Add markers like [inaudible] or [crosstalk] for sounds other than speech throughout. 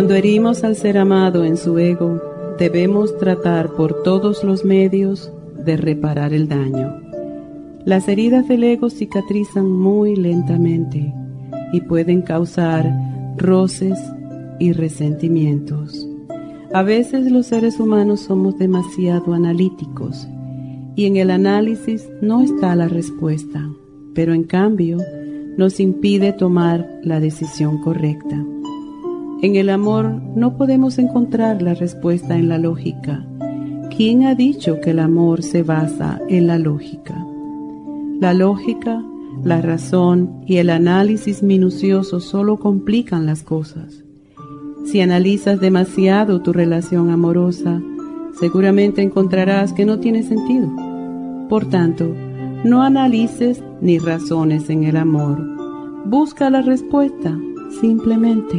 Cuando herimos al ser amado en su ego, debemos tratar por todos los medios de reparar el daño. Las heridas del ego cicatrizan muy lentamente y pueden causar roces y resentimientos. A veces los seres humanos somos demasiado analíticos y en el análisis no está la respuesta, pero en cambio nos impide tomar la decisión correcta. En el amor no podemos encontrar la respuesta en la lógica. ¿Quién ha dicho que el amor se basa en la lógica? La lógica, la razón y el análisis minucioso solo complican las cosas. Si analizas demasiado tu relación amorosa, seguramente encontrarás que no tiene sentido. Por tanto, no analices ni razones en el amor. Busca la respuesta simplemente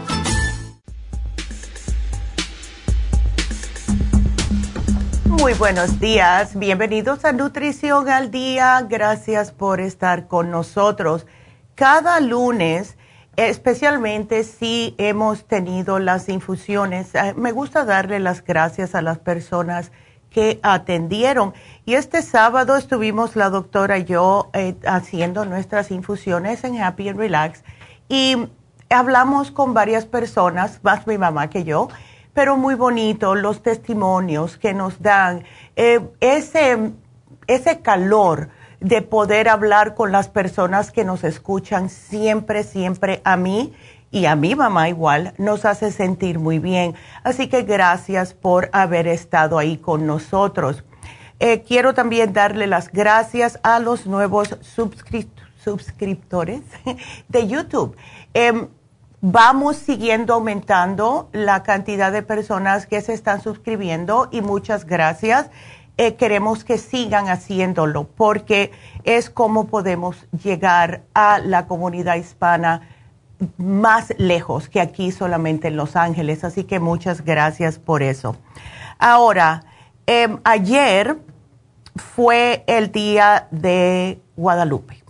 Muy buenos días, bienvenidos a Nutrición al Día, gracias por estar con nosotros. Cada lunes, especialmente si hemos tenido las infusiones, eh, me gusta darle las gracias a las personas que atendieron. Y este sábado estuvimos la doctora y yo eh, haciendo nuestras infusiones en Happy and Relax y hablamos con varias personas, más mi mamá que yo, pero muy bonito los testimonios que nos dan, eh, ese, ese calor de poder hablar con las personas que nos escuchan siempre, siempre a mí y a mi mamá igual, nos hace sentir muy bien. Así que gracias por haber estado ahí con nosotros. Eh, quiero también darle las gracias a los nuevos suscriptores [laughs] de YouTube. Em, Vamos siguiendo aumentando la cantidad de personas que se están suscribiendo y muchas gracias. Eh, queremos que sigan haciéndolo porque es como podemos llegar a la comunidad hispana más lejos que aquí solamente en Los Ángeles. Así que muchas gracias por eso. Ahora, em, ayer fue el día de Guadalupe.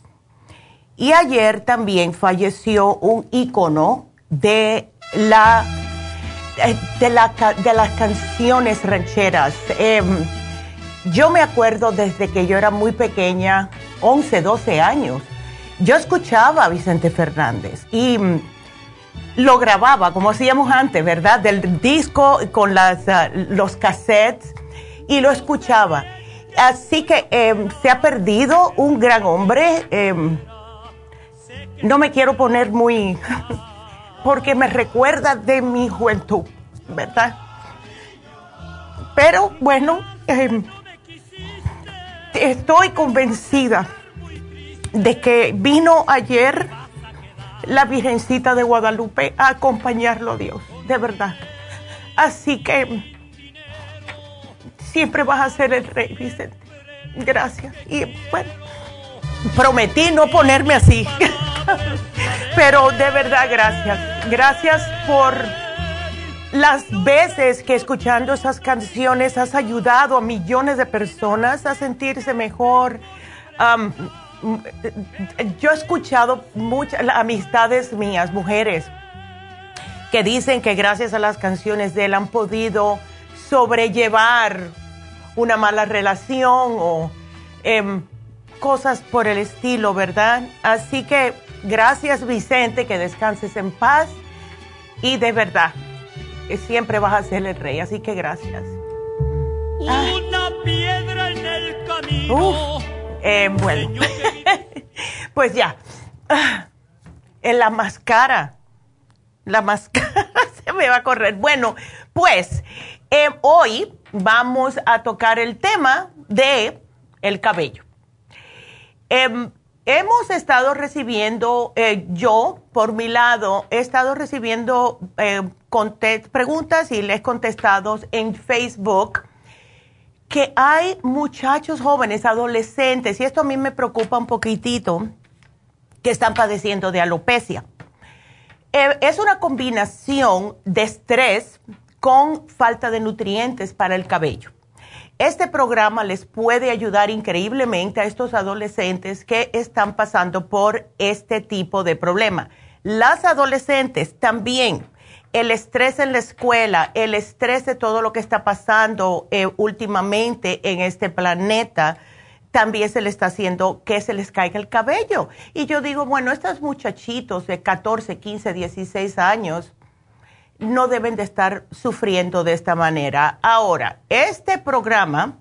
Y ayer también falleció un ícono de la eh, de, las canciones rancheras. Em, yo me acuerdo desde que yo era muy pequeña, 11, 12 años, yo escuchaba a Vicente Fernández y mm, lo grababa como hacíamos antes, ¿verdad? Del disco con las, ah, los cassettes y lo escuchaba. Así que em, se ha perdido un gran hombre. Em, no me quiero poner muy, [laughs] porque me recuerda de mi juventud, ¿verdad? Pero bueno, em, estoy convencida de que vino ayer la Virgencita de Guadalupe a acompañarlo a Dios, de verdad. Así que siempre vas a ser el rey, Vicente. Gracias. Y bueno, prometí no ponerme así. [laughs] Pero de verdad, gracias. Gracias por las veces que escuchando esas canciones has ayudado a millones de personas a sentirse mejor. yo he escuchado muchas amistades mías, mujeres, que dicen que gracias a las canciones de él han podido sobrellevar una mala relación o em, cosas por el estilo, ¿verdad? Así que gracias Vicente, que descanses en paz y de verdad, siempre vas a ser el rey, así que gracias. Una piedra en el camino. Eh, bueno, [laughs] pues ya, en la máscara, la máscara [laughs] se me va a correr. Bueno, pues eh, hoy vamos a tocar el tema de el cabello. Em, hemos estado recibiendo, eh, yo por mi lado, he estado recibiendo eh, preguntas y les contestado en Facebook que hay muchachos jóvenes, adolescentes, y esto a mí me preocupa un poquitito, que están padeciendo de alopecia. Eh, es una combinación de estrés con falta de nutrientes para el cabello. Este programa les puede ayudar increíblemente a estos adolescentes que están pasando por este tipo de problema. Las adolescentes también, el estrés en la escuela, el estrés de todo lo que está pasando eh, últimamente en este planeta, también se le está haciendo que se les caiga el cabello. Y yo digo, bueno, estos muchachitos de 14, 15, 16 años, no deben de estar sufriendo de esta manera. Ahora, este programa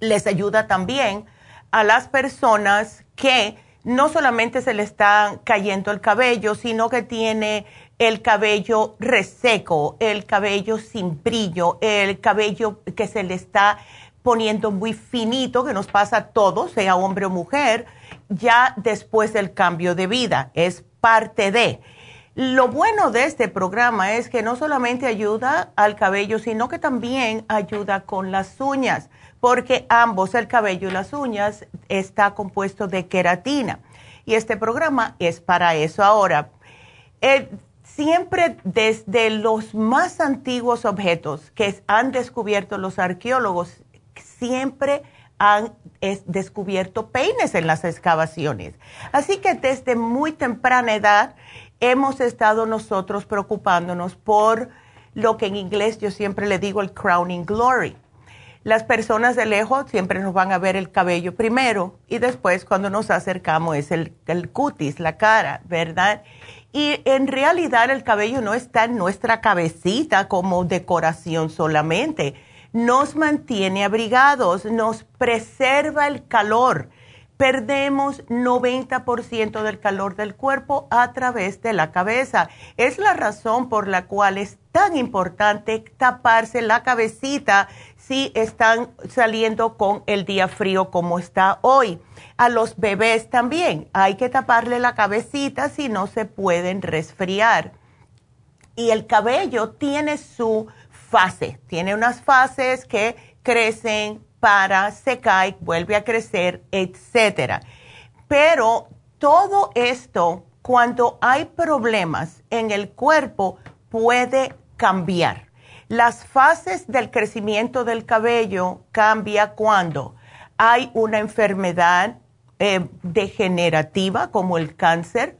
les ayuda también a las personas que no solamente se le está cayendo el cabello, sino que tiene el cabello reseco, el cabello sin brillo, el cabello que se le está poniendo muy finito, que nos pasa a todos, sea hombre o mujer, ya después del cambio de vida. Es parte de. Lo bueno de este programa es que no solamente ayuda al cabello, sino que también ayuda con las uñas, porque ambos, el cabello y las uñas, está compuesto de queratina. Y este programa es para eso. Ahora, eh, siempre desde los más antiguos objetos que han descubierto los arqueólogos, siempre han descubierto peines en las excavaciones. Así que desde muy temprana edad, hemos estado nosotros preocupándonos por lo que en inglés yo siempre le digo el crowning glory. Las personas de lejos siempre nos van a ver el cabello primero y después cuando nos acercamos es el, cutis, la cara, ¿verdad? Y en realidad el cabello no está en nuestra cabecita como decoración solamente. Nos mantiene abrigados, nos preserva el calor perdemos 90% del calor del cuerpo a través de la cabeza. Es la razón por la cual es tan importante taparse la cabecita si están saliendo con el día frío como está hoy. A los bebés también hay que taparle la cabecita si no se pueden resfriar. Y el cabello tiene su fase, tiene unas fases que crecen, para, se cae, vuelve a crecer, etcétera. Pero todo esto, cuando hay problemas en el cuerpo, puede cambiar. Las fases del crecimiento del cabello cambia cuando hay una enfermedad eh, degenerativa como el cáncer,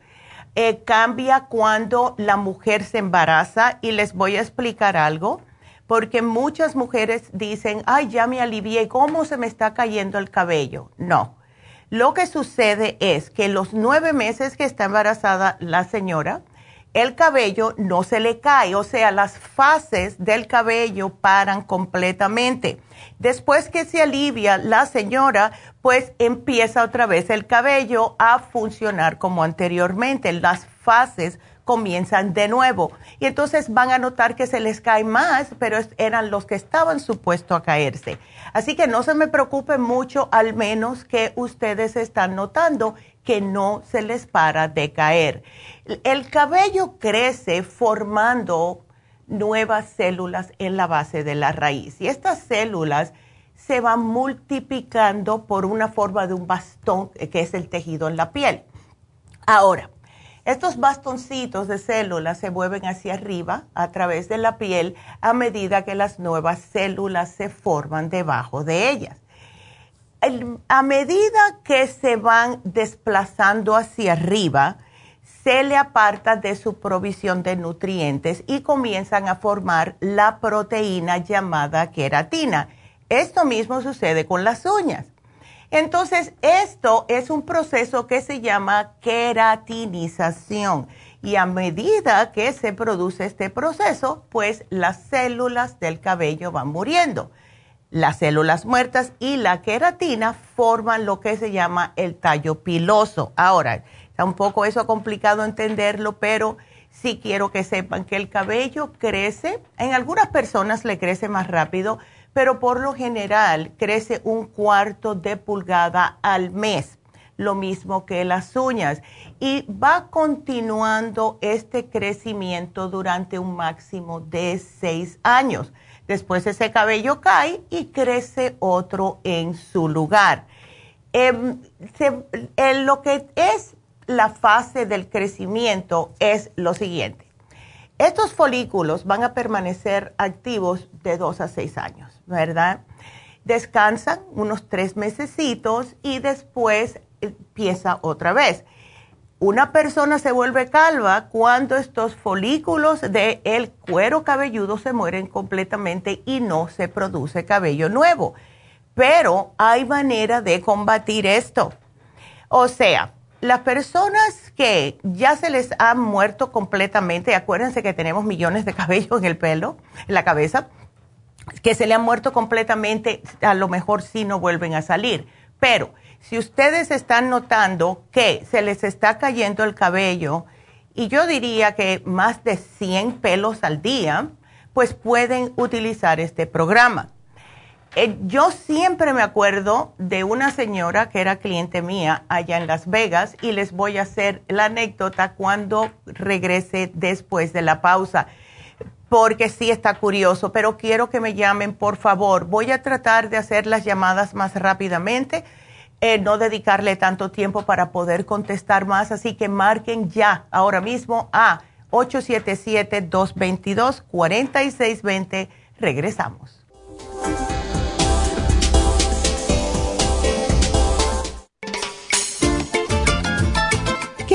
eh, cambia cuando la mujer se embaraza y les voy a explicar algo porque muchas mujeres dicen, ay, ya me alivié, ¿cómo se me está cayendo el cabello? No. Lo que sucede es que los nueve meses que está embarazada la señora, el cabello no se le cae, o sea, las fases del cabello paran completamente. Después que se alivia la señora, pues empieza otra vez el cabello a funcionar como anteriormente. Las fases comienzan de nuevo. Y entonces van a notar que se les cae más, pero eran los que estaban supuestos a caerse. Así que no se me preocupen mucho, al menos que ustedes están notando que no se les para de caer. El cabello crece formando nuevas células en la base de la raíz y estas células se van multiplicando por una forma de un bastón que es el tejido en la piel. Ahora, estos bastoncitos de células se mueven hacia arriba a través de la piel a medida que las nuevas células se forman debajo de ellas. a medida que se van desplazando hacia arriba, se le aparta de su provisión de nutrientes y comienzan a formar la proteína llamada queratina. Esto mismo sucede con las uñas. Entonces, esto es un proceso que se llama queratinización. Y a medida que se produce este proceso, pues las células del cabello van muriendo. Las células muertas y la queratina forman lo que se llama el tallo piloso. Ahora, está un poco eso complicado entenderlo, pero sí quiero que sepan que el cabello crece, en algunas personas le crece más rápido, pero por lo general crece un cuarto de pulgada al mes, lo mismo que las uñas, y va continuando este crecimiento durante un máximo de seis años. Después ese cabello cae y crece otro en su lugar. Em, lo que es la fase del crecimiento es lo siguiente. Estos folículos van a permanecer activos de dos a seis años. ¿verdad? Descansan unos tres mesecitos y después empieza otra vez. Una persona se vuelve calva cuando estos folículos del el cuero cabelludo se mueren completamente y no se produce cabello nuevo. Pero hay manera de combatir esto. O sea, las personas que ya se les han muerto completamente, acuérdense que tenemos millones de [laughs] cabellos en el pelo, en la cabeza, que se le han muerto completamente, a lo mejor sí no vuelven a salir. Pero si ustedes están notando que se les está cayendo el cabello, y yo diría que más de 100 pelos al día, pues pueden utilizar este programa. Eh, yo siempre me acuerdo de una señora que era cliente mía allá en Las Vegas y les voy a hacer la anécdota cuando regrese después de la pausa porque sí está curioso, pero quiero que me llamen, por favor. Voy a tratar de hacer las llamadas más rápidamente, eh, no dedicarle tanto tiempo para poder contestar más, así que marquen ya, ahora mismo, a 877-222-4620. Regresamos.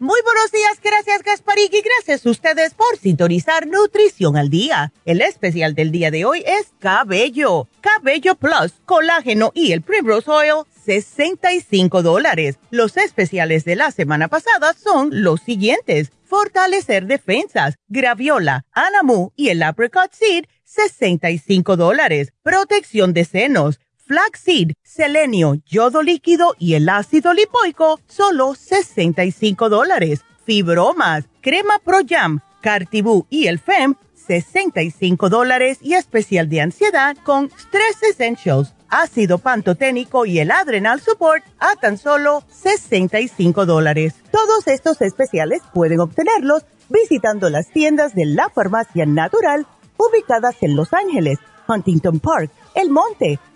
Muy buenos días, gracias Gasparik y gracias a ustedes por sintonizar Nutrición al Día. El especial del día de hoy es Cabello, Cabello Plus, Colágeno y el Primrose Oil 65 dólares. Los especiales de la semana pasada son los siguientes. Fortalecer defensas, graviola, anamu y el apricot seed, 65 dólares. Protección de senos, flaxseed, selenio, yodo líquido y el ácido lipoico, solo 65 dólares. Fibromas, crema Pro Jam, Cartibú y el FEM, 65 dólares y especial de ansiedad con Stress Essentials, ácido pantoténico y el Adrenal Support a tan solo 65 dólares. Todos estos especiales pueden obtenerlos visitando las tiendas de la farmacia natural ubicadas en Los Ángeles, Huntington Park, El Monte,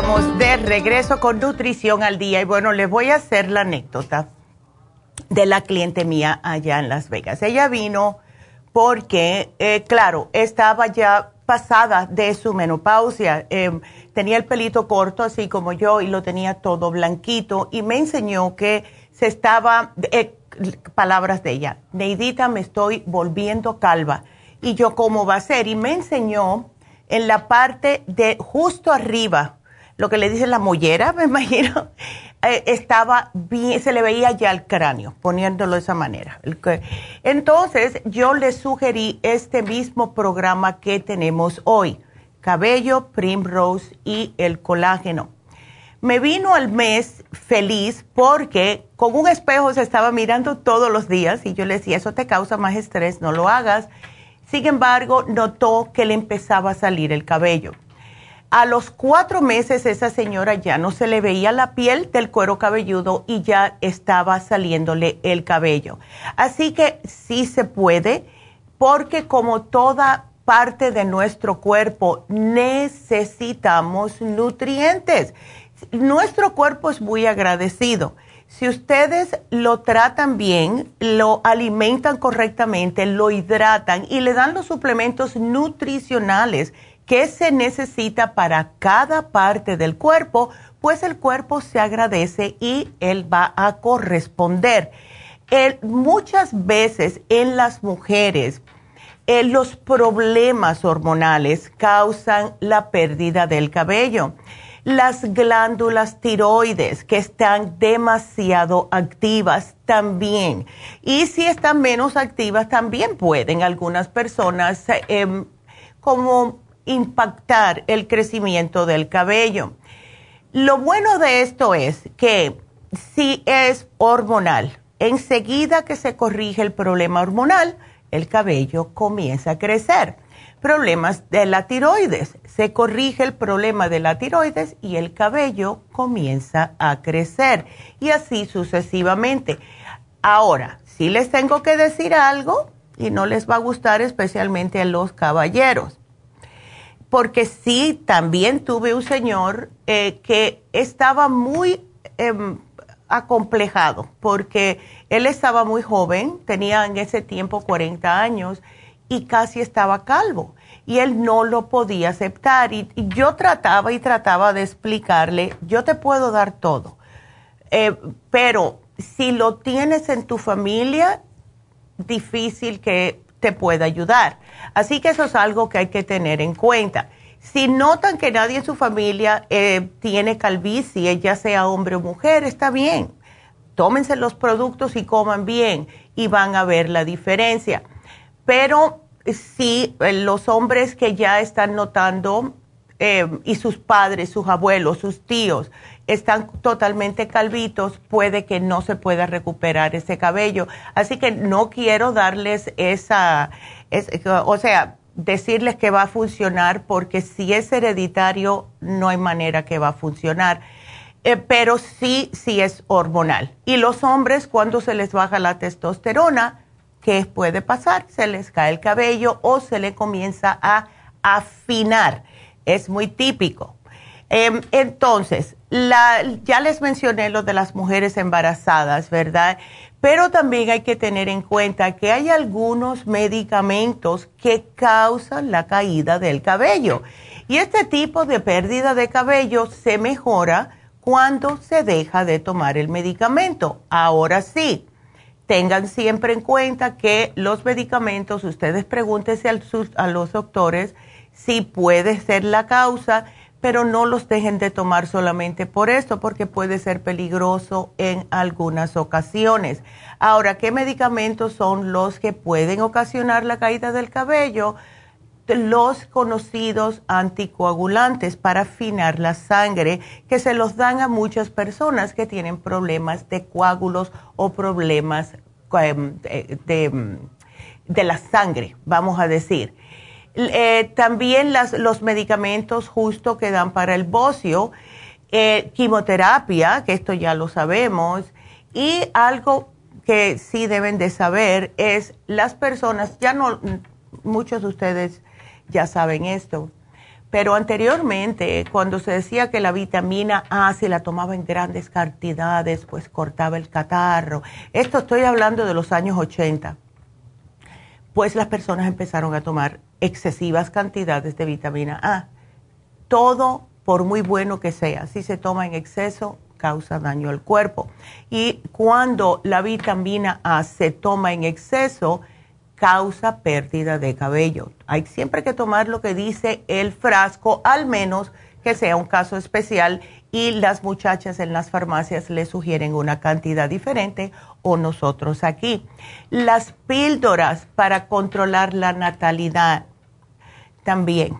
Estamos de regreso con Nutrición al Día. Y bueno, les voy a hacer la anécdota de la cliente mía allá en Las Vegas. Ella vino porque, eh, claro, estaba ya pasada de su menopausia. Em, tenía el pelito corto, así como yo, y lo tenía todo blanquito. Y me enseñó que se estaba, eh, palabras de ella, Neidita, me estoy volviendo calva. Y yo, ¿cómo va a ser? Y me enseñó en la parte de justo arriba, lo que le dicen la mollera, [laughs] me imagino, eh, estaba bien, se le veía ya el cráneo, poniéndolo de esa manera. Entonces, yo le sugerí este mismo programa que tenemos hoy, cabello, primrose y el colágeno. Me vino al mes feliz porque con un espejo se estaba mirando todos los días y yo le decía, eso te causa más estrés, no lo hagas. Sin embargo, notó que le empezaba a salir el cabello. A los cuatro meses esa señora ya no se le veía la piel del cuero cabelludo y ya estaba saliéndole el cabello. Así que sí se puede porque como toda parte de nuestro cuerpo necesitamos nutrientes. Nuestro cuerpo es muy agradecido. Si ustedes lo tratan bien, lo alimentan correctamente, lo hidratan y le dan los suplementos nutricionales que se necesita para cada parte del cuerpo, pues el cuerpo se agradece y él va a corresponder. Muchas veces en las mujeres, eh, los problemas hormonales causan la pérdida del cabello. Las glándulas tiroides que están demasiado activas también. Y si están menos activas también pueden algunas personas eh, em, como impactar el crecimiento del cabello. Lo bueno de esto es que si es hormonal, enseguida que se corrige el problema hormonal, el cabello comienza a crecer. Problemas de la tiroides, se corrige el problema de la tiroides y el cabello comienza a crecer y así sucesivamente. Ahora, si les tengo que decir algo y no les va a gustar especialmente a los caballeros porque sí, también tuve un señor eh, que estaba muy em, acomplejado, porque él estaba muy joven, tenía en ese tiempo 40 años y casi estaba calvo. Y él no lo podía aceptar. Y, yo trataba y trataba de explicarle, yo te puedo dar todo, eh, pero si lo tienes en tu familia, difícil que te pueda ayudar. Así que eso es algo que hay que tener en cuenta. Si notan que nadie en su familia eh, tiene calvicie, ya sea hombre o mujer, está bien. Tómense los productos y coman bien y van a ver la diferencia. Pero si eh, los hombres que ya están notando eh, y sus padres, sus abuelos, sus tíos están totalmente calvitos, puede que no se pueda recuperar ese cabello. Así que no quiero darles esa, es- o sea, decirles que va a funcionar porque si es hereditario no hay manera que va a funcionar. Eh, pero sí, sí es hormonal. Y los hombres, cuando se les baja la testosterona, ¿qué puede pasar? Se les cae el cabello o se le comienza a afinar. Es muy típico. Em, entonces, ya les mencioné lo de las mujeres embarazadas, ¿verdad? Pero también hay que tener en cuenta que hay algunos medicamentos que causan la caída del cabello. Y este tipo de pérdida de cabello se mejora cuando se deja de tomar el medicamento. Ahora sí, tengan siempre en cuenta que los medicamentos, ustedes pregúntense a los doctores si puede ser la causa, pero no los dejen de tomar solamente por esto, porque puede ser peligroso en algunas ocasiones. Ahora, ¿qué medicamentos son los que pueden ocasionar la caída del cabello? los conocidos anticoagulantes para afinar la sangre que se los dan a muchas personas que tienen problemas de coágulos o problemas em, de, la sangre, vamos a decir. Eh, también los medicamentos justo que dan para el bocio, eh, quimioterapia, que esto ya lo sabemos, y algo que sí deben de saber es las personas, ya no, muchos de ustedes ya saben esto. Pero anteriormente, cuando se decía que la vitamina A se la tomaba en grandes cantidades, pues cortaba el catarro. Esto estoy hablando de los años 80. Pues las personas empezaron a tomar excesivas cantidades de vitamina A. Todo, por muy bueno que sea, si se toma en exceso, causa daño al cuerpo. Y cuando la vitamina A se toma en exceso, causa pérdida de cabello. Hay siempre que tomar lo que dice el frasco, al menos que sea un caso especial y las muchachas en las farmacias le sugieren una cantidad diferente o nosotros aquí. Las píldoras para controlar la natalidad también.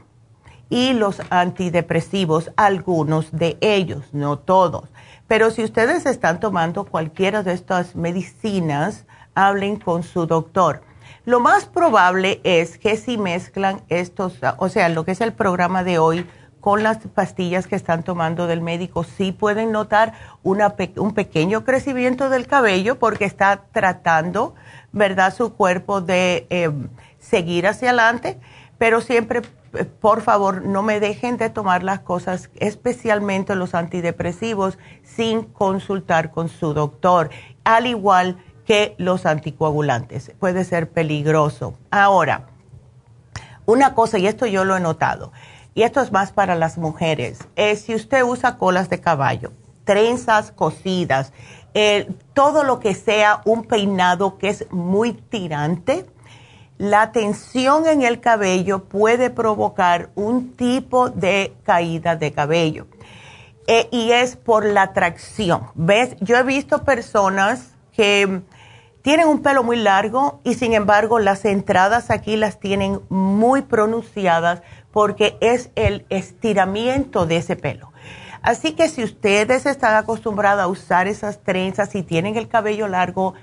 Y los antidepresivos, algunos de ellos, no todos. Pero si ustedes están tomando cualquiera de estas medicinas, hablen con su doctor lo más probable es que si mezclan estos, o sea, lo que es el programa de hoy con las pastillas que están tomando del médico, sí pueden notar una, un pequeño crecimiento del cabello porque está tratando, ¿verdad?, su cuerpo de em, seguir hacia adelante, pero siempre, eh, por favor, no me dejen de tomar las cosas, especialmente los antidepresivos, sin consultar con su doctor. Al igual que los anticoagulantes. Puede ser peligroso. Ahora, una cosa, y esto yo lo he notado, y esto es más para las mujeres, es si usted usa colas de caballo, trenzas cosidas, todo lo que sea un peinado que es muy tirante, la tensión en el cabello puede provocar un tipo de caída de cabello. Eh, y es por la tracción. ¿Ves? Yo he visto personas que tienen un pelo muy largo y sin embargo las entradas aquí las tienen muy pronunciadas porque es el estiramiento de ese pelo. Así que si ustedes están acostumbrados a usar esas trenzas y tienen el cabello largo,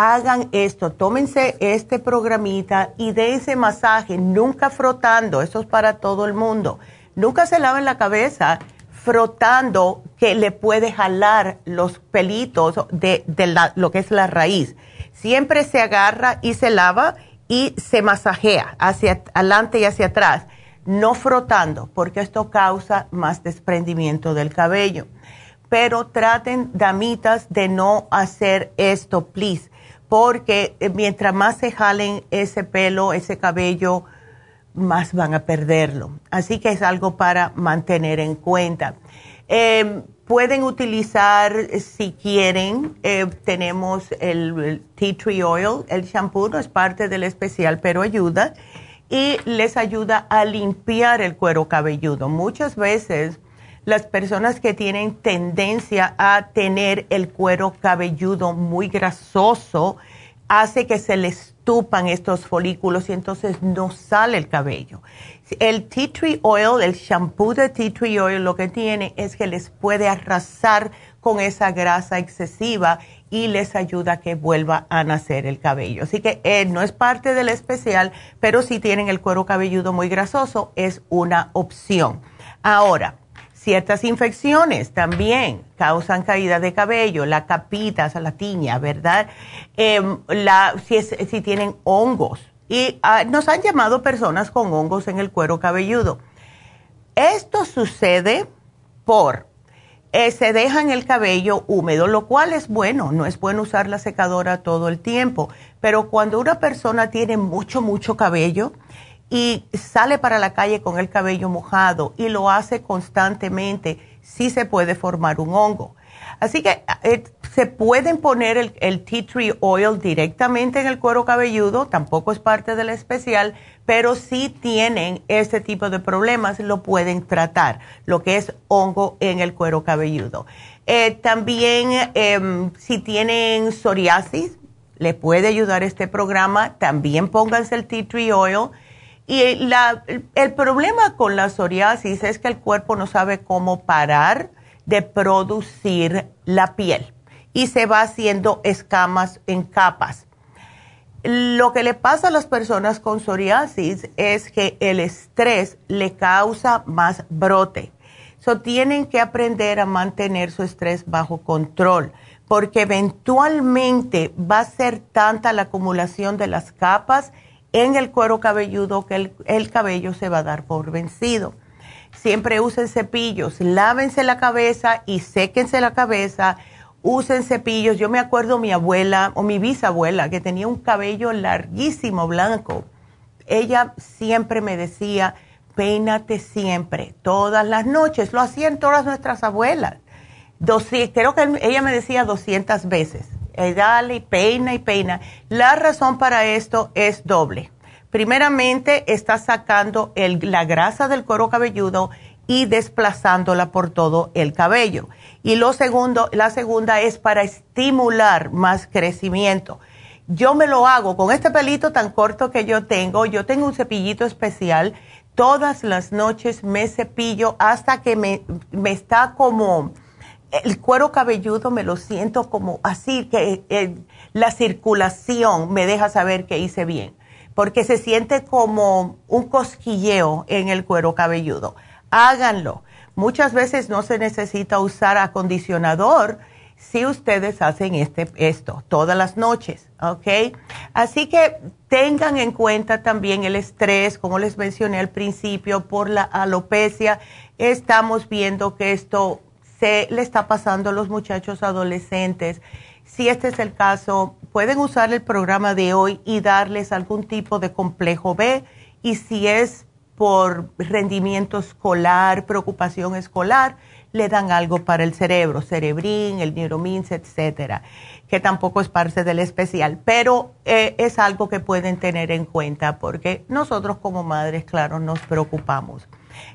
hagan esto, tómense este programita y den ese masaje, nunca frotando, eso es para todo el mundo. Nunca se laven la cabeza frotando que le puede jalar los pelitos de, lo que es la raíz siempre se agarra y se lava y se masajea hacia adelante y hacia atrás, no frotando, porque esto causa más desprendimiento del cabello. Pero traten, damitas, de no hacer esto, please, porque eh, mientras más se jalen ese pelo, ese cabello, más van a perderlo. Así que es algo para mantener en cuenta. Em, Pueden utilizar, si quieren, eh, tenemos el, tea tree oil, el shampoo no es parte del especial, pero ayuda y les ayuda a limpiar el cuero cabelludo. Muchas veces las personas que tienen tendencia a tener el cuero cabelludo muy grasoso hace que se les tupan estos folículos y entonces no sale el cabello. El tea tree oil, el shampoo de tea tree oil, lo que tiene es que les puede arrasar con esa grasa excesiva y les ayuda a que vuelva a nacer el cabello. Así que eh, no es parte del especial, pero si tienen el cuero cabelludo muy grasoso, es una opción. Ahora, ciertas infecciones también causan caída de cabello, la capita, la tiña, ¿verdad? Em, la, si, si tienen hongos y ah, nos han llamado personas con hongos en el cuero cabelludo. Esto sucede por eh, se dejan el cabello húmedo, lo cual es bueno, no es bueno usar la secadora todo el tiempo, pero cuando una persona tiene mucho, mucho cabello y sale para la calle con el cabello mojado y lo hace constantemente, sí se puede formar un hongo. Así que eh, se pueden poner el, tea tree oil directamente en el cuero cabelludo, tampoco es parte del especial, pero si tienen este tipo de problemas, lo pueden tratar, lo que es hongo en el cuero cabelludo. Eh, también em, si tienen psoriasis, le puede ayudar este programa, también pónganse el tea tree oil. Y el problema con la psoriasis es que el cuerpo no sabe cómo parar de producir la piel y se va haciendo escamas en capas. Lo que le pasa a las personas con psoriasis es que el estrés le causa más brote. So, tienen que aprender a mantener su estrés bajo control, porque eventualmente va a ser tanta la acumulación de las capas en el cuero cabelludo que el, el cabello se va a dar por vencido. Siempre usen cepillos, lávense la cabeza y séquense la cabeza usen cepillos. Yo me acuerdo mi abuela o mi bisabuela que tenía un cabello larguísimo blanco. Ella siempre me decía, peínate siempre, todas las noches. Lo hacían todas nuestras abuelas. creo que ella me decía 200 veces. Eh, dale y peina y peina. La razón para esto es doble. Primeramente, está sacando la grasa del cuero cabelludo y desplazándola por todo el cabello. Y lo segundo, la segunda es para estimular más crecimiento. Yo me lo hago con este pelito tan corto que yo tengo. Yo tengo un cepillito especial. Todas las noches me cepillo hasta que me, me está como el cuero cabelludo, me lo siento como así, que eh, la circulación me deja saber que hice bien, porque se siente como un cosquilleo en el cuero cabelludo. Háganlo Muchas veces no se necesita usar acondicionador si ustedes hacen este, esto todas las noches, ¿ok? Así que tengan en cuenta también el estrés, como les mencioné al principio, por la alopecia. Estamos viendo que esto se le está pasando a los muchachos adolescentes. Si este es el caso, pueden usar el programa de hoy y darles algún tipo de complejo B. Y si es por rendimiento escolar, preocupación escolar, le dan algo para el cerebro, cerebrín, el neuromins, etcétera, que tampoco es parte del especial, pero eh, es algo que pueden tener en cuenta porque nosotros como madres, claro, nos preocupamos.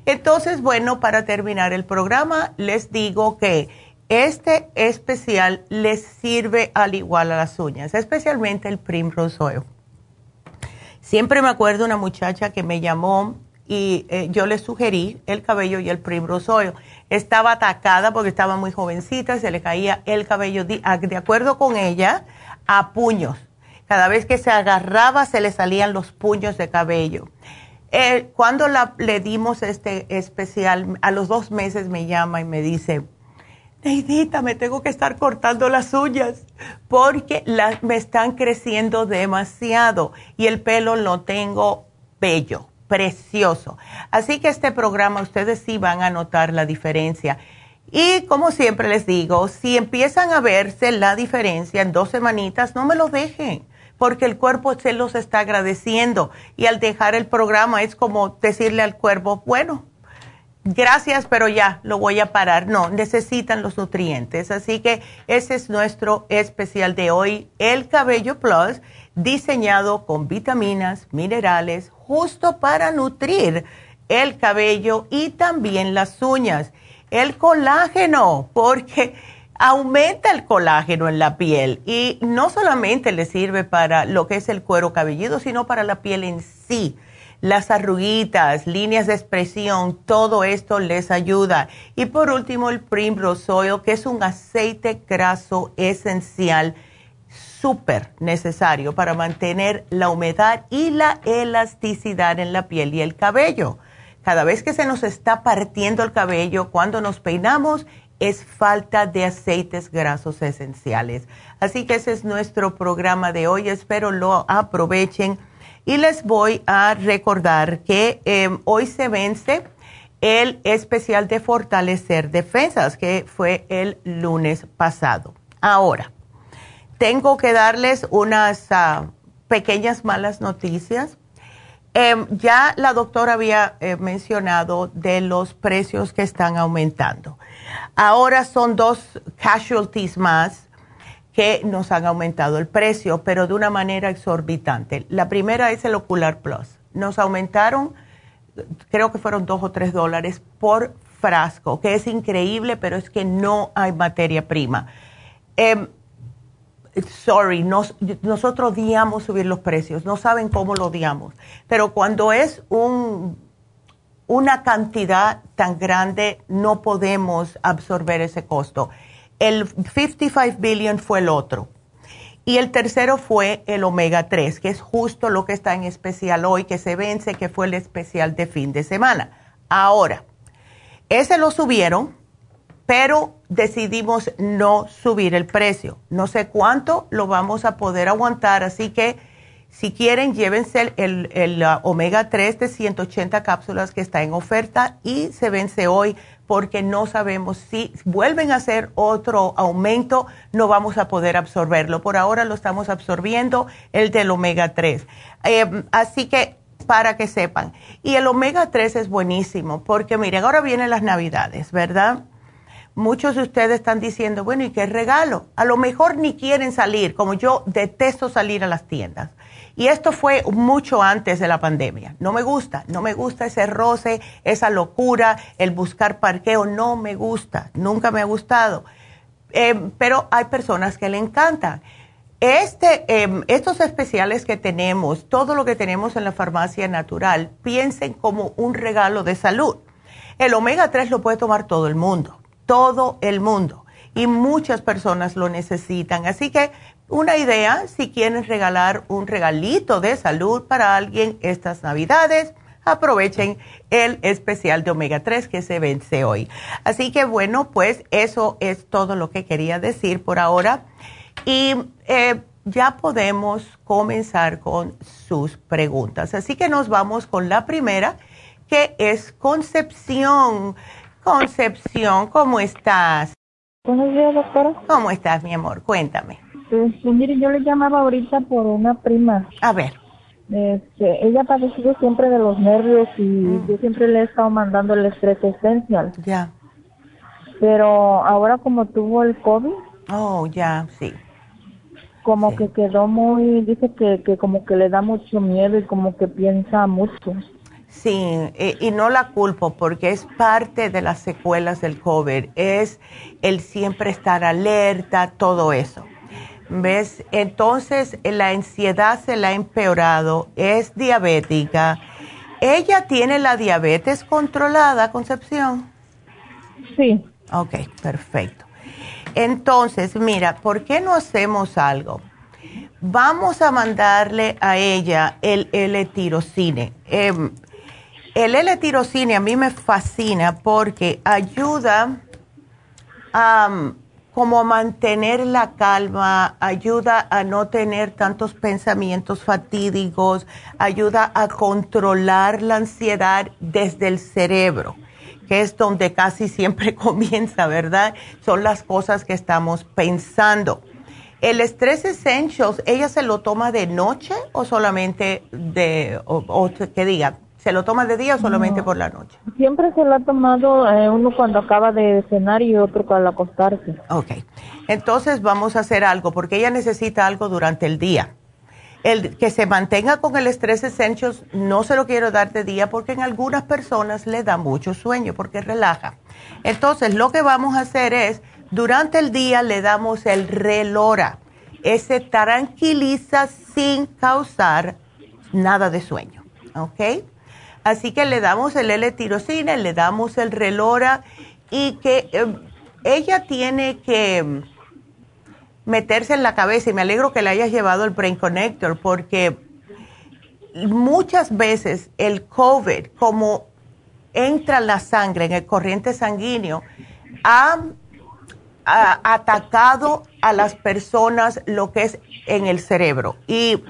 Entonces, bueno, para terminar el programa, les digo que este especial les sirve al igual a las uñas, especialmente el Primrose Oil. Siempre me acuerdo una muchacha que me llamó y eh, yo le sugerí el cabello y el Primrose Oil. Estaba atacada porque estaba muy jovencita, se le caía el cabello de, acuerdo con ella a puños. Cada vez que se agarraba se le salían los puños de cabello. Eh, cuando le dimos este especial, a los dos meses me llama y me dice, Neidita, me tengo que estar cortando las uñas porque me están creciendo demasiado y el pelo lo tengo bello precioso. Así que este programa ustedes sí van a notar la diferencia. Y como siempre les digo, si empiezan a verse la diferencia en dos semanitas, no me lo dejen, porque el cuerpo se los está agradeciendo. Y al dejar el programa es como decirle al cuerpo, bueno, gracias, pero ya lo voy a parar. No, necesitan los nutrientes. Así que ese es nuestro especial de hoy, el Cabello Plus, diseñado con vitaminas, minerales, justo para nutrir el cabello y también las uñas. El colágeno, porque aumenta el colágeno en la piel y no solamente le sirve para lo que es el cuero cabelludo, sino para la piel en sí. Las arruguitas, líneas de expresión, todo esto les ayuda. Y por último, el Primrose Oil, que es un aceite graso esencial súper necesario para mantener la humedad y la elasticidad en la piel y el cabello. Cada vez que se nos está partiendo el cabello cuando nos peinamos, es falta de aceites grasos esenciales. Así que ese es nuestro programa de hoy. Espero lo aprovechen. Y les voy a recordar que em, hoy se vence el especial de fortalecer defensas, que fue el lunes pasado. Ahora, tengo que darles unas ah, pequeñas malas noticias. Em, ya la doctora había eh, mencionado de los precios que están aumentando. Ahora son dos casualties más que nos han aumentado el precio, pero de una manera exorbitante. La primera es el Ocular Plus. Nos aumentaron, creo que fueron dos o tres dólares por frasco, que es increíble, pero es que no hay materia prima. Em, sorry, nosotros odiamos subir los precios, no saben cómo lo odiamos, pero cuando es un, una cantidad tan grande, no podemos absorber ese costo. El 55 billion fue el otro. Y el tercero fue el omega 3, que es justo lo que está en especial hoy, que se vence, que fue el especial de fin de semana. Ahora, ese lo subieron, pero decidimos no subir el precio. No sé cuánto lo vamos a poder aguantar, así que si quieren, llévense el, el, uh, omega 3 de 180 cápsulas que está en oferta y se vence hoy porque no sabemos si vuelven a hacer otro aumento, no vamos a poder absorberlo. Por ahora lo estamos absorbiendo, el del omega 3. Em, así que para que sepan. Y el omega 3 es buenísimo porque miren, ahora vienen las navidades, ¿verdad? Muchos de ustedes están diciendo, bueno, ¿y qué regalo? A lo mejor ni quieren salir, como yo detesto salir a las tiendas. Y esto fue mucho antes de la pandemia. No me gusta, no me gusta ese roce, esa locura, el buscar parqueo, no me gusta, nunca me ha gustado. Em, pero hay personas que le encantan. Este, em, estos especiales que tenemos, todo lo que tenemos en la farmacia natural, piensen como un regalo de salud. El omega 3 lo puede tomar todo el mundo todo el mundo y muchas personas lo necesitan. Así que una idea, si quieren regalar un regalito de salud para alguien estas navidades, aprovechen el especial de omega 3 que se vence hoy. Así que bueno, pues eso es todo lo que quería decir por ahora. Y eh, ya podemos comenzar con sus preguntas. Así que nos vamos con la primera, que es Concepción. Concepción, ¿cómo estás? Buenos días, doctora. ¿Cómo estás, mi amor? Cuéntame. Pues, mire, yo le llamaba ahorita por una prima. A ver. Este, ella ha padecido siempre de los nervios y mm. yo siempre le he estado mandando el estrés esencial. Ya. Pero ahora como tuvo el COVID. Oh, ya, sí. Como que quedó muy, dice que, que como que le da mucho miedo y como que piensa mucho. Sí, eh, y no la culpo porque es parte de las secuelas del COVID, es el siempre estar alerta, todo eso. ¿Ves? Entonces la ansiedad se la ha empeorado, es diabética. ¿Ella tiene la diabetes controlada, Concepción? Sí. Ok, perfecto. Entonces, mira, ¿por qué no hacemos algo? Vamos a mandarle a ella el L-tirocine. Em, el L-tirocine a mí me fascina porque ayuda a como mantener la calma, ayuda a no tener tantos pensamientos fatídicos, ayuda a controlar la ansiedad desde el cerebro, que es donde casi siempre [laughs] comienza, ¿verdad? Son las cosas que estamos pensando. El Stress Essentials, ¿ella se lo toma de noche o solamente de, o que diga, ¿Se lo toma de día o solamente por la noche? Siempre se lo ha tomado eh, uno cuando acaba de cenar y otro al acostarse. Ok. Entonces vamos a hacer algo porque ella necesita algo durante el día. El que se mantenga con el estrés essentials no se lo quiero dar de día porque en algunas personas le da mucho sueño porque relaja. Entonces lo que vamos a hacer es durante el día le damos el relora. Ese tranquiliza sin causar nada de sueño. ¿Ok? Así que le damos el L-tirocina, le damos el relora y que em, ella tiene que em, meterse en la cabeza y me alegro que le hayas llevado el Brain Connector porque muchas veces el COVID, como entra en la sangre, en el corriente sanguíneo, ha, ha atacado a las personas lo que es en el cerebro. Y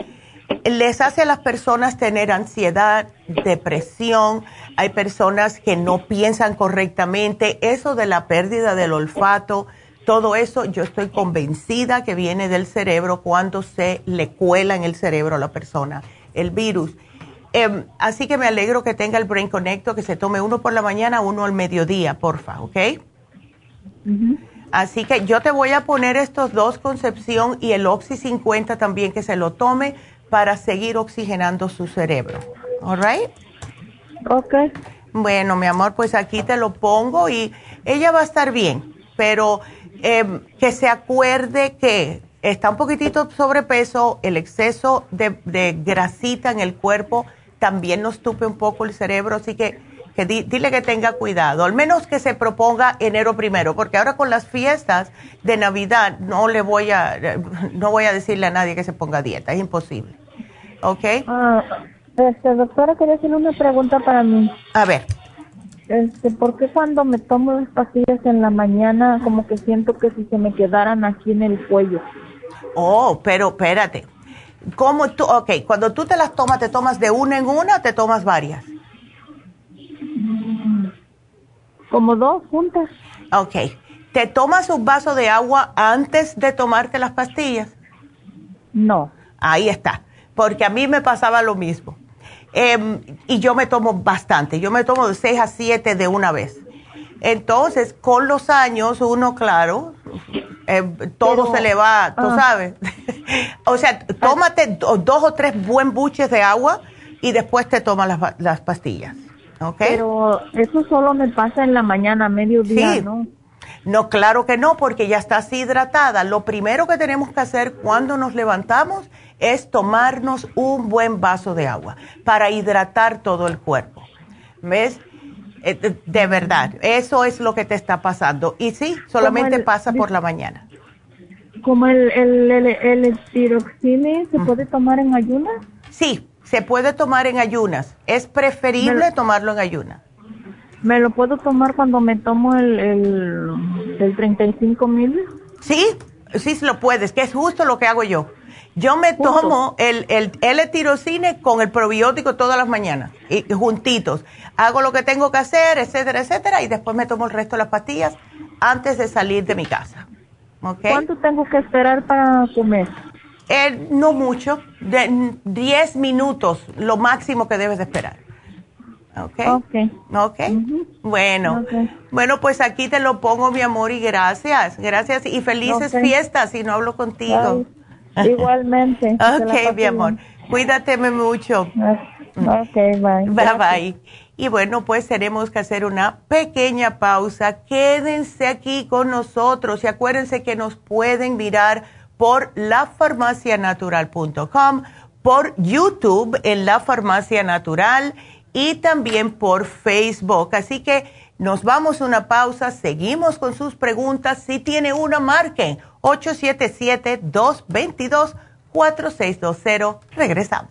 les hace a las personas tener ansiedad, depresión, hay personas que no piensan correctamente, eso de la pérdida del olfato, todo eso yo estoy convencida que viene del cerebro cuando se le cuela en el cerebro a la persona el virus. Em, así que me alegro que tenga el Brain Connecto, que se tome uno por la mañana, uno al mediodía, porfa, ¿ok? Así que yo te voy a poner estos dos, Concepción y el Oxy 50 también, que se lo tome para seguir oxigenando su cerebro. ¿All right? Ok. Bueno, mi amor, pues aquí te lo pongo y ella va a estar bien, pero em, que se acuerde que está un poquitito sobrepeso, el exceso de, de grasita en el cuerpo también nos tupe un poco el cerebro, así que, que dile que tenga cuidado, al menos que se proponga enero primero, porque ahora con las fiestas de Navidad no le voy a, no voy a decirle a nadie que se ponga dieta, es imposible. ¿Ok? Ah, este, doctora, quería hacerle una pregunta para mí. A ver. Este, ¿por qué cuando me tomo las pastillas en la mañana como que siento que si se me quedaran aquí en el cuello? Oh, pero espérate. ¿Cómo tú, ok, cuando tú te las tomas, ¿te tomas de una en una o te tomas varias? Como dos juntas. Ok. ¿Te tomas un vaso de agua antes de tomarte las pastillas? No. Ahí está. Porque a mí me pasaba lo mismo. Em, y yo me tomo bastante. Yo me tomo de 6 a 7 de una vez. Entonces, con los años, uno, claro, eh, todo se le va, tú sabes. [laughs] o sea, tómate dos o tres buen buches de agua y después te tomas las, las pastillas. ¿okay? Pero eso solo me pasa en la mañana, mediodía, ¿no? No, claro que no, porque ya estás hidratada. Lo primero que tenemos que hacer cuando nos levantamos es tomarnos un buen vaso de agua para hidratar todo el cuerpo. ¿Ves? Eh, de verdad, eso es lo que te está pasando. Y sí, solamente pasa por la mañana. ¿Como el, el, el, se puede tomar en ayunas? Sí, se puede tomar en ayunas. Es preferible tomarlo en ayunas. ¿Me lo puedo tomar cuando me tomo el, el, el 35 mil? Sí, sí lo puedes, que es justo lo que hago yo. Yo me tomo el, el L-tirocine con el probiótico todas las mañanas, y, juntitos. Hago lo que tengo que hacer, etcétera, etcétera, y después me tomo el resto de las pastillas antes de salir de mi casa. ¿Cuánto tengo que esperar para comer? Eh, no mucho, de 10 minutos, lo máximo que debes de esperar. ¿Ok? Ok. Bueno. Bueno, pues aquí te lo pongo, mi amor, y gracias. Gracias y felices fiestas si no hablo contigo. [laughs] Igualmente. ok, mi amor. Cuídateme mucho. Ok, bye. Bye bye. Y bueno, pues tenemos que hacer una pequeña pausa. Quédense aquí con nosotros y acuérdense que nos pueden mirar por lafarmacianatural.com, por YouTube en La Farmacia Natural y también por Facebook. Así que nos vamos a una pausa, seguimos con sus preguntas. Si tiene una, marque 877-222-4620. Regresamos.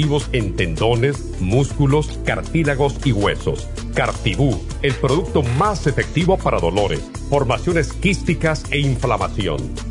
en tendones, músculos, cartílagos y huesos. Cartibú, el producto más efectivo para dolores, formaciones quísticas e inflamación.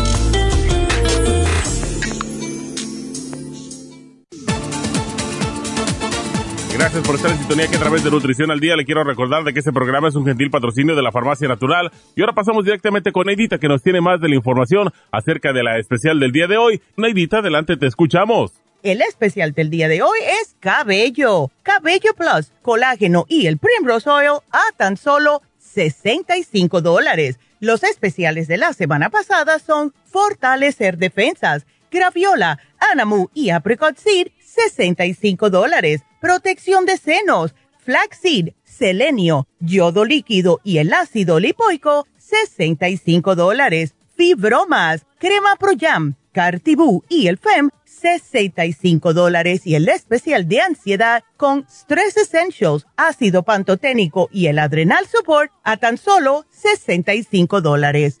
Gracias por estar en sintonía que a través de Nutrición al Día le quiero recordar de que este programa es un gentil patrocinio de la Farmacia Natural. Y ahora pasamos directamente con Neidita que nos tiene más de la información acerca de la especial del día de hoy. Neidita, adelante, te escuchamos. El especial del día de hoy es Cabello. Cabello Plus, colágeno y el Primrose Oil a tan solo 65 dólares. Los especiales de la semana pasada son Fortalecer Defensas, Graviola, Anamu y Apricot Seed, 65 dólares protección de senos, flaxseed, selenio, yodo líquido y el ácido lipoico, 65 dólares. Fibromas, crema Pro Jam, Cartibú y el FEM, 65 dólares. Y el especial de ansiedad con Stress Essentials, ácido pantoténico y el Adrenal Support a tan solo 65 dólares.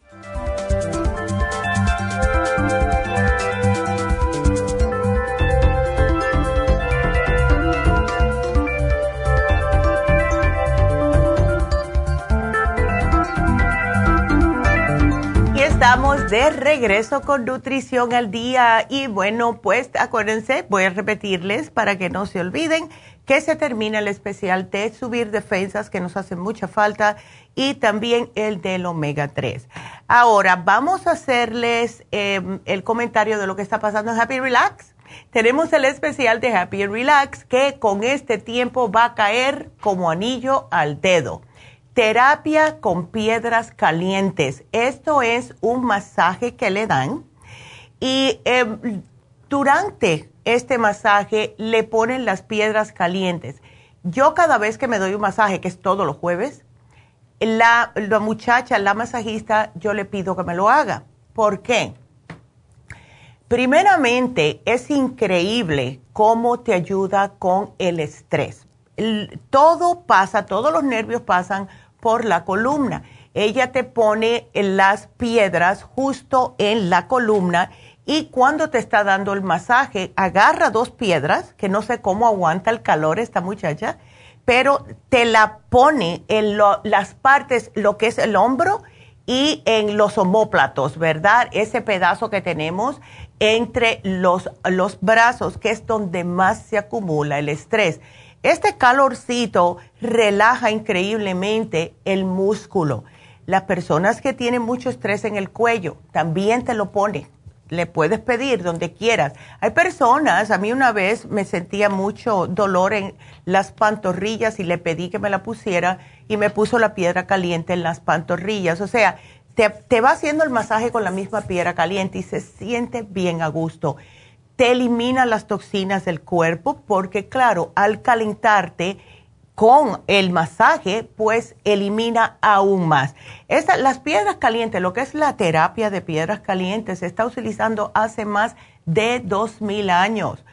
Estamos de regreso con Nutrición al Día y bueno, pues acuérdense, voy a repetirles para que no se olviden que se termina el especial de subir defensas que nos hacen mucha falta y también el del omega 3. Ahora vamos a hacerles em, el comentario de lo que está pasando en Happy Relax. Tenemos el especial de Happy Relax que con este tiempo va a caer como anillo al dedo terapia con piedras calientes. Esto es un masaje que le dan y em, durante este masaje le ponen las piedras calientes. Yo cada vez que me doy un masaje, que es todos los jueves, la, la muchacha, la masajista, yo le pido que me lo haga. ¿Por qué? Primeramente, es increíble cómo te ayuda con el estrés. todo pasa, todos los nervios pasan por la columna. Ella te pone las piedras justo en la columna y cuando te está dando el masaje, agarra dos piedras, que no sé cómo aguanta el calor esta muchacha, pero te la pone en las partes, lo que es el hombro y en los homóplatos, ¿verdad? Ese pedazo que tenemos entre los, los brazos, que es donde más se acumula el estrés. Este calorcito relaja increíblemente el músculo. Las personas que tienen mucho estrés en el cuello también te lo pone. Le puedes pedir donde quieras. Hay personas, a mí una vez me sentía mucho dolor en las pantorrillas y le pedí que me la pusiera y me puso la piedra caliente en las pantorrillas. O sea, te, te va haciendo el masaje con la misma piedra caliente y se siente bien a gusto te elimina las toxinas del cuerpo porque claro, al calentarte con el masaje, pues elimina aún más. las piedras calientes, lo que es la terapia de piedras calientes, se está utilizando hace más de dos mil años.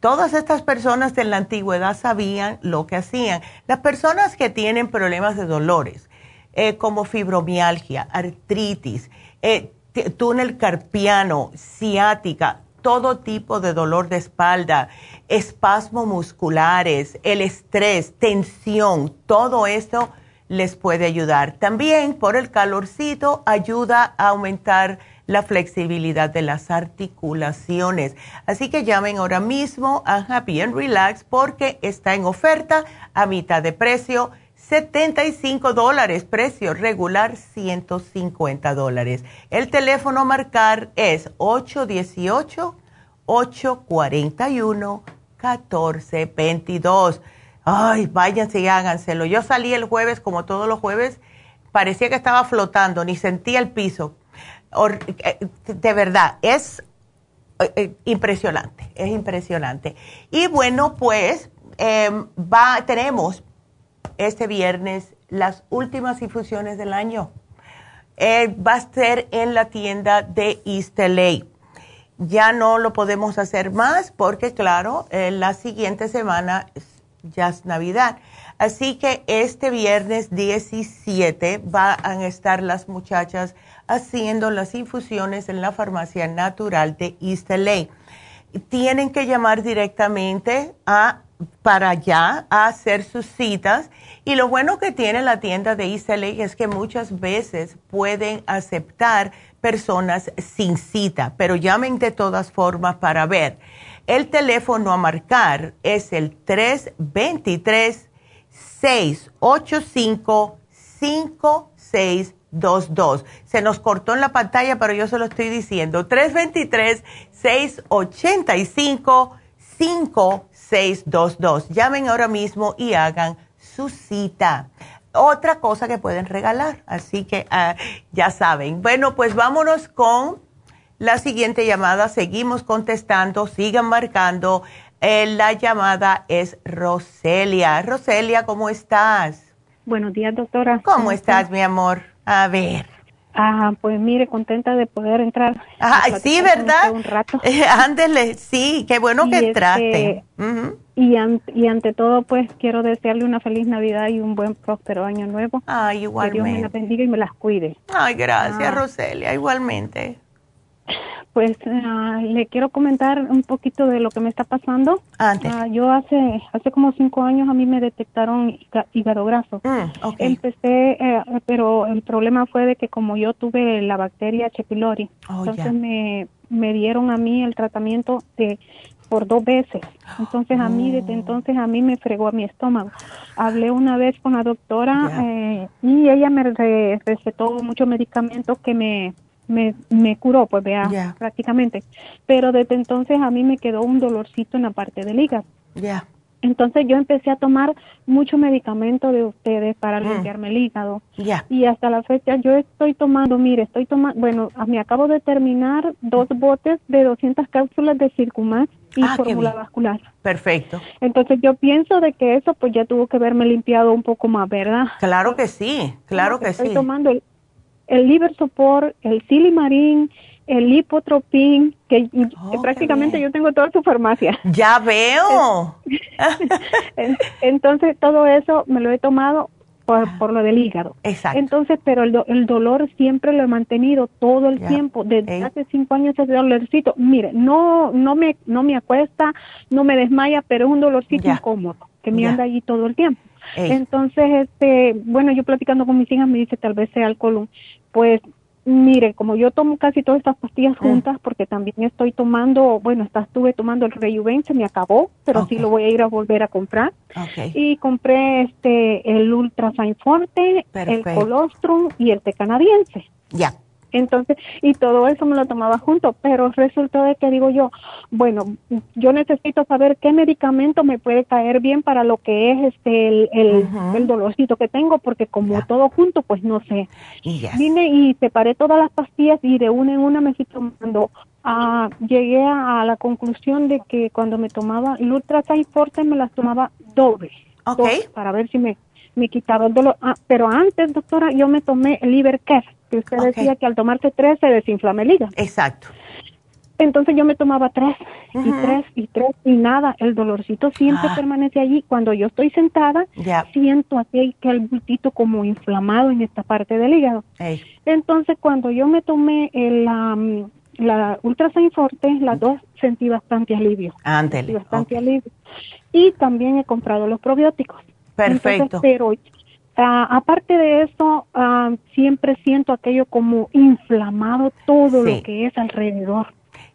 Todas estas personas de la antigüedad sabían lo que hacían. Las personas que tienen problemas de dolores, eh, como fibromialgia, artritis, eh, túnel carpiano, ciática, todo tipo de dolor de espalda, espasmos musculares, el estrés, tensión, todo esto les puede ayudar. También por el calorcito ayuda a aumentar la flexibilidad de las articulaciones. Así que llamen ahora mismo a Happy and Relax porque está en oferta a mitad de precio 75 dólares, precio regular 150 dólares. El teléfono a marcar es 818-841-1422. Ay, váyanse y háganselo. Yo salí el jueves, como todos los jueves, parecía que estaba flotando, ni sentía el piso. Eh, de verdad, es eh, eh, impresionante, es impresionante. Y bueno, pues em, tenemos este viernes las últimas infusiones del año. Eh, va a ser en la tienda de East LA. Ya no lo podemos hacer más porque, claro, la siguiente semana ya es Navidad. Así que este viernes 17 van a estar las muchachas haciendo las infusiones en la farmacia natural de East LA. Tienen que llamar directamente a para allá a hacer sus citas. Y lo bueno que tiene la tienda de East LA es que muchas veces pueden aceptar personas sin cita, pero llamen de todas formas para ver. El teléfono a marcar es el 323-685-5622. Se nos cortó en la pantalla, pero yo se lo estoy diciendo. 323-685-5622. Llamen ahora mismo y hagan su cita. Otra cosa que pueden regalar, así que ah, ya saben. Bueno, pues vámonos con la siguiente llamada. Seguimos contestando, sigan marcando. Eh, la llamada es Roselia. Roselia, ¿cómo estás? Buenos días, doctora. ¿Cómo, estás, mi amor? A ver. Ah, pues mire, contenta de poder entrar. Ah, sí, ¿verdad? Un rato. [laughs] ándele, sí, qué bueno que entraste. y, y ante todo, pues quiero desearle una feliz Navidad y un buen próspero año nuevo. Ay, igualmente. Que Dios me la bendiga y me las cuide. Ay, gracias, Ah. Roselia, igualmente. Pues ah, le quiero comentar un poquito de lo que me está pasando. Antes. Ah, yo hace hace como cinco años a mí me detectaron híga- hígado graso. Mm. Empecé, eh, pero el problema fue de que como yo tuve la bacteria H. pylori, Oh, entonces me, me dieron a mí el tratamiento de por dos veces. Entonces a mí, Oh. desde entonces a mí me fregó a mi estómago. Hablé una vez con la doctora eh, y ella me re- recetó muchos medicamentos que me, me, me curó, pues vea, Ya. prácticamente. Pero desde entonces a mí me quedó un dolorcito en la parte del hígado. Ya. Entonces yo empecé a tomar mucho medicamento de ustedes para Mm. limpiarme el hígado. Ya. Y hasta la fecha yo estoy tomando, mire, estoy tomando, bueno, me acabo de terminar dos botes de 200 cápsulas de Circumax y Ah, fórmula vascular. Perfecto. Entonces yo pienso de que eso pues ya tuvo que haberme limpiado un poco más, ¿verdad? Claro que sí, claro que estoy sí. tomando el, el Liver Support, el Silimarín, el Lipotropin, que, que Oh, qué prácticamente yo tengo toda su farmacia. Ya veo. En- [laughs] Entonces, todo eso me lo he tomado por, por lo del hígado. Exacto. Entonces, pero el, do- el dolor siempre lo he mantenido todo el tiempo. Desde Ey. hace cinco años ese dolorcito. Mire, no, no me, no me acuesta, no me desmaya, pero es un dolorcito incómodo que me anda allí todo el tiempo. Ey. Entonces, este, bueno, yo platicando con mis hijas me dice tal vez sea el colon. Pues, mire, como yo tomo casi todas estas pastillas juntas, porque también estoy tomando, bueno, esta estuve tomando el Rejuven, se me acabó, pero sí Ok. lo voy a ir a volver a comprar. Y compré este, el Ultrasign Forte, el Colostrum y el té canadiense. Ya. Entonces, y todo eso me lo tomaba junto, pero resultó de que digo yo, bueno, yo necesito saber qué medicamento me puede caer bien para lo que es este el, el, el dolorcito que tengo, porque como todo junto, pues no sé. Yes. Vine y separé todas las pastillas y de una en una me fui tomando. Ah, llegué a, la conclusión de que cuando me tomaba el Ultrasign Forte me las tomaba doble. Ok. dos, para ver si me, me quitaba el dolor. Ah, pero antes, doctora, yo me tomé el Ibercare, que usted decía que al tomarse tres se desinflama el hígado. Exacto. Entonces yo me tomaba tres y tres y tres y nada, el dolorcito siempre Ah. permanece allí. Cuando yo estoy sentada, siento así que el bultito como inflamado en esta parte del hígado. Entonces cuando yo me tomé el, la Ultrasign Forte, las dos sentí bastante alivio. Sentí bastante alivio. Y también he comprado los probióticos. Perfecto. Entonces, pero ah, aparte de eso, ah, siempre siento aquello como inflamado todo Sí. lo que es alrededor.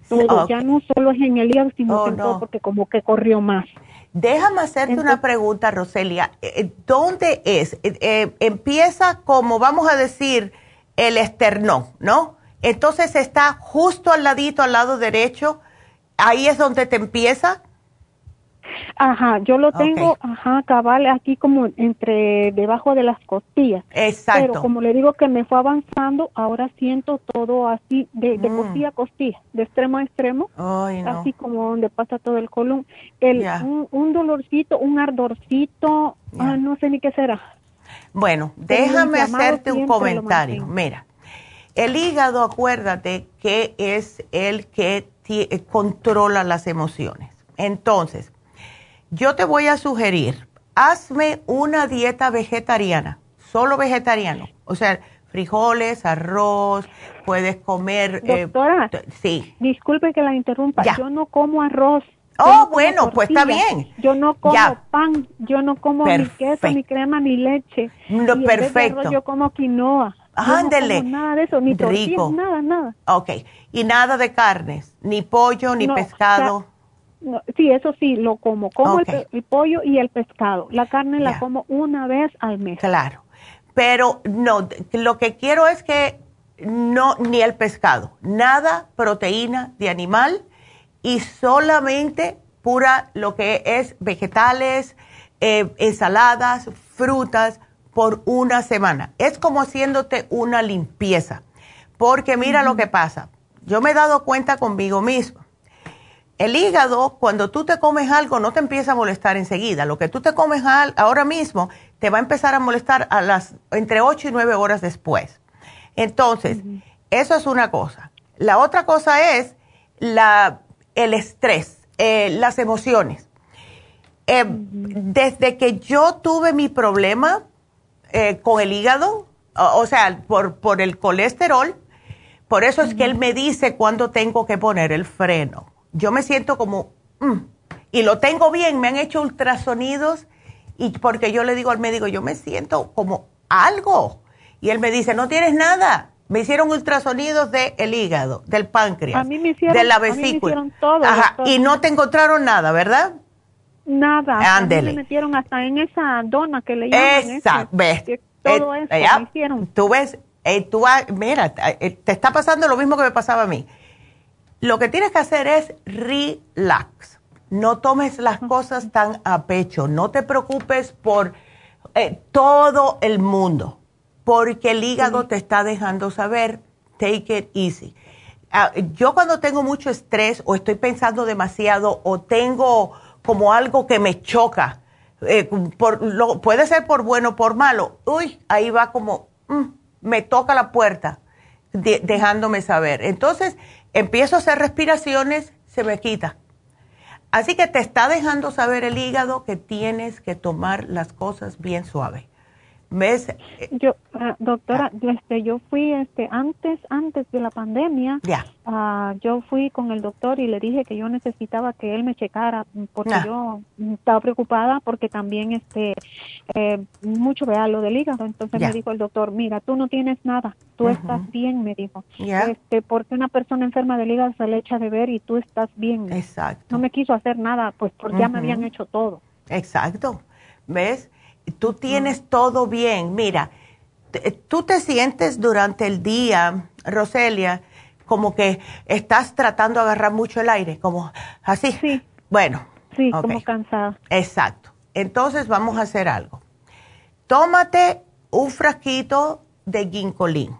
Todo, ya no solo es en el hígado, sino Oh, todo, porque como que corrió más. Déjame hacerte una pregunta, Roselia. Eh, ¿Dónde es? Eh, eh, empieza como, vamos a decir, el esternón, ¿no? Entonces está justo al ladito, al lado derecho. Ahí es donde te empieza. Ajá, yo lo tengo, ajá, cabal, aquí como entre debajo de las costillas. Exacto. Pero como le digo que me fue avanzando, ahora siento todo así, de, de Mm. costilla a costilla, de extremo a extremo, Ay, no. así como donde pasa todo el colon. El, un, un dolorcito, un ardorcito, ah, no sé ni qué será. Bueno, déjame hacerte un comentario. Mira, el hígado, acuérdate que es el que controla las emociones. Entonces, yo te voy a sugerir, hazme una dieta vegetariana, solo vegetariano. O sea, frijoles, arroz, puedes comer... eh, Doctora. t- sí. Disculpe que la interrumpa, Ya. yo no como arroz. Oh, no bueno, pues está bien. Yo no como Ya. pan, yo no como ni queso, ni crema, ni leche. No, Y perfecto. arroz, yo como quinoa. No Ándele. como nada de eso, ni tortillas, Rico. nada, nada. Ok. Y nada de carnes, ni pollo, ni No, pescado. o sea, no, sí, eso sí, lo como. Como el pollo y el pescado. La carne la como una vez al mes. Claro. Pero no, lo que quiero es que no, ni el pescado, nada proteína de animal y solamente pura lo que es vegetales, eh, ensaladas, frutas por una semana. Es como haciéndote una limpieza. Porque mira lo que pasa. Yo me he dado cuenta conmigo mismo. El hígado, cuando tú te comes algo, no te empieza a molestar enseguida. Lo que tú te comes ahora mismo te va a empezar a molestar a las entre 8 y 9 horas después. Entonces, eso es una cosa. La otra cosa es la, el estrés, eh, las emociones. Eh, Desde que yo tuve mi problema eh, con el hígado, o, o sea, por, por el colesterol, por eso es que él me dice cuándo tengo que poner el freno. Yo me siento como, mm, y lo tengo bien, me han hecho ultrasonidos y porque yo le digo al médico, yo me siento como algo. Y él me dice, no tienes nada. Me hicieron ultrasonidos del hígado, del páncreas, A mí me hicieron- de la a mí me vesícula. hicieron todo, Ajá, doctor. y no te encontraron nada, ¿verdad? Nada. Ándele. Me metieron hasta en esa dona que le llaman. ese, Exacto, ves. Todo Eh, eso ya, me hicieron. Tú ves, eh, tú, mira, eh, te está pasando lo mismo que me pasaba a mí. Lo que tienes que hacer es relax. No tomes las cosas tan a pecho. No te preocupes por eh, todo el mundo, porque el hígado te está dejando saber, take it easy. Ah, yo cuando tengo mucho estrés o estoy pensando demasiado o tengo como algo que me choca, eh, por, lo, puede ser por bueno o por malo, uy, ahí va como, mm, me toca la puerta, de- dejándome saber. Entonces empiezo a hacer respiraciones, se me quita. Así que te está dejando saber el hígado que tienes que tomar las cosas bien suave. ¿Ves? Eh, Yo, ah, doctora, yo, este, yo fui este, antes, antes de la pandemia, Ya. ah, yo fui con el doctor y le dije que yo necesitaba que él me checara mm, porque Ah. yo mm, estaba preocupada porque también este eh, mucho vea lo del hígado. Entonces Ya. me dijo el doctor, mira, tú no tienes nada, tú estás bien, me dijo. Ya. Este, porque una persona enferma del hígado se le echa de ver y tú estás bien. Exacto. No me quiso hacer nada, pues porque ya me habían hecho todo. Exacto. ¿Ves? Tú tienes todo bien. Mira, tú te sientes durante el día, Roselia, como que estás tratando de agarrar mucho el aire, como así. Sí. Bueno. Sí, como cansada. Exacto. Entonces vamos a hacer algo. Tómate un frasquito de ginkolín.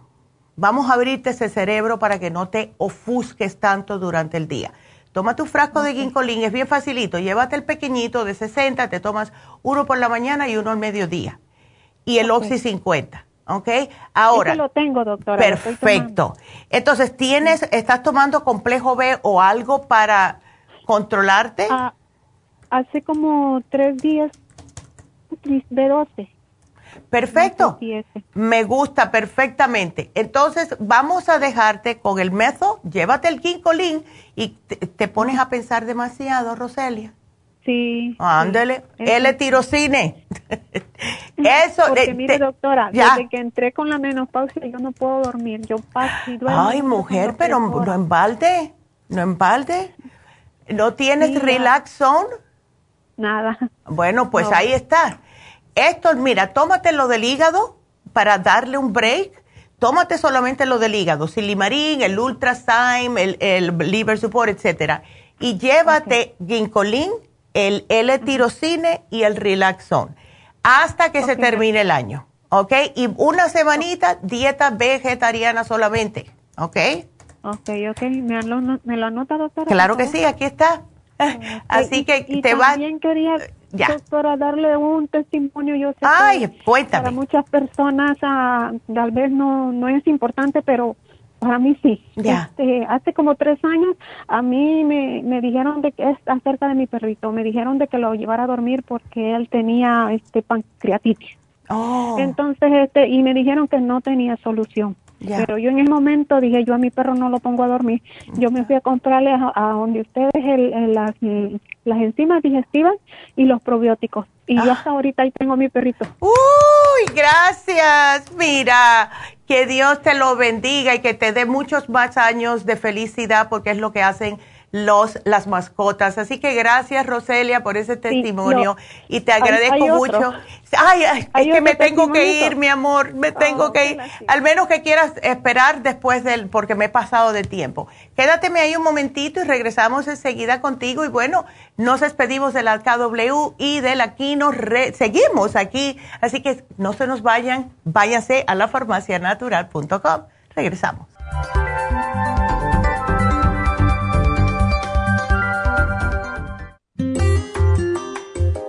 Vamos a abrirte ese cerebro para que no te ofusques tanto durante el día. Toma tu frasco de ginkolín, es bien facilito. Llévate el pequeñito de 60, te tomas uno por la mañana y uno al mediodía. Y el Ok. Oxy 50, ¿ok? Ahora, lo tengo, doctora. perfecto. Entonces, ¿tienes, estás tomando complejo B o algo para controlarte? Ah, hace como tres días, B12. Perfecto. Me gusta perfectamente. Entonces, vamos a dejarte con el mezo, llévate el ginkolín y te, te pones a pensar demasiado, Roselia. Sí. Ándele, sí. L tirocine. [laughs] Eso. Porque eh, mire, te- doctora, ya. desde que entré con la menopausia yo no puedo dormir. Yo paso y duermo. Ay, mujer, pero no horas. en balde, no en balde. ¿No tienes Sí, relax zone? Nada. Bueno, pues No. ahí está. Esto, mira, tómate lo del hígado para darle un break. Tómate solamente lo del hígado, silimarín, el ultrazyme, el, el liver support, etcétera. Y llévate ginkolín el L-tirocine y el Relaxon, hasta que se termine el año, ¿ok? Y una semanita, dieta vegetariana solamente, ¿ok? Ok, ok, ¿me lo, me lo anota, doctora? Claro que sí, aquí está. Así que te va... También quería, Ya. doctora, darle un testimonio. Yo sé Ay, que para muchas personas ah, tal vez no, no es importante, pero para mí sí. Ya. Este, hace como tres años a mí me, me dijeron de que es acerca de mi perrito. Me dijeron de que lo llevara a dormir porque él tenía este pancreatitis. Oh, Entonces, este, y me dijeron que no tenía solución. Pero yo en el momento dije, yo a mi perro no lo pongo a dormir. Yo me fui a comprarle a, a donde ustedes el, el- las, las enzimas digestivas y los probióticos. Y Ah. yo hasta ahorita ahí tengo mi perrito. Uy, gracias. Mira, que Dios te lo bendiga y que te dé muchos más años de felicidad porque es lo que hacen los las mascotas. Así que gracias, Roselia, por ese testimonio y te agradezco hay mucho. Ay, ay, Hay es que me tengo que ir, mi amor, me tengo Oh, que ir. Al menos que quieras esperar después del, porque me he pasado de tiempo. Quédateme ahí un momentito y regresamos enseguida contigo. Y bueno, nos despedimos de la KW y de la. Re- seguimos aquí. Así que no se nos vayan, váyanse a la farmacianatural.com. Regresamos.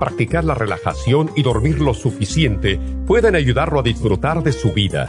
practicar la relajación y dormir lo suficiente pueden ayudarlo a disfrutar de su vida.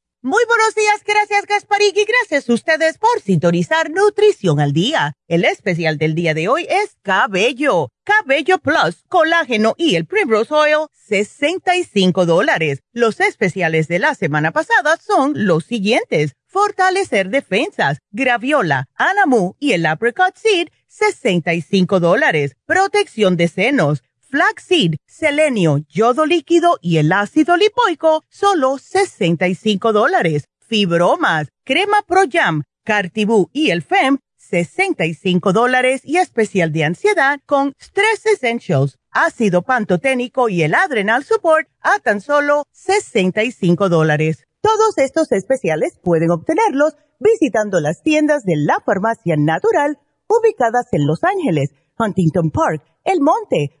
Muy buenos días, gracias Gasparín y gracias a ustedes por sintonizar Nutrición al Día. El especial del día de hoy es Cabello. Cabello Plus, colágeno y el Primrose Oil, 65 dólares. Los especiales de la semana pasada son los siguientes. Fortalecer defensas, Graviola, Anamu y el Apricot Seed, 65 dólares. Protección de senos, flaxseed, selenio, yodo líquido y el ácido lipoico, solo 65 dólares. Fibromas, crema Pro Jam, Cartibú y el FEM, 65 dólares y especial de ansiedad con Stress Essentials, ácido pantoténico y el Adrenal Support a tan solo 65 dólares. Todos estos especiales pueden obtenerlos visitando las tiendas de la farmacia natural ubicadas en Los Ángeles, Huntington Park, El Monte,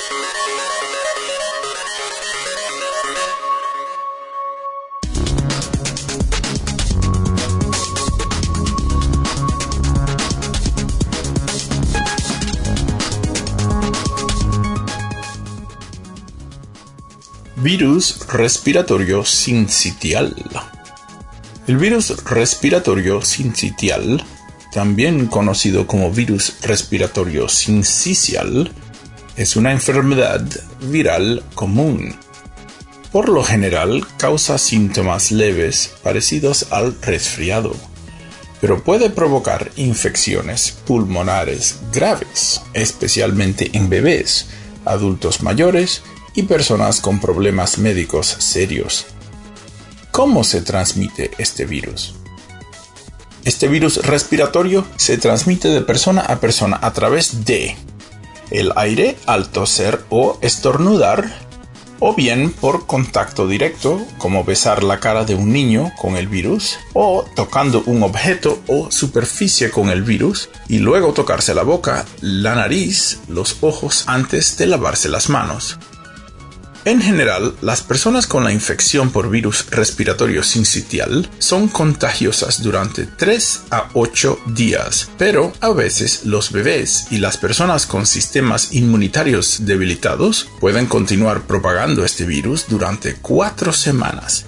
Virus respiratorio sincitial. El virus respiratorio sincitial, también conocido como virus respiratorio sincicial, es una enfermedad viral común. Por lo general causa síntomas leves parecidos al resfriado, pero puede provocar infecciones pulmonares graves, especialmente en bebés, adultos mayores y personas con problemas médicos serios. ¿Cómo se transmite este virus? Este virus respiratorio se transmite de persona a persona a través de el aire al toser o estornudar, o bien por contacto directo, como besar la cara de un niño con el virus, o tocando un objeto o superficie con el virus, y luego tocarse la boca, la nariz, los ojos antes de lavarse las manos. En general, las personas con la infección por virus respiratorio sincitial son contagiosas durante 3 a 8 días, pero a veces los bebés y las personas con sistemas inmunitarios debilitados pueden continuar propagando este virus durante 4 semanas.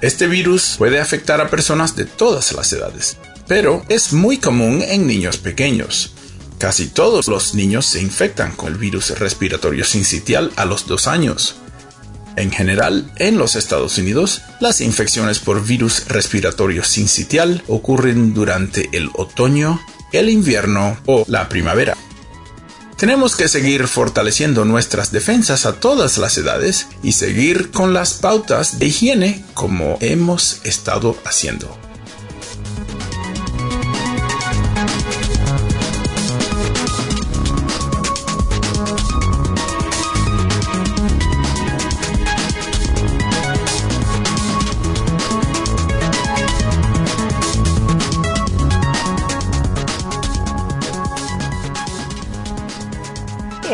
Este virus puede afectar a personas de todas las edades, pero es muy común en niños pequeños, Casi todos los niños se infectan con el virus respiratorio sincitial a los dos años. En general, en los Estados Unidos, las infecciones por virus respiratorio sincitial ocurren durante el otoño, el invierno o la primavera. Tenemos que seguir fortaleciendo nuestras defensas a todas las edades y seguir con las pautas de higiene como hemos estado haciendo.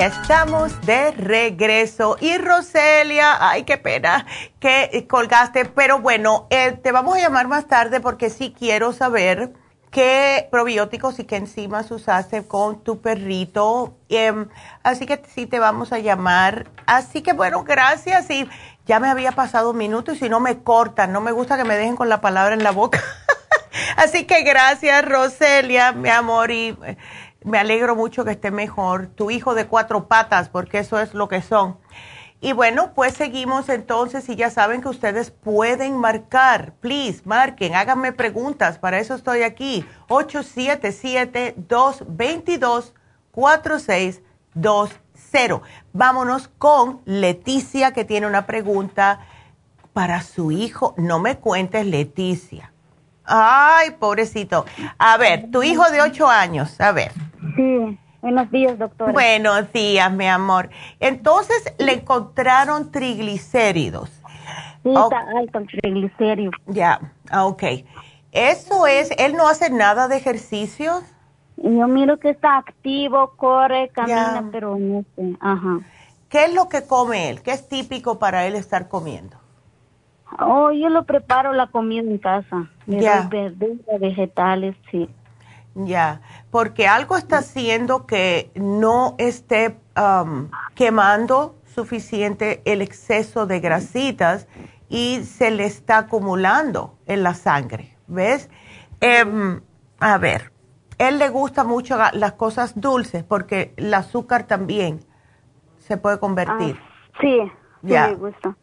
Estamos de regreso. Y Roselia, ay, qué pena que colgaste, pero bueno, eh, te vamos a llamar más tarde porque sí quiero saber qué probióticos y qué enzimas usaste con tu perrito. Em, así que sí te vamos a llamar. Así que bueno, gracias. Y ya me había pasado un minuto y si no me cortan, no me gusta que me dejen con la palabra en la boca. [laughs] así que gracias, Roselia, mi amor. Y me alegro mucho que esté mejor. Tu hijo de cuatro patas, porque eso es lo que son. Y bueno, pues seguimos entonces y ya saben que ustedes pueden marcar, please, marquen, háganme preguntas, para eso estoy aquí, 877-222-4620. Vámonos con Leticia que tiene una pregunta para su hijo. No me cuentes, Leticia. Ay, pobrecito. A ver, tu hijo de ocho años, a ver. Sí, buenos días, doctora. Buenos días, mi amor. Entonces, le encontraron triglicéridos. Sí, está alto el triglicérido. Ya, ah, ok. Eso es, ¿él no hace nada de ejercicios? Yo miro que está activo, corre, camina, pero no sé, ajá. ¿Qué es lo que come él? ¿Qué es típico para él estar comiendo? Oh, yo lo preparo la comida en casa. Ya. Verduras, vegetales, sí. Ya, porque algo está haciendo que no esté um, quemando suficiente el exceso de grasitas y se le está acumulando en la sangre, ¿ves? Em, a ver, él le gusta mucho las cosas dulces porque el azúcar también se puede convertir. Ah, sí, sí le gusta.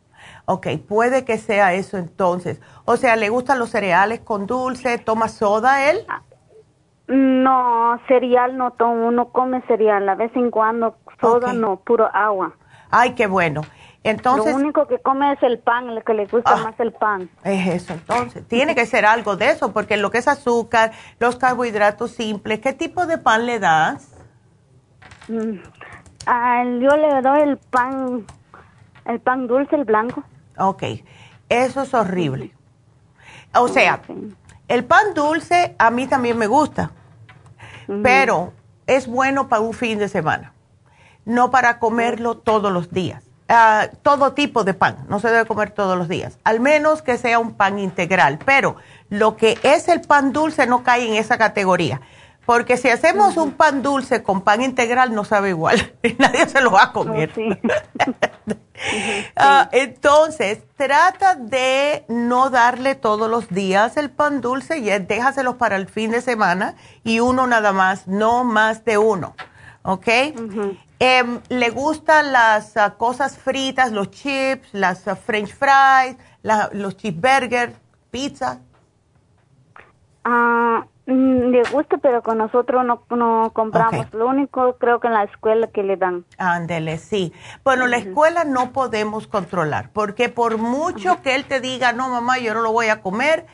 Ok, puede que sea eso entonces. O sea, ¿le gustan los cereales con dulce? ¿Toma soda él? No, cereal no tomo, no come cereal, a vez en cuando soda no, puro agua. Ay, qué bueno. Entonces, lo único que come es el pan, el que le gusta ah, más el pan. Es eso, entonces. Tiene que ser algo de eso, porque lo que es azúcar, los carbohidratos simples, ¿qué tipo de pan le das? Mm, ah, yo le doy el pan, el pan dulce, el blanco. Ok, eso es horrible. O sea, el pan dulce a mí también me gusta, pero es bueno para un fin de semana, no para comerlo todos los días. Ah, todo tipo de pan, no se debe comer todos los días, al menos que sea un pan integral, pero lo que es el pan dulce no cae en esa categoría. Porque si hacemos un pan dulce con pan integral no sabe igual, [laughs] nadie se lo va a comer. [laughs] Ah, entonces, trata de no darle todos los días el pan dulce y déjaselos para el fin de semana y uno nada más, no más de uno. ¿Ok? Em, ¿Le gustan las ah, cosas fritas, los chips, las ah, french fries, los cheeseburgers, pizza? Ah Mm, le gusta, pero con nosotros no, no compramos. Lo único creo que en la escuela que le dan. Ándele, sí. Bueno, la escuela no podemos controlar, porque por mucho que él te diga, no, mamá, yo no lo voy a comer,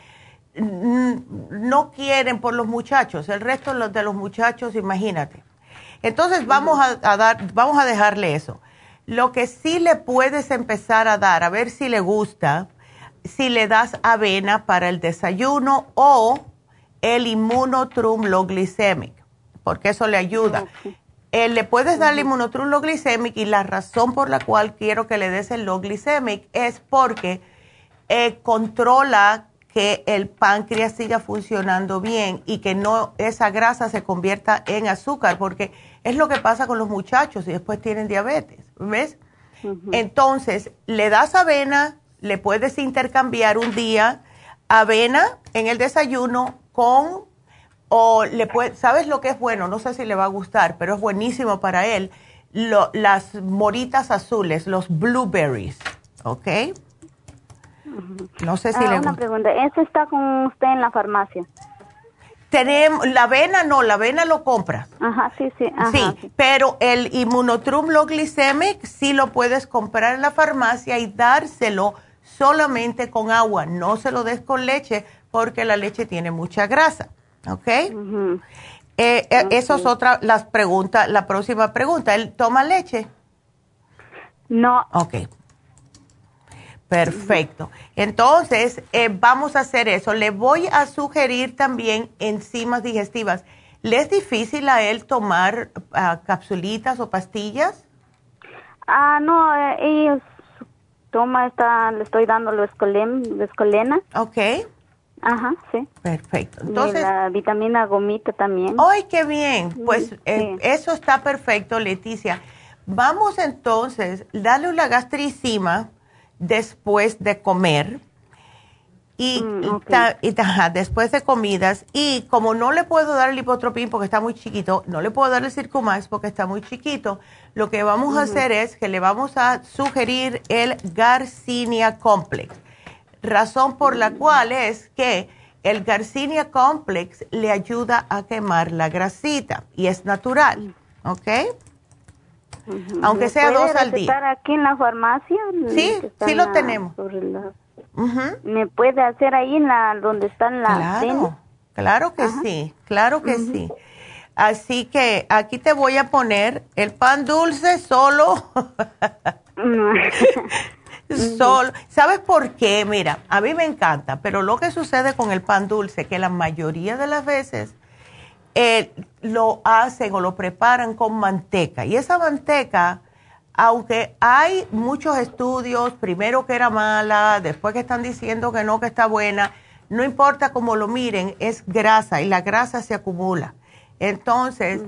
no quieren por los muchachos. El resto de los muchachos, imagínate. Entonces vamos a, dar, vamos a dejarle eso. Lo que sí le puedes empezar a dar, a ver si le gusta, si le das avena para el desayuno o el inmunotrum glycemic, porque eso le ayuda. Eh, le puedes dar el inmunotrum glycemic y la razón por la cual quiero que le des el glycemic es porque eh, controla que el páncreas siga funcionando bien y que no esa grasa se convierta en azúcar, porque es lo que pasa con los muchachos y después tienen diabetes, ¿ves? Entonces, le das avena, le puedes intercambiar un día avena en el desayuno con, o le puede, ¿sabes lo que es bueno? No sé si le va a gustar, pero es buenísimo para él. las moritas azules, los blueberries, ¿ok? No sé si ah, le una pregunta, ¿eso está con usted en la farmacia? Tenemos, la avena no, la avena lo compra. Ajá, sí, sí. sí, pero el inmunotrum glycemic sí lo puedes comprar en la farmacia y dárselo solamente con agua. No se lo des con leche porque la leche tiene mucha grasa, ¿ok? Eh, eh, eso es otra, las preguntas, la próxima pregunta, ¿él toma leche? No. Ok. Perfecto. Entonces, eh, vamos a hacer eso. Le voy a sugerir también enzimas digestivas. ¿Le es difícil a él tomar uh, capsulitas o pastillas? Ah, no, ellos toma esta, le estoy dando lo escolena. Ok. Ajá, sí. Perfecto. Entonces, la vitamina gomita también. ¡Ay, qué bien! Pues eh, eso está perfecto, Leticia. Vamos entonces, darle una gastricima después de comer. Y, mm, después de comidas. Y como no le puedo dar el hipotropín porque está muy chiquito, no le puedo dar el circumax porque está muy chiquito, lo que vamos a hacer es que le vamos a sugerir el Garcinia Complex razón por la cual es que el Garcinia Complex le ayuda a quemar la grasita y es natural, ¿ok? Aunque sea dos al día. aquí en la farmacia? Sí, sí lo tenemos. ¿Me puede hacer ahí en la donde están las Claro, claro que sí, claro que sí. Así que aquí te voy a poner el pan dulce solo. [laughs] Solo, ¿Sabes por qué? Mira, a mí me encanta, pero lo que sucede con el pan dulce, que la mayoría de las veces eh, lo hacen o lo preparan con manteca. Y esa manteca, aunque hay muchos estudios, primero que era mala, después que están diciendo que no, que está buena, no importa cómo lo miren, es grasa y la grasa se acumula. Entonces,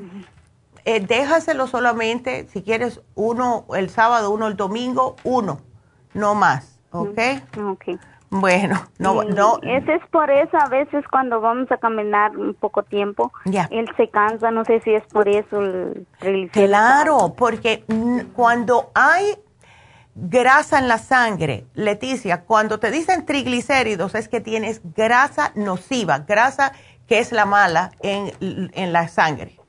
eh, déjaselo solamente, si quieres, uno el sábado, uno el domingo, uno no más, ¿ok? Ok. Bueno, no, no. Ese es por eso, a veces cuando vamos a caminar un poco tiempo, él se cansa, no sé si es por eso el Claro, porque cuando hay grasa en la sangre, Leticia, cuando te dicen triglicéridos es que tienes grasa nociva, grasa que es la mala en, en la sangre.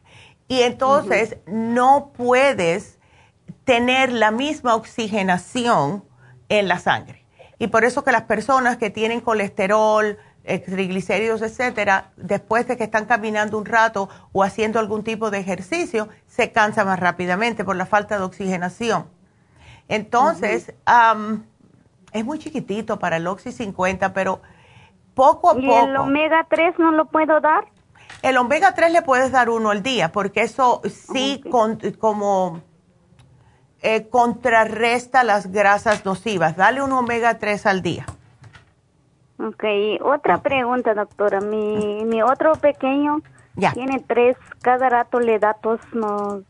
Y entonces no puedes tener la misma oxigenación en la sangre. Y por eso que las personas que tienen colesterol, eh, triglicéridos, etcétera, después de que están caminando un rato o haciendo algún tipo de ejercicio, se cansa más rápidamente por la falta de oxigenación. Entonces, es muy chiquitito para el Oxy 50, pero poco a poco. ¿Y el omega 3 no lo puedo dar? El omega 3 le puedes dar uno al día porque eso sí con- como eh, contrarresta las grasas nocivas. Dale un omega 3 al día. Ok, otra pregunta, doctora. Mi, mi otro pequeño Ya. tiene tres, cada rato le da tos, no,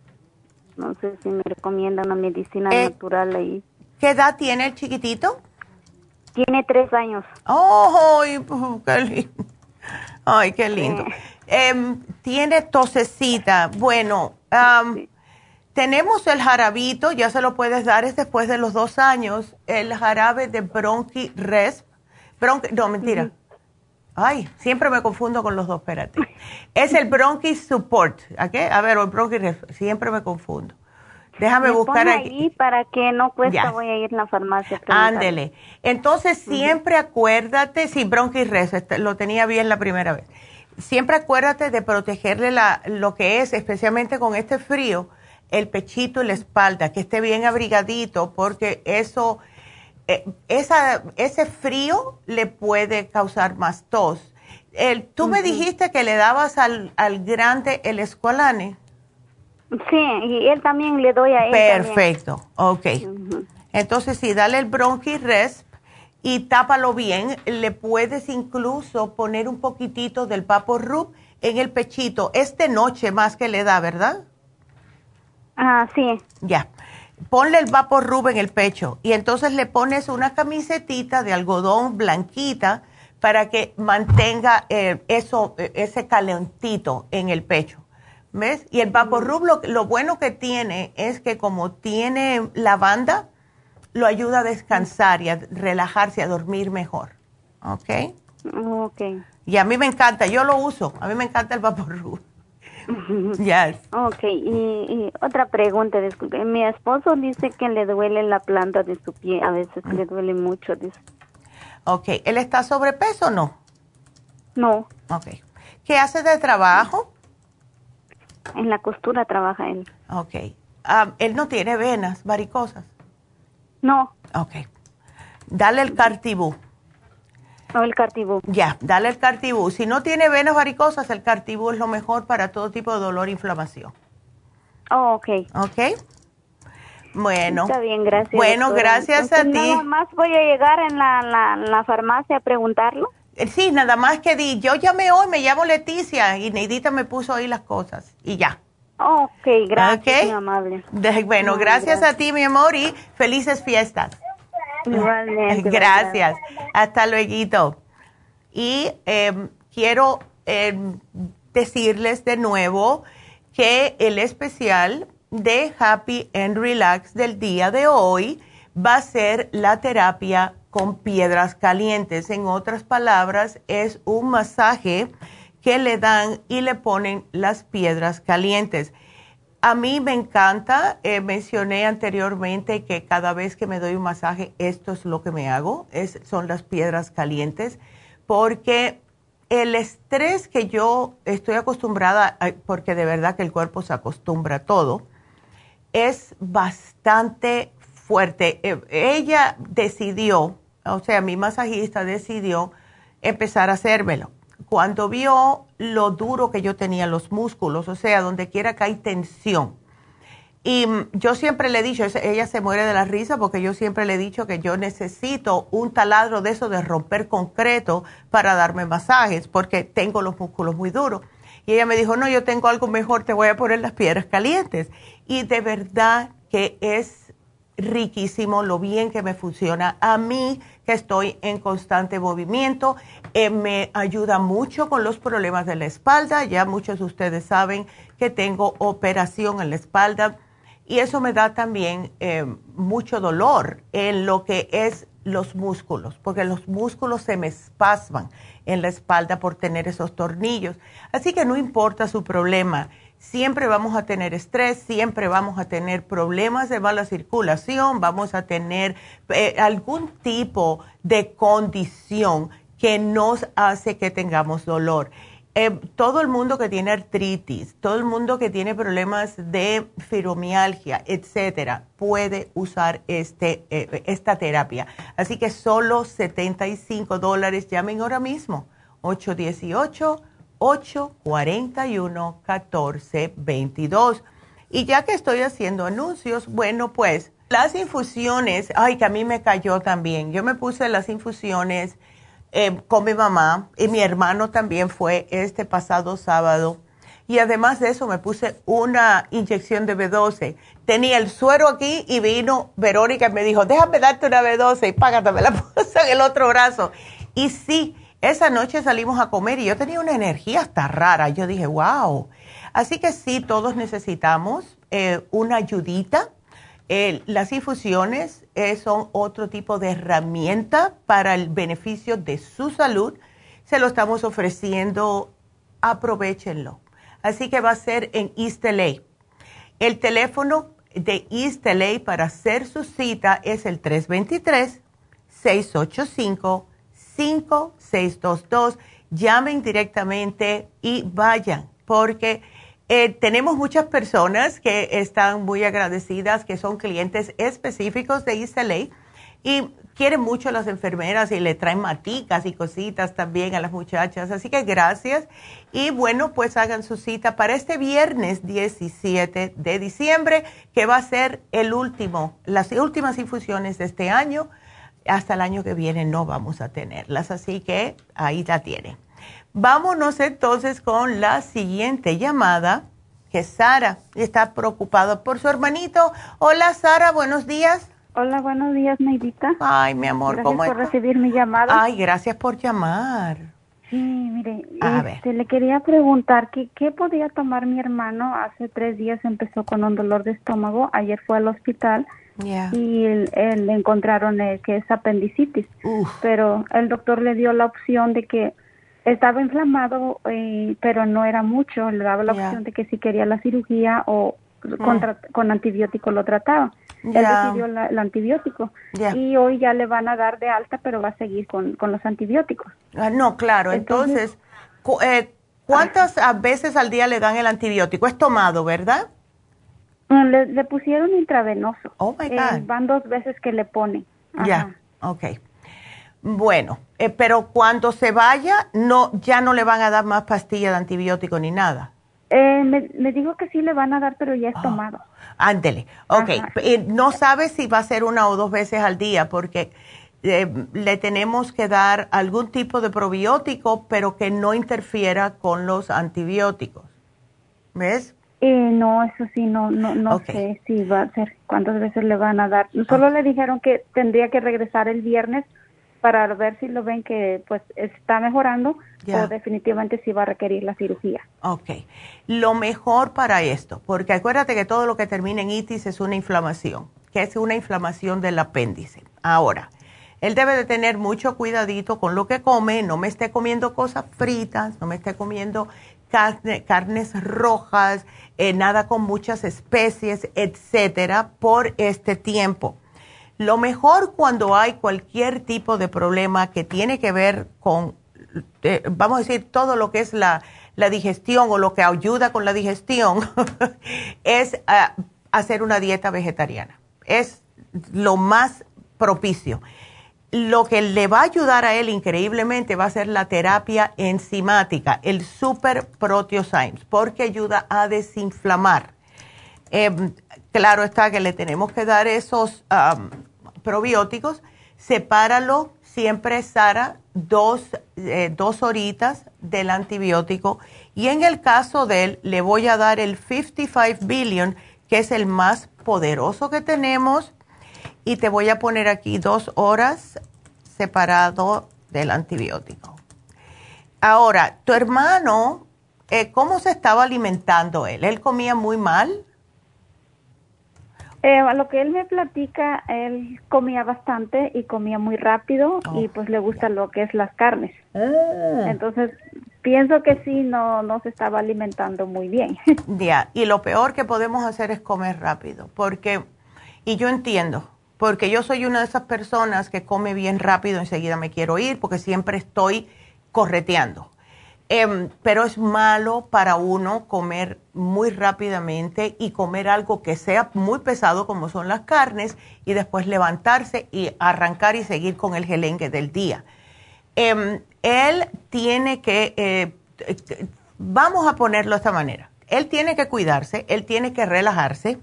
no sé si me recomienda una medicina Eh, natural ahí. ¿Qué edad tiene el chiquitito? Tiene tres años. Oh, ay, qué lindo. Ay, qué lindo. Em, tiene tosecita. Bueno, tenemos el jarabito, ya se lo puedes dar, es después de los dos años, el jarabe de Bronchi Resp. Bronchi, no, mentira. Ay, siempre me confundo con los dos, espérate. Es el Bronchi Support. ¿A qué? A ver, o el Bronchi Resp. Siempre me confundo. Déjame Me buscar aquí. ahí para que no cuesta, Ya. voy a ir a la farmacia. Ándele. Entonces, siempre acuérdate, si bronquis res, este, lo tenía bien la primera vez. Siempre acuérdate de protegerle la, lo que es, especialmente con este frío, el pechito y la espalda, que esté bien abrigadito, porque eso, eh, esa, ese frío le puede causar más tos. El, Tú me dijiste que le dabas al, al grande el escualane. Sí, y él también le doy a él. Perfecto, ok. Entonces, sí, dale el bronchi resp y tápalo bien. Le puedes incluso poner un poquitito del vapor rub en el pechito. Es de noche más que le da, ¿verdad? Ah, sí. Ya. Ponle el vapor rub en el pecho y entonces le pones una camisetita de algodón blanquita para que mantenga eh, eso, eh, ese calentito en el pecho. ¿Ves? Y el vapor rub lo, lo bueno que tiene es que como tiene lavanda, lo ayuda a descansar y a relajarse, a dormir mejor. ¿Ok? Ok. Y a mí me encanta, yo lo uso, a mí me encanta el vapor rub. Yes. Ok, y, y otra pregunta, disculpe. Mi esposo dice que le duele la planta de su pie, a veces le duele mucho. Dice. Ok, ¿él está sobrepeso o no? No, Ok. ¿Qué hace de trabajo? en la costura trabaja él. Ok. Ah, él no tiene venas varicosas. No, Ok. Dale el cartibú. No el cartibú. Ya, dale el cartibú. Si no tiene venas varicosas, el cartibú es lo mejor para todo tipo de dolor e inflamación. Oh, ok. ¿Ok? Bueno. Está bien, gracias. Bueno, doctora. gracias a ti. Nada más voy a llegar en la, la, la farmacia a preguntarlo. Eh, Sí, nada más que di, yo llamé hoy, me llamo Leticia y Neidita me puso ahí las cosas y ya. Oh, ok, gracias, Ok. muy amable. De- bueno, Muy gracias, a ti, mi amor, y felices fiestas. Igualmente. [laughs] Gracias. Hasta luego. Y em, quiero em, decirles de nuevo que el especial de Happy and Relax del día de hoy va a ser la terapia con piedras calientes. En otras palabras, es un masaje que le dan y le ponen las piedras calientes. A mí me encanta, eh, mencioné anteriormente que cada vez que me doy un masaje, esto es lo que me hago, es, son las piedras calientes, porque el estrés que yo estoy acostumbrada, porque de verdad que el cuerpo se acostumbra a todo, es bastante fuerte. Eh, ella decidió, o sea, mi masajista decidió empezar a hacérmelo. Cuando vio lo duro que yo tenía los músculos, o sea, donde quiera que hay tensión. Y mm, yo siempre le he dicho, ella se muere de la risa porque yo siempre le he dicho que yo necesito un taladro de eso de romper concreto para darme masajes porque tengo los músculos muy duros. Y ella me dijo, no, yo tengo algo mejor, te voy a poner las piedras calientes. Y de verdad que es riquísimo lo bien que me funciona. A mí, que estoy en constante movimiento, eh, me ayuda mucho con los problemas de la espalda. Ya muchos de ustedes saben que tengo operación en la espalda y eso me da también eh, mucho dolor en lo que es los músculos, porque los músculos se me espasman en la espalda por tener esos tornillos. Así que no importa su problema, siempre vamos a tener estrés, siempre vamos a tener problemas de mala circulación, vamos a tener eh, algún tipo de condición que nos hace que tengamos dolor. Eh, todo el mundo que tiene artritis, todo el mundo que tiene problemas de fibromialgia, etcétera, puede usar este, eh, esta terapia. Así que solo 75 dólares. Llamen ahora mismo. 1-841-1422. Y ya que estoy haciendo anuncios, bueno, pues las infusiones, ay, que a mí me cayó también. Yo me puse las infusiones eh, con mi mamá y mi hermano también fue este pasado sábado. Y además de eso me puse una inyección de B12. Tenía el suero aquí y vino Verónica y me dijo, déjame darte una B12 y págate, me la [laughs] puse en el otro brazo. Y sí, esa noche salimos a comer y yo tenía una energía hasta rara. Yo dije, wow. Así que sí, todos necesitamos eh, una ayudita las infusiones eh, son otro tipo de herramienta para el beneficio de su salud. Se lo estamos ofreciendo, aprovechenlo. Así que va a ser en East. El teléfono de East para hacer su cita es el 323-685-5622. Llamen directamente y vayan, porque eh, tenemos muchas personas que están muy agradecidas, que son clientes específicos de ISLA y quieren mucho a las enfermeras y le traen maticas y cositas también a las muchachas. Así que gracias. Y bueno, pues hagan su cita para este viernes 17 de diciembre, que va a ser el último, las últimas infusiones de este año. Hasta el año que viene no vamos a tenerlas. Así que ahí la tienen. Vámonos entonces con la siguiente llamada, que Sara está preocupada por su hermanito. Hola Sara, buenos días. Hola, buenos días, Neidita. Ay, mi amor, gracias por recibir mi llamada. Ay, gracias por llamar. Sí, mire, este, le quería preguntar que, qué podía tomar mi hermano. Hace tres días empezó con un dolor de estómago. Ayer fue al hospital y le encontraron eh, que es apendicitis. Pero el doctor le dio la opción de que estaba inflamado, eh, pero no era mucho. Le daba la opción de que si quería la cirugía o mm. con antibiótico lo trataba. Él decidió el antibiótico. Y hoy ya le van a dar de alta, pero va a seguir con, los antibióticos. Ah, no, claro. Entonces, eh, ¿cuántas veces al día le dan el antibiótico? Es tomado, ¿verdad? Le, pusieron intravenoso. Oh, my God. Eh, van dos veces que le ponen. Ya, okay ok. Bueno, eh, pero cuando se vaya, no, ya no le van a dar más pastillas de antibiótico ni nada. Eh, me, dijo que sí le van a dar, pero ya es oh, tomado. Ándele, ok. Eh, no sabe si va a ser una o dos veces al día, porque le tenemos que dar algún tipo de probiótico, pero que no interfiera con los antibióticos. ¿Ves? No, eso sí, no, no, no sé si va a ser, cuántas veces le van a dar. Solo le dijeron que tendría que regresar el viernes para ver si lo ven que pues está mejorando o definitivamente si va a requerir la cirugía. Ok. Lo mejor para esto, porque acuérdate que todo lo que termina en itis es una inflamación, que es una inflamación del apéndice. Ahora, él debe de tener mucho cuidadito con lo que come, no me esté comiendo cosas fritas, no me esté comiendo carnes rojas, eh, nada con muchas especies, etcétera, por este tiempo lo mejor cuando hay cualquier tipo de problema que tiene que ver con, eh, vamos a decir, todo lo que es la, digestión o lo que ayuda con la digestión, [laughs] es ah, hacer una dieta vegetariana. Es lo más propicio. Lo que le va a ayudar a él increíblemente va a ser la terapia enzimática, el Super Proteosymes, porque ayuda a desinflamar. Em, claro está que le tenemos que dar esos probióticos, sepáralo siempre, Sara, dos, eh, dos horitas del antibiótico. Y en el caso de él, le voy a dar el 55 billion, que es el más poderoso que tenemos. Y te voy a poner aquí dos horas separado del antibiótico. Ahora, tu hermano, eh, ¿cómo se estaba alimentando él? ¿Él comía muy mal? Eh, a lo que él me platica, él comía bastante y comía muy rápido y oh, pues le gusta lo que es las carnes. Ah. Entonces, pienso que sí, no, no se estaba alimentando muy bien. [laughs] Ya, y lo peor que podemos hacer es comer rápido, porque, y yo entiendo, porque yo soy una de esas personas que come bien rápido, enseguida me quiero ir, porque siempre estoy correteando. Em, pero es malo para uno comer muy rápidamente y comer algo que sea muy pesado como son las carnes y después levantarse y arrancar y seguir con el gelengue del día. Em, él tiene que, eh, vamos a ponerlo de esta manera. Él tiene que cuidarse, él tiene que relajarse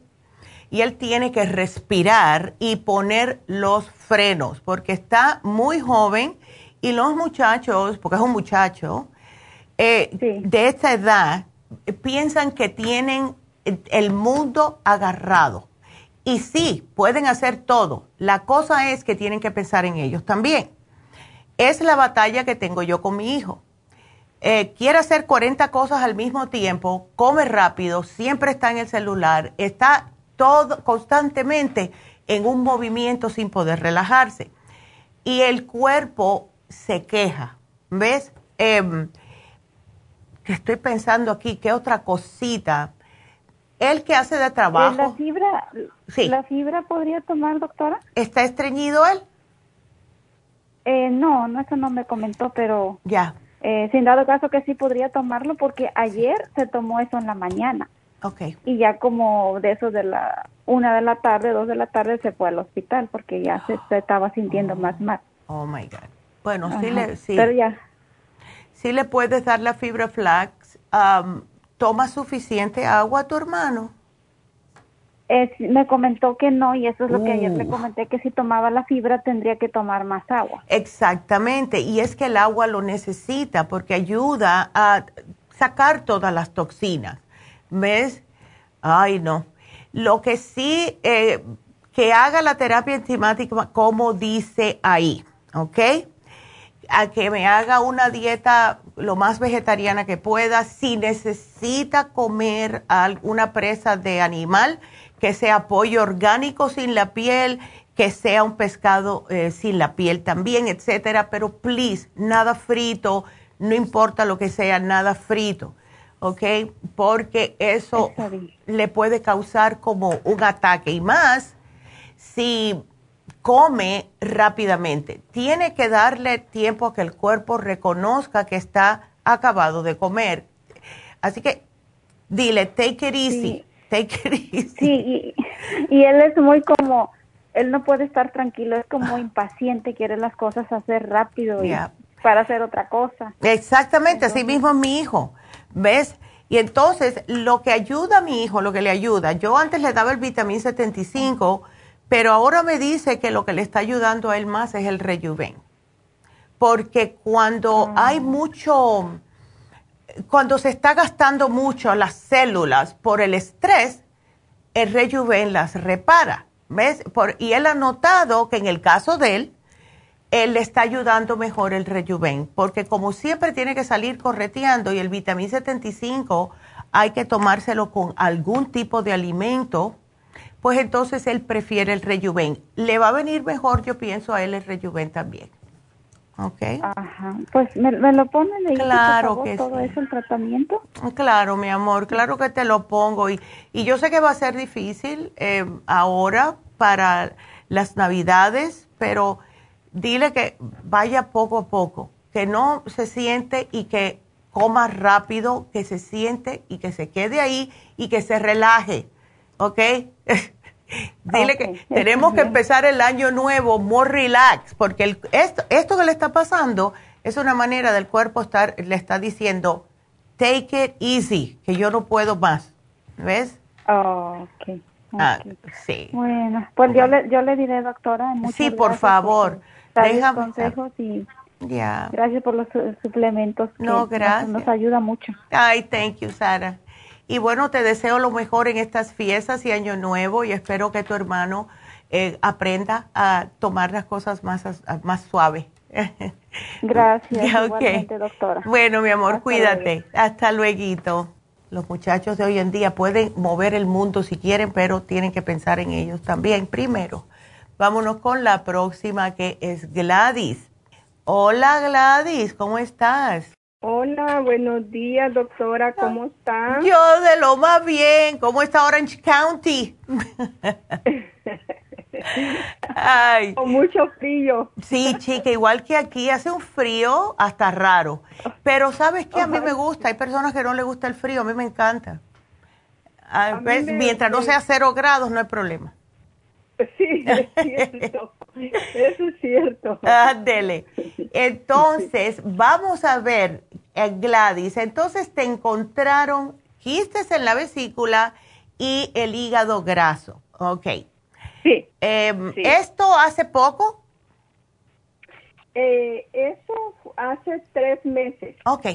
y él tiene que respirar y poner los frenos porque está muy joven y los muchachos, porque es un muchacho, eh, de esta edad, piensan que tienen el mundo agarrado. Y sí, pueden hacer todo. La cosa es que tienen que pensar en ellos también. Es la batalla que tengo yo con mi hijo. Eh, quiere hacer 40 cosas al mismo tiempo, come rápido, siempre está en el celular, está todo constantemente en un movimiento sin poder relajarse. Y el cuerpo se queja. ¿Ves? Em, estoy pensando aquí, ¿qué otra cosita? El que hace de trabajo. ¿La fibra, ¿La fibra podría tomar, doctora? ¿Está estreñido él? Eh, no, no, eso no me comentó, pero... Ya. Eh, sin dado caso que sí podría tomarlo porque ayer se tomó eso en la mañana. Ok. Y ya como de eso de la una de la tarde, dos de la tarde se fue al hospital porque ya se, estaba sintiendo más mal. Oh my God. Bueno, sí le, sí. Pero ya. Sí le puedes dar la fibra flax. ¿Toma suficiente agua a tu hermano? me comentó que no y eso es lo que ayer le comenté, que si tomaba la fibra tendría que tomar más agua. Exactamente, y es que el agua lo necesita porque ayuda a sacar todas las toxinas. ¿Ves? Ay, no. Lo que sí, eh, que haga la terapia enzimática como dice ahí, ¿ok? A que me haga una dieta lo más vegetariana que pueda. Si necesita comer alguna presa de animal, que sea pollo orgánico sin la piel, que sea un pescado eh, sin la piel también, etcétera. Pero please, nada frito, no importa lo que sea, nada frito, ¿ok? Porque eso le puede causar como un ataque y más si come rápidamente. Tiene que darle tiempo a que el cuerpo reconozca que está acabado de comer. Así que dile, take it easy. Sí, y, él es muy como, él no puede estar tranquilo, es como impaciente, quiere las cosas hacer rápido y para hacer otra cosa. Exactamente, así mismo es mi hijo, ¿ves? Y entonces, lo que ayuda a mi hijo, lo que le ayuda, yo antes le daba el vitamín 75, pero ahora me dice que lo que le está ayudando a él más es el rejuven. Porque cuando ah. hay mucho cuando se está gastando mucho las células por el estrés, el rejuven las repara. ¿Ves? y él ha notado que en el caso de él, él le está ayudando mejor el rejuven, porque como siempre tiene que salir correteando y el vitamín 75 hay que tomárselo con algún tipo de alimento, pues entonces él prefiere el rejuven. Le va a venir mejor, yo pienso, a él el rejuven también. ¿ok? Ajá, pues me, lo ponen ahí, claro que todo eso, el tratamiento. Claro, mi amor, claro que te lo pongo. Y, y yo sé que va a ser difícil eh, ahora para las navidades, pero dile que vaya poco a poco, que no se siente y que coma rápido, que se siente y que se quede ahí y que se relaje, ¿ok? [laughs] Dile que tenemos que empezar el año nuevo more relax, porque esto, esto que le está pasando es una manera del cuerpo estar, le está diciendo, take it easy, que yo no puedo más. ¿Ves? Oh, okay. Ah, sí. Bueno, pues yo le, yo le diré, doctora. Sí, por favor. Déjame. consejos y gracias por los suplementos. no, gracias. Nos, nos ayuda mucho. Ay, thank you, Sara. Y bueno, te deseo lo mejor en estas fiestas y año nuevo y espero que tu hermano eh, aprenda a tomar las cosas más, más suaves. [laughs] Gracias, doctora. Bueno, mi amor, cuídate. Hasta luego. Los muchachos de hoy en día pueden mover el mundo si quieren, pero tienen que pensar en ellos también primero. Vámonos con la próxima que es Gladys. Hola Gladys, ¿cómo estás? Hola, buenos días, doctora, ¿cómo está? Yo de lo más bien, ¿cómo está Orange County? Ay. [laughs] Con mucho frío. Sí, chica, igual que aquí hace un frío hasta raro. Pero ¿sabes qué? A mí me gusta, hay personas que no les gusta el frío, a mí me encanta. Ah, mientras no sea cero grados, no hay problema. [laughs] Sí, es cierto. Eso es cierto. Dele. Entonces, vamos a ver, eh, Gladys, entonces te encontraron quistes en la vesícula y el hígado graso. Ok. Sí. Em, ¿Esto hace poco? Eh, eso hace tres meses. Ok.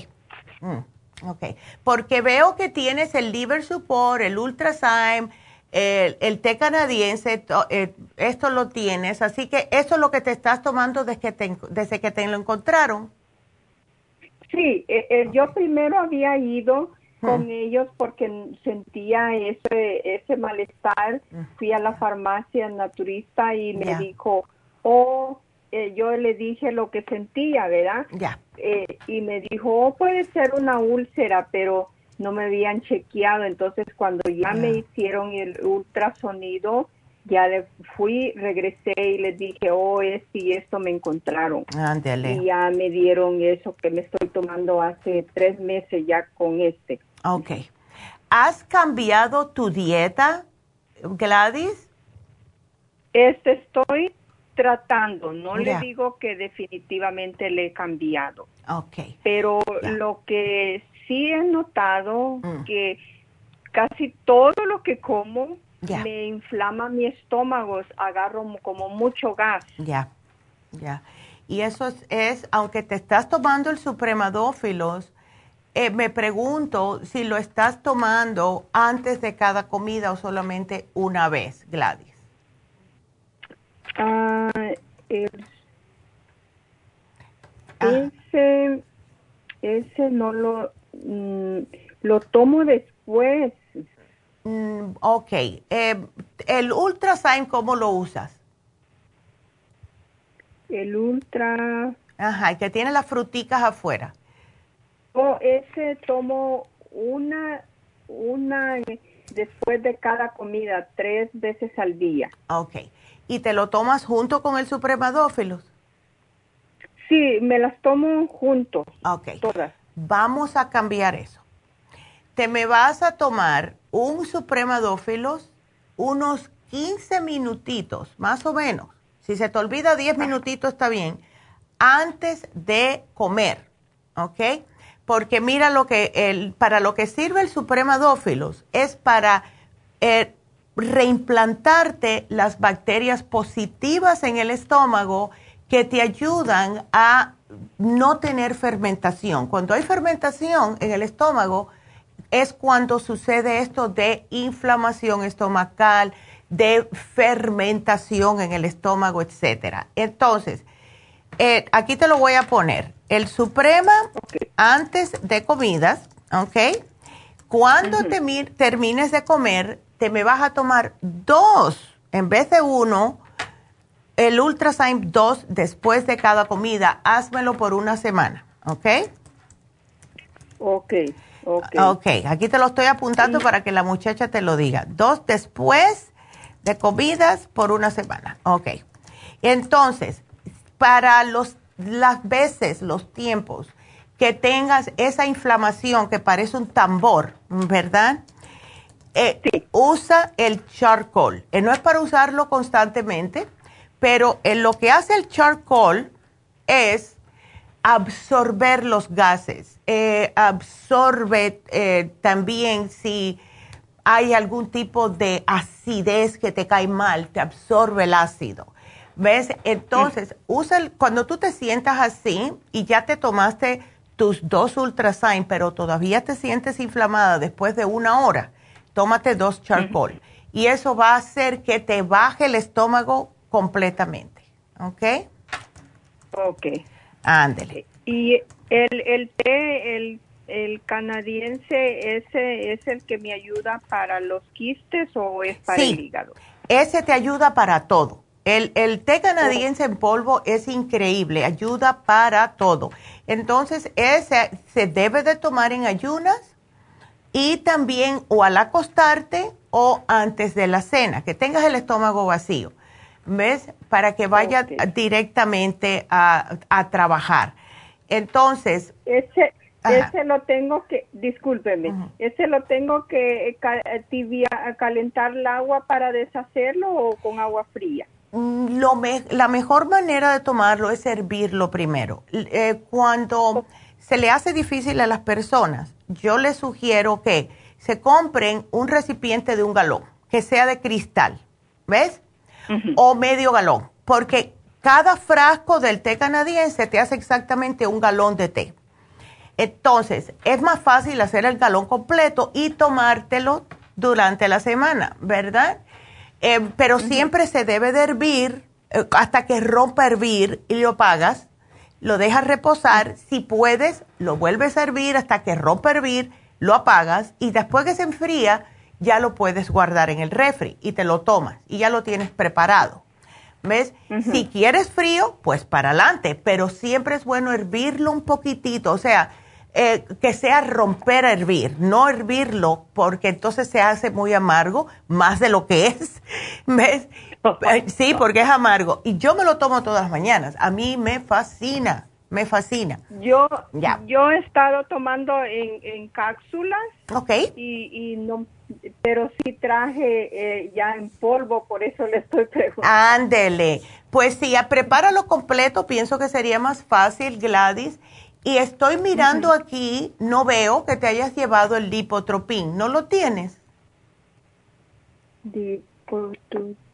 Mm, ok. Porque veo que tienes el liver support, el ultrasign, el, el té canadiense, eh, esto lo tienes. Así que eso es lo que te estás tomando desde que te, desde que te lo encontraron. Sí, eh, yo primero había ido con ellos porque sentía ese, ese malestar. Fui a la farmacia naturista y me dijo, oh, eh, yo le dije lo que sentía, ¿verdad? Ya. Eh, y me dijo, oh, puede ser una úlcera, pero no me habían chequeado. Entonces, cuando ya me hicieron el ultrasonido, ya le fui, regresé y les dije, oh, esto y esto me encontraron. Ándale. Y ya me dieron eso que me estoy tomando hace tres meses ya con este. Ok. ¿Has cambiado tu dieta, Gladys? Este estoy tratando, no le digo que definitivamente le he cambiado. Ok. Pero lo que sí he notado mm. que casi todo lo que como me inflama mi estómago, agarro como mucho gas. Ya, ya. Y eso es, es, aunque te estás tomando el supremadófilos, eh, me pregunto si lo estás tomando antes de cada comida o solamente una vez, Gladys. Ah, ese, ese no lo, mm, lo tomo después. Mm, ok. Eh, ¿El Ultrasign cómo lo usas? El Ultra... Ajá, que tiene las fruticas afuera. Oh, ese tomo una, una después de cada comida, tres veces al día. Ok. ¿Y te lo tomas junto con el supremadófilos? Sí, me las tomo juntos. Ok. Todas. Vamos a cambiar eso. Te me vas a tomar un supremadófilos unos 15 minutitos, más o menos. Si se te olvida 10 minutitos está bien, antes de comer, ¿ok? porque mira lo que el, para lo que sirve el supremadófilos es para eh, reimplantarte las bacterias positivas en el estómago que te ayudan a no tener fermentación. Cuando hay fermentación en el estómago es cuando sucede esto de inflamación estomacal, de fermentación en el estómago, etcétera. Entonces, eh, aquí te lo voy a poner el Suprema antes de comidas, ¿ok? Cuando termines de comer, te me vas a tomar dos en vez de uno, el Ultrasign 2 después de cada comida. Házmelo por una semana, ¿ok? Ok, ok. Ok, aquí te lo estoy apuntando para que la muchacha te lo diga. Dos después de comidas por una semana, ok. Entonces, para los las veces, los tiempos que tengas esa inflamación que parece un tambor, ¿verdad? Eh, usa el charcoal. Eh, no es para usarlo constantemente, pero en lo que hace el charcoal es absorber los gases, eh, absorbe también si hay algún tipo de acidez que te cae mal, te absorbe el ácido. ¿Ves? Entonces, usa cuando tú te sientas así y ya te tomaste tus dos Ultrasign, pero todavía te sientes inflamada después de una hora, tómate dos charcoal. Y eso va a hacer que te baje el estómago completamente. ¿Ok? Ok. Ándele. Y el, el té, el, el canadiense, ¿ese es el que me ayuda para los quistes o es para el hígado? Ese te ayuda para todo. El, el, té canadiense en polvo es increíble, ayuda para todo. Entonces, ese se debe de tomar en ayunas y también o al acostarte o antes de la cena, que tengas el estómago vacío, ¿ves? Para que vaya directamente a, a, trabajar. Entonces... Ese, ese lo tengo que, discúlpeme, ese lo tengo que tibia, calentar el agua para deshacerlo o con agua fría. Mm, lo la mejor manera de tomarlo es servirlo primero. Eh, cuando se le hace difícil a las personas, yo les sugiero que se compren un recipiente de un galón, que sea de cristal, ¿ves? O medio galón, porque cada frasco del té canadiense te hace exactamente un galón de té. Entonces, es más fácil hacer el galón completo y tomártelo durante la semana, ¿verdad? Eh, pero siempre se debe de hervir eh, hasta que rompa hervir y lo pagas. Lo dejas reposar. Si puedes, lo vuelves a hervir hasta que rompa hervir, lo apagas y después que se enfría, ya lo puedes guardar en el refri y te lo tomas y ya lo tienes preparado. ¿Ves? Si quieres frío, pues para adelante, pero siempre es bueno hervirlo un poquitito, o sea, eh, que sea romper a hervir, no hervirlo porque entonces se hace muy amargo, más de lo que es. [laughs] ¿Ves? Eh, sí, porque es amargo. Y yo me lo tomo todas las mañanas. A mí me fascina, me fascina. Yo, yo he estado tomando en, cápsulas. Ok. Y, y no, pero sí traje eh, ya en polvo, por eso le estoy [laughs] preguntando. Ándele. Pues sí, prepáralo completo, pienso que sería más fácil, Gladys. Y estoy mirando aquí, no veo que te hayas llevado el lipotropín. ¿No lo tienes?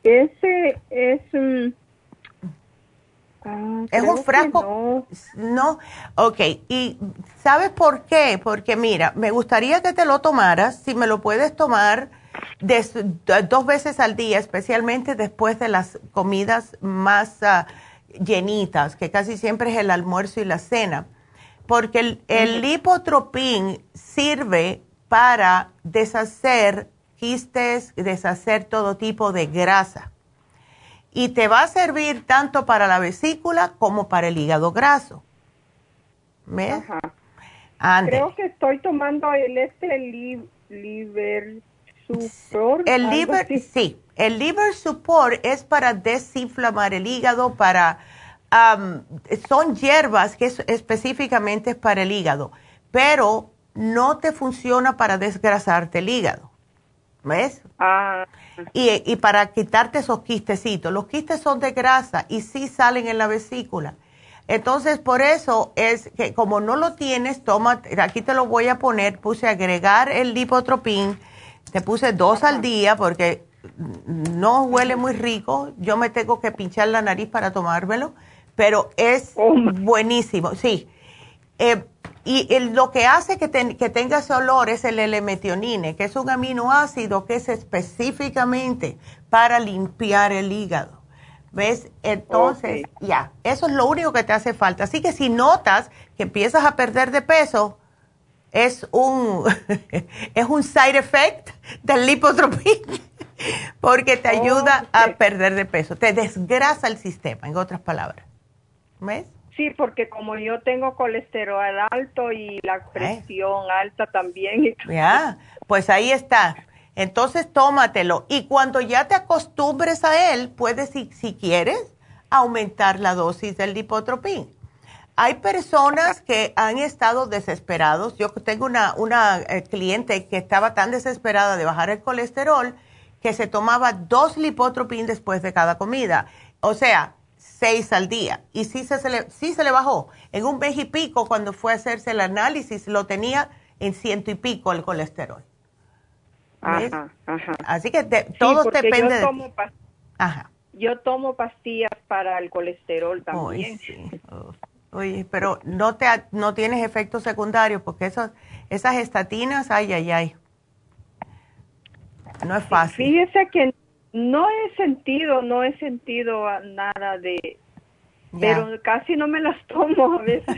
Ese es un... Ah, es un frasco. No. Ok. ¿Y sabes por qué? Porque mira, me gustaría que te lo tomaras, si me lo puedes tomar dos veces al día, especialmente después de las comidas más ah, llenitas, que casi siempre es el almuerzo y la cena porque el, el lipotropín sirve para deshacer quistes, deshacer todo tipo de grasa. Y te va a servir tanto para la vesícula como para el hígado graso. ¿Ves? Creo que estoy tomando el este liver support. El liver, sí, el liver support es para desinflamar el hígado, para son hierbas que es específicamente para el hígado, pero no te funciona para desgrasarte el hígado. ¿Ves? Ah. Y, y, para quitarte esos quistecitos. Los quistes son de grasa y sí salen en la vesícula. Entonces, por eso es que como no lo tienes, toma, aquí te lo voy a poner, puse agregar el lipotropín, te puse dos al día porque no huele muy rico. Yo me tengo que pinchar la nariz para tomármelo pero es oh, buenísimo, sí. Eh, y lo que hace que, tenga ese olor es el L-metionine, que es un aminoácido que es específicamente para limpiar el hígado. ¿Ves? Entonces, ya, eso es lo único que te hace falta. Así que si notas que empiezas a perder de peso, es un, [laughs] es un side effect del lipotropín, [laughs] porque te ayuda a perder de peso, te desgrasa el sistema, en otras palabras. ¿Ves? Sí, porque como yo tengo colesterol alto y la presión alta también. Ya, pues ahí está. Entonces tómatelo y cuando ya te acostumbres a él, puedes, si, si quieres, aumentar la dosis del lipotropín. Hay personas que han estado desesperados. Yo tengo una, una eh, cliente que estaba tan desesperada de bajar el colesterol que se tomaba dos lipotropín después de cada comida. O sea, seis al día. Y sí se, le, sí se le bajó. En un mes y pico, cuando fue a hacerse el análisis, lo tenía en ciento y pico el colesterol. Ajá, ajá. Así que todo depende yo tomo de Ajá. Yo tomo pastillas para el colesterol también. Oye, pero no te no tienes efectos secundarios porque esos, esas estatinas, ay, ay, ay. No es fácil. Fíjese que no he sentido, no he sentido nada de, pero casi no me las [laughs] tomo a veces.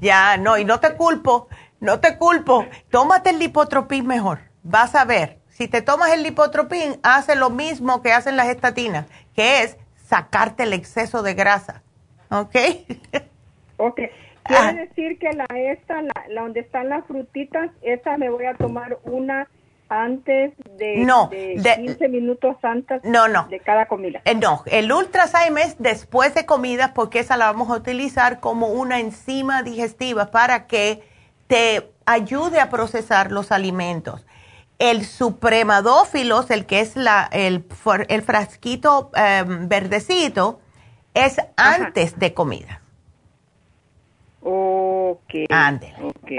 ya, no, y no te culpo, no te culpo. Tómate el lipotropín mejor, vas a ver. Si te tomas el lipotropín, hace lo mismo que hacen las estatinas, que es sacarte el exceso de grasa. ¿Ok? ok. Quiere ah. decir que la esta, la, la donde están las frutitas, esa me voy a tomar una antes de, no, de 15 minutos antes no, no. de cada comida. Eh, no, el Ultrazyme es después de comidas porque esa la vamos a utilizar como una enzima digestiva para que te ayude a procesar los alimentos. El supremadófilos, el que es la, el, el frasquito em, verdecito, es antes de comida. Ok. Ok.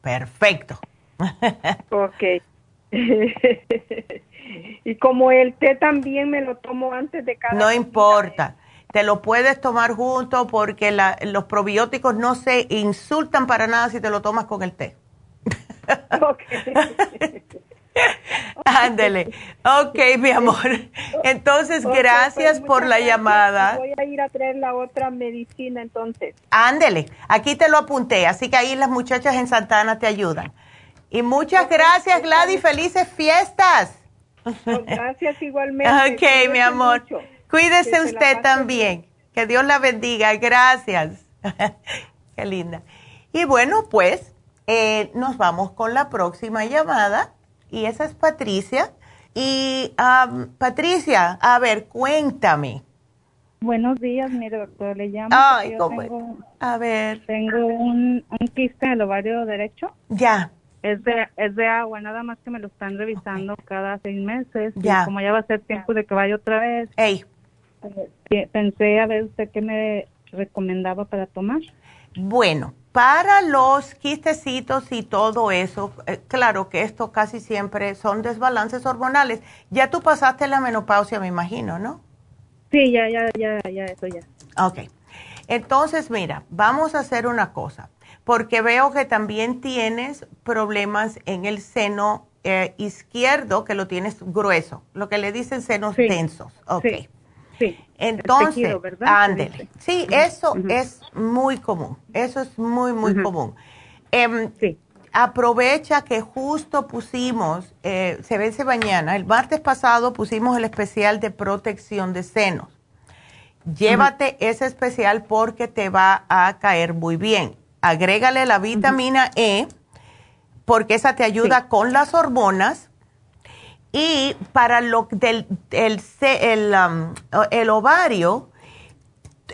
Perfecto. [laughs] ok. [laughs] y como el té también me lo tomo antes de cada No importa. Te lo puedes tomar junto porque la, los probióticos no se insultan para nada si te lo tomas con el té. [laughs] [laughs] Ándele. Ok, mi amor. Entonces, gracias pues, por la gracias. llamada. Voy a ir a traer la otra medicina entonces. Ándele. Aquí te lo apunté, así que ahí las muchachas en Santana te ayudan. Y muchas gracias, Gladys. Felices fiestas. Gracias igualmente. [laughs] Ok, mi amor. mucho. Cuídese usted también. Que Dios la bendiga. Gracias. [laughs] Qué linda. Y bueno, pues eh, nos vamos con la próxima llamada. Y esa es Patricia. Y am, Patricia, a ver, cuéntame. Buenos días, mire doctor, le llamo. Ay, yo cómo- tengo, A ver. tengo un, un quiste en el ovario derecho. Ya. Es de, es de agua, nada más que me lo están revisando cada seis meses. y Ya. como ya va a ser tiempo de que vaya otra vez. Ey. eh, Pensé a ver usted qué me recomendaba para tomar. Bueno, para los quistecitos y todo eso, eh, claro que esto casi siempre son desbalances hormonales. Ya tú pasaste la menopausia, me imagino, ¿no? Sí, ya, ya, ya, ya, eso ya. Ok. Entonces, mira, vamos a hacer una cosa, porque veo que también tienes problemas en el seno eh, izquierdo, que lo tienes grueso, lo que le dicen senos Sí. densos. Ok. Sí, sí. Entonces, ándele. Sí, eso es muy común. Eso es muy, muy común. Em, Aprovecha que justo pusimos, eh, se vence mañana, el martes pasado pusimos el especial de protección de senos. Llévate ese especial porque te va a caer muy bien. Agrégale la vitamina E porque esa te ayuda con las hormonas. Y para lo del el, el, um, el ovario,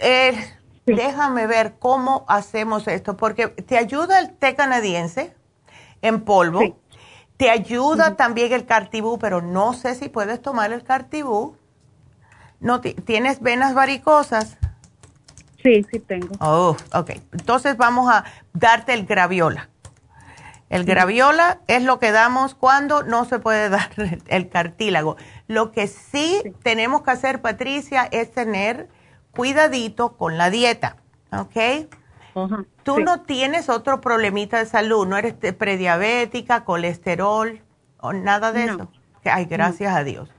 eh, déjame ver cómo hacemos esto, porque te ayuda el té canadiense en polvo, te ayuda también el cartibú, pero no sé si puedes tomar el cartibú. No, ti- ¿Tienes venas varicosas? Sí, sí tengo. Oh, ok. Entonces vamos a darte el graviola. El graviola es lo que damos cuando no se puede [laughs] dar el, cartílago. Lo que sí, tenemos que hacer, Patricia, es tener cuidadito con la dieta, ¿ok? Tú sí. no tienes otro problemita de salud, no eres prediabética, colesterol o nada de No. eso. Ay, gracias a Dios.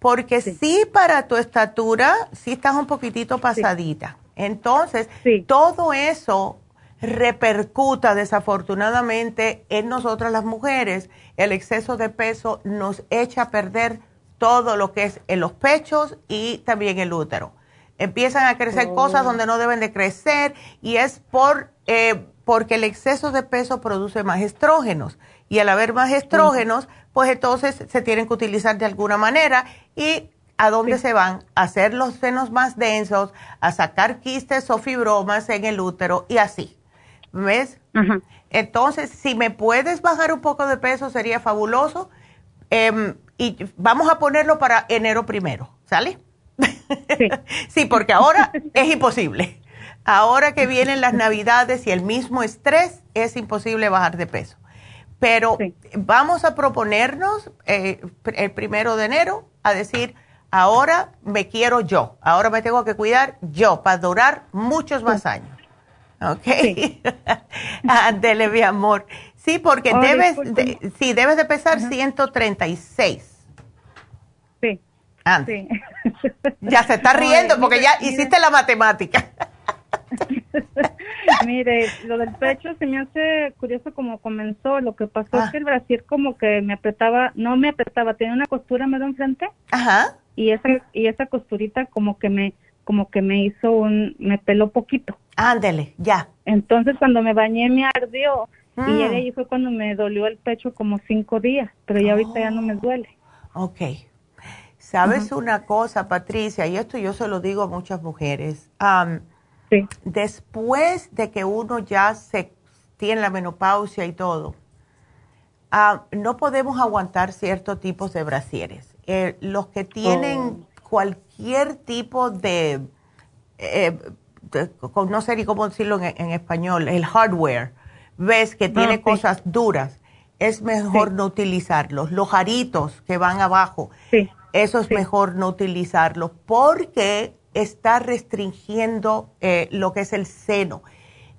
Porque sí. para tu estatura, sí estás un poquitito pasadita. Entonces, todo eso repercuta desafortunadamente en nosotras las mujeres. El exceso de peso nos echa a perder todo lo que es en los pechos y también el útero. Empiezan a crecer Oh. cosas donde no deben de crecer y es por eh, porque el exceso de peso produce más estrógenos y al haber más estrógenos, pues entonces se tienen que utilizar de alguna manera y a dónde se van a hacer los senos más densos, a sacar quistes o fibromas en el útero y así. ¿Ves? Entonces, si me puedes bajar un poco de peso sería fabuloso. Em, y vamos a ponerlo para enero primero, ¿sale? Sí, [laughs] porque ahora es imposible. Ahora que vienen las navidades y el mismo estrés, es imposible bajar de peso. Pero vamos a proponernos eh, el primero de enero a decir, ahora me quiero yo, ahora me tengo que cuidar yo para durar muchos más años. ¿Ok? [laughs] Ándele, mi amor. Sí, porque Oh, debes, de, sí, debes de pesar 136. Sí. Ande. [laughs] Ya se está riendo porque mire, ya mire. hiciste la matemática. [laughs] Mire, lo del pecho se me hace curioso como comenzó. Lo que pasó Ah. es que el brasier como que me apretaba, no me apretaba, tenía una costura medio enfrente. Ajá. Y esa y esa costurita como que me como que me hizo un me peló poquito. Ándele, ya. Entonces cuando me bañé me ardió Mm. y ahí fue cuando me dolió el pecho como cinco días, pero ya ahorita ya no me duele. Ok. ¿Sabes una cosa, Patricia? Y esto yo se lo digo a muchas mujeres. Am, Después de que uno ya se tiene la menopausia y todo, ah, no podemos aguantar ciertos tipos de brasieres. Eh, los que tienen cualquier tipo de, eh, no sé ni cómo decirlo en, español, el hardware, ves que tiene cosas duras, es mejor no utilizarlos. Los aritos que van abajo, eso es mejor no utilizarlos porque está restringiendo eh, lo que es el seno.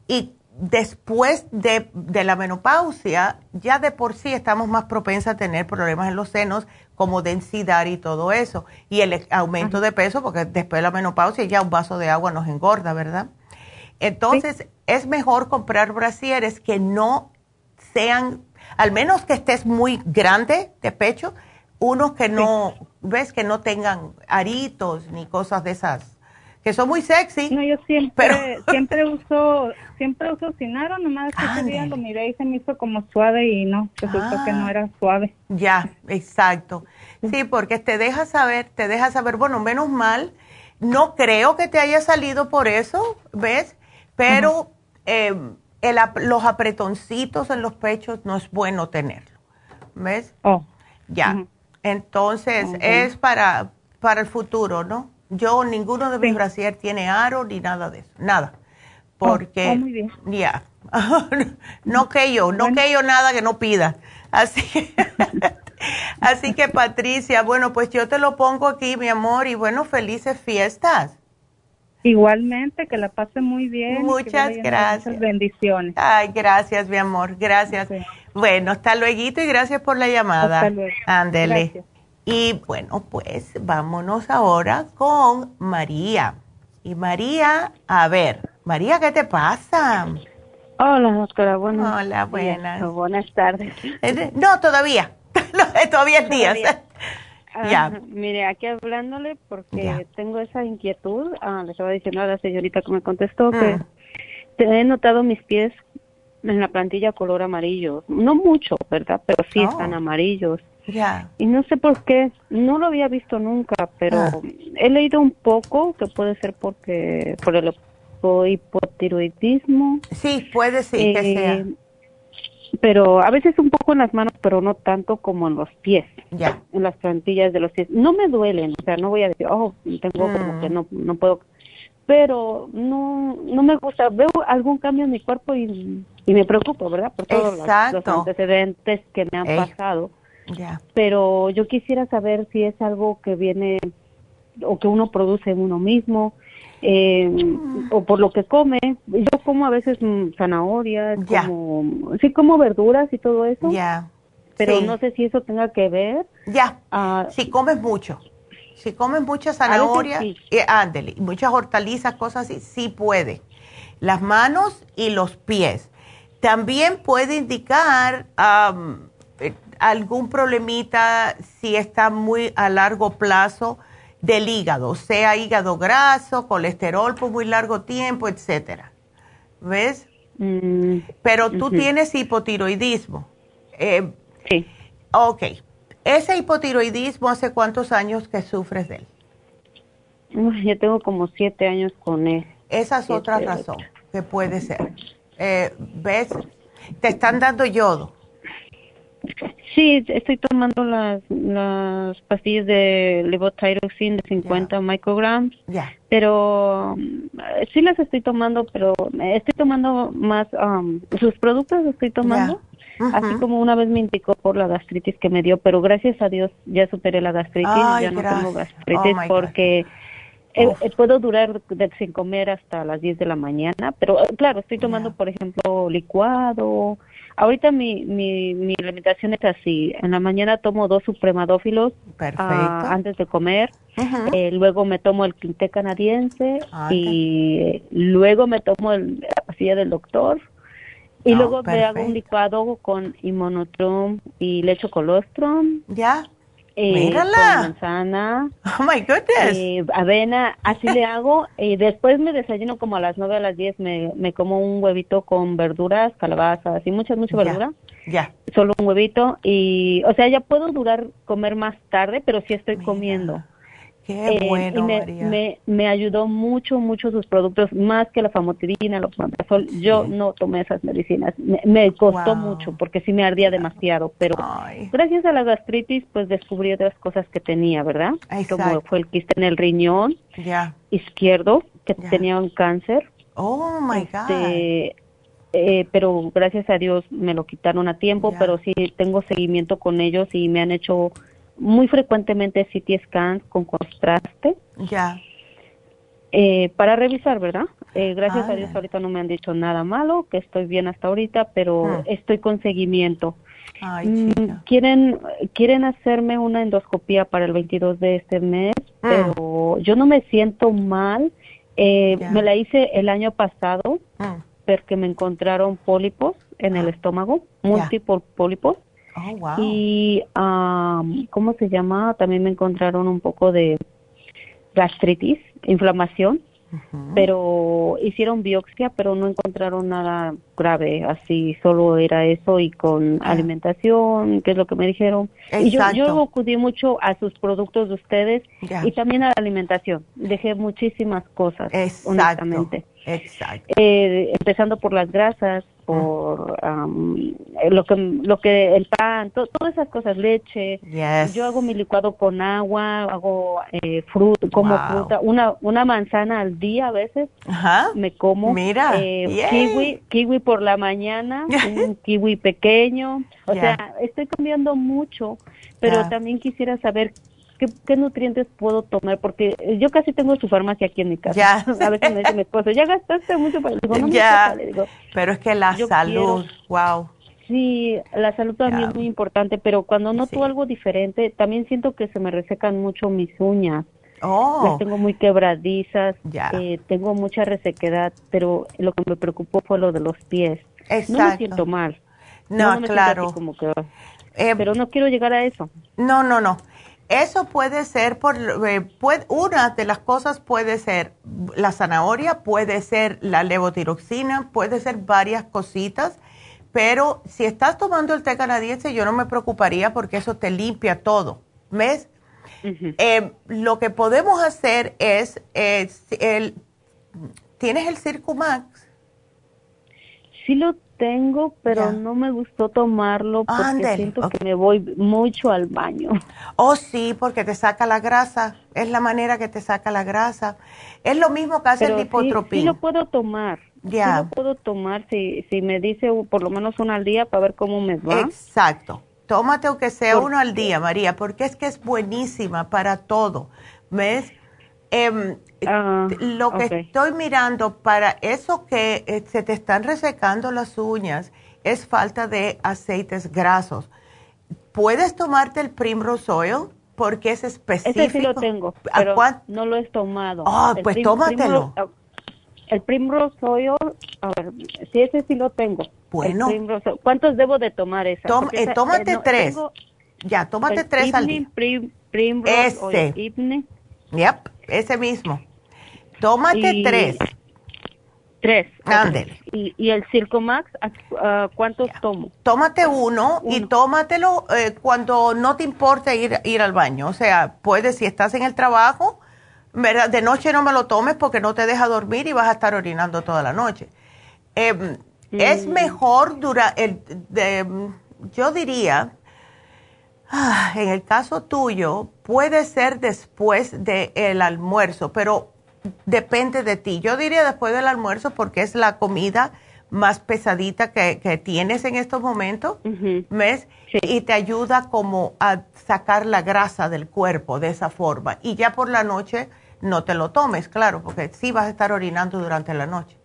Y después de, la menopausia, ya de por sí estamos más propensas a tener problemas en los senos como densidad y todo eso. Y el aumento de peso, porque después de la menopausia ya un vaso de agua nos engorda, ¿verdad? Entonces, es mejor comprar brasieres que no sean, al menos que estés muy grande de pecho, unos que no, ves, que no tengan aritos ni cosas de esas que son muy sexy. No, yo siempre, [laughs] siempre uso, siempre uso Sinaro, nomás ese día lo miré y se me hizo como suave y no, resultó que no ah. era suave. Ya, exacto. Sí, porque te deja saber, te deja saber, bueno, menos mal, no creo que te haya salido por eso, ¿ves? Pero eh, los apretoncitos en los pechos no es bueno tenerlo, ¿ves? Oh. Ya. Entonces, es para, para el futuro, ¿no? Yo, ninguno de mis brasier tiene aro ni nada de eso, nada. Porque, oh, oh, ya, [laughs] no que yo, no que yo nada que no pida. Así, [laughs] así que Patricia, bueno, pues yo te lo pongo aquí, mi amor, y bueno, felices fiestas. Igualmente, que la pase muy bien. Muchas gracias. bendiciones. Ay, gracias, mi amor, gracias. Bueno, hasta luego y gracias por la llamada. Hasta luego. Ándele. Y bueno, pues vámonos ahora con María. Y María, a ver, María, ¿qué te pasa? Hola, doctora. Buenas Hola, buenas. buenas tardes. No, todavía. [laughs] todavía es días. [laughs] ya. Mire, aquí hablándole porque tengo esa inquietud. Ah, le estaba diciendo a la señorita que me contestó que te he notado mis pies en la plantilla color amarillo. No mucho, ¿verdad? Pero sí oh. están amarillos. Y no sé por qué, no lo había visto nunca, pero ah. he leído un poco que puede ser porque por el hipotiroidismo. Sí, puede ser que eh, sea. Pero a veces un poco en las manos, pero no tanto como en los pies. Ya. En las plantillas de los pies. No me duelen, o sea, no voy a decir, oh, tengo como que mm. no, no puedo. Pero no, no me gusta. Veo algún cambio en mi cuerpo y, y me preocupo, ¿verdad? Por todos los, antecedentes que me han pasado pero yo quisiera saber si es algo que viene o que uno produce en uno mismo eh, o por lo que come. Yo como a veces mm, zanahorias, como, sí como verduras y todo eso. Ya. Pero no sé si eso tenga que ver. Ya. Si comes mucho. Si comes mucha zanahoria, sí. Eh, muchas hortalizas, cosas así, sí puede. Las manos y los pies. También puede indicar algún problemita si está muy a largo plazo del hígado, sea hígado graso, colesterol por muy largo tiempo, etcétera. ¿Ves? Mm, Pero tú tienes hipotiroidismo. Eh, sí. Ok. ¿Ese hipotiroidismo hace cuántos años que sufres de él? Yo tengo como siete años con él. Esa es otra razón que puede ser. Eh, ¿Ves? Te están dando yodo. Sí, estoy tomando las, las pastillas de levothyroxine de 50 micrograms, pero mm, sí las estoy tomando, pero estoy tomando más, um, sus productos estoy tomando, así como una vez me indicó por la gastritis que me dio, pero gracias a Dios ya superé la gastritis, ya no tengo gastritis oh, porque... Eh, eh, puedo durar sin comer hasta las 10 de la mañana, pero eh, claro, estoy tomando, por ejemplo, licuado, Ahorita mi, mi, mi alimentación es así. En la mañana tomo dos supremadófilos ah, antes de comer. Eh, luego me tomo el quinté canadiense ah, y luego me tomo el, la pastilla del doctor. Y oh, luego me hago un licuado con inmunotrom y lecho colostrum. Ya. Eh, Mírala. manzana. Oh my goodness. Eh, avena, así le hago. Y [laughs] después me desayuno como a las 9 a las 10, me, me como un huevito con verduras, calabazas y mucha, mucha verdura. Ya. Solo un huevito. Y, o sea, ya puedo durar comer más tarde, pero sí estoy comiendo. Qué eh, bueno, me, Me, me, ayudó mucho, mucho sus productos, más que la famotidina, los pantazol. Yo no tomé esas medicinas. Me, costó mucho porque sí me ardía demasiado, pero gracias a la gastritis, pues descubrí otras cosas que tenía, ¿verdad? Como fue el quiste en el riñón izquierdo, que tenía un cáncer. Oh, my este, eh, pero gracias a Dios me lo quitaron a tiempo, pero sí tengo seguimiento con ellos y me han hecho muy frecuentemente CT scans con contraste. Ya. Eh, para revisar, ¿verdad? Eh, gracias a Dios ahorita no me han dicho nada malo, que estoy bien hasta ahorita, pero Hmm. estoy con seguimiento. Mm, quieren quieren hacerme una endoscopía para el 22 de este mes, Hmm. pero yo no me siento mal. Eh. Me la hice el año pasado porque me encontraron pólipos en el estómago, múltiples pólipos. Oh, wow. Y, ah, ¿cómo se llama? También me encontraron un poco de gastritis, inflamación, pero hicieron biopsia, pero no encontraron nada grave, así solo era eso y con alimentación, que es lo que me dijeron. Y yo, Exacto. yo acudí mucho a sus productos de ustedes y también a la alimentación. Dejé muchísimas cosas, honestamente. Exacto. Eh, empezando por las grasas, por eh, lo que lo que el pan, to- todas esas cosas, leche. Yes. Yo hago mi licuado con agua, hago eh, fruta, como Wow. fruta, una una manzana al día a veces. Ajá. Me como. Mira, eh, kiwi, kiwi por la mañana, [laughs] un kiwi pequeño. O sea, estoy cambiando mucho, pero también quisiera saber ¿Qué, qué nutrientes puedo tomar? Porque yo casi tengo su farmacia aquí en mi casa. Ya. A veces me dice mi esposo, ya gastaste mucho para... Digo, no Ya. importa", le digo, Pero es que la salud, wow. Sí, la salud también es muy importante, pero cuando noto algo diferente, también siento que se me resecan mucho mis uñas. Oh. Las tengo muy quebradizas, Ya. eh, tengo mucha resequedad, pero lo que me preocupó fue lo de los pies. No me Exacto. siento mal. No, me claro. así como que- Eh, pero no quiero llegar a eso. No, no, no. Eso puede ser por eh, puede- una de las cosas puede ser la zanahoria, puede ser la levotiroxina, puede ser varias cositas, pero si estás tomando el té canadiense yo no me preocuparía porque eso te limpia todo, ¿ves? Eh, lo que podemos hacer es, eh, el, ¿tienes el Circumax? Sí lo tengo, pero no me gustó tomarlo porque siento que me voy mucho al baño. [laughs] Oh, sí, porque te saca la grasa. Es la manera que te saca la grasa. Es lo mismo que hace Pero el lipotropín. Sí, lo puedo tomar. Ya. Sí lo puedo tomar si, si me dice por lo menos una al día para ver cómo me va. Exacto. Tómate aunque sea uno al día, María, porque es que es buenísima para todo. ¿Ves? Em, lo que estoy mirando para eso que eh, se te están resecando las uñas es falta de aceites grasos. ¿Puedes tomarte el Primrose Oil? Porque es específico. Ese sí lo tengo, ¿A pero no lo he tomado. Ah, El pues prim- tómatelo. Primrose- el Primrose Oil, a ver, sí, ese sí lo tengo. Bueno. ¿Cuántos debo de tomar esa? Tom- eh, tómate eh, no, tres. tengo Ya, tómate tres al día. Prim- Primrose Ese. Oil. Yep, ese mismo. Tómate Y- tres. Tres. Ándele. ¿Y, y el Circomax, ¿a- a ¿cuántos tomo? Tómate uno, y tómatelo eh, cuando no te importe ir, ir al baño. O sea, puedes, si estás en el trabajo, ¿verdad? de noche no me lo tomes porque no te deja dormir y vas a estar orinando toda la noche. Em, Es Mm. mejor dura el, de- yo diría, en el caso tuyo, puede ser después del almuerzo, pero depende de ti. Yo diría después del almuerzo porque es la comida más pesadita que, que tienes en estos momentos, ¿ves? Y te ayuda como a sacar la grasa del cuerpo de esa forma. Y ya por la noche no te lo tomes, claro, porque sí vas a estar orinando durante la noche.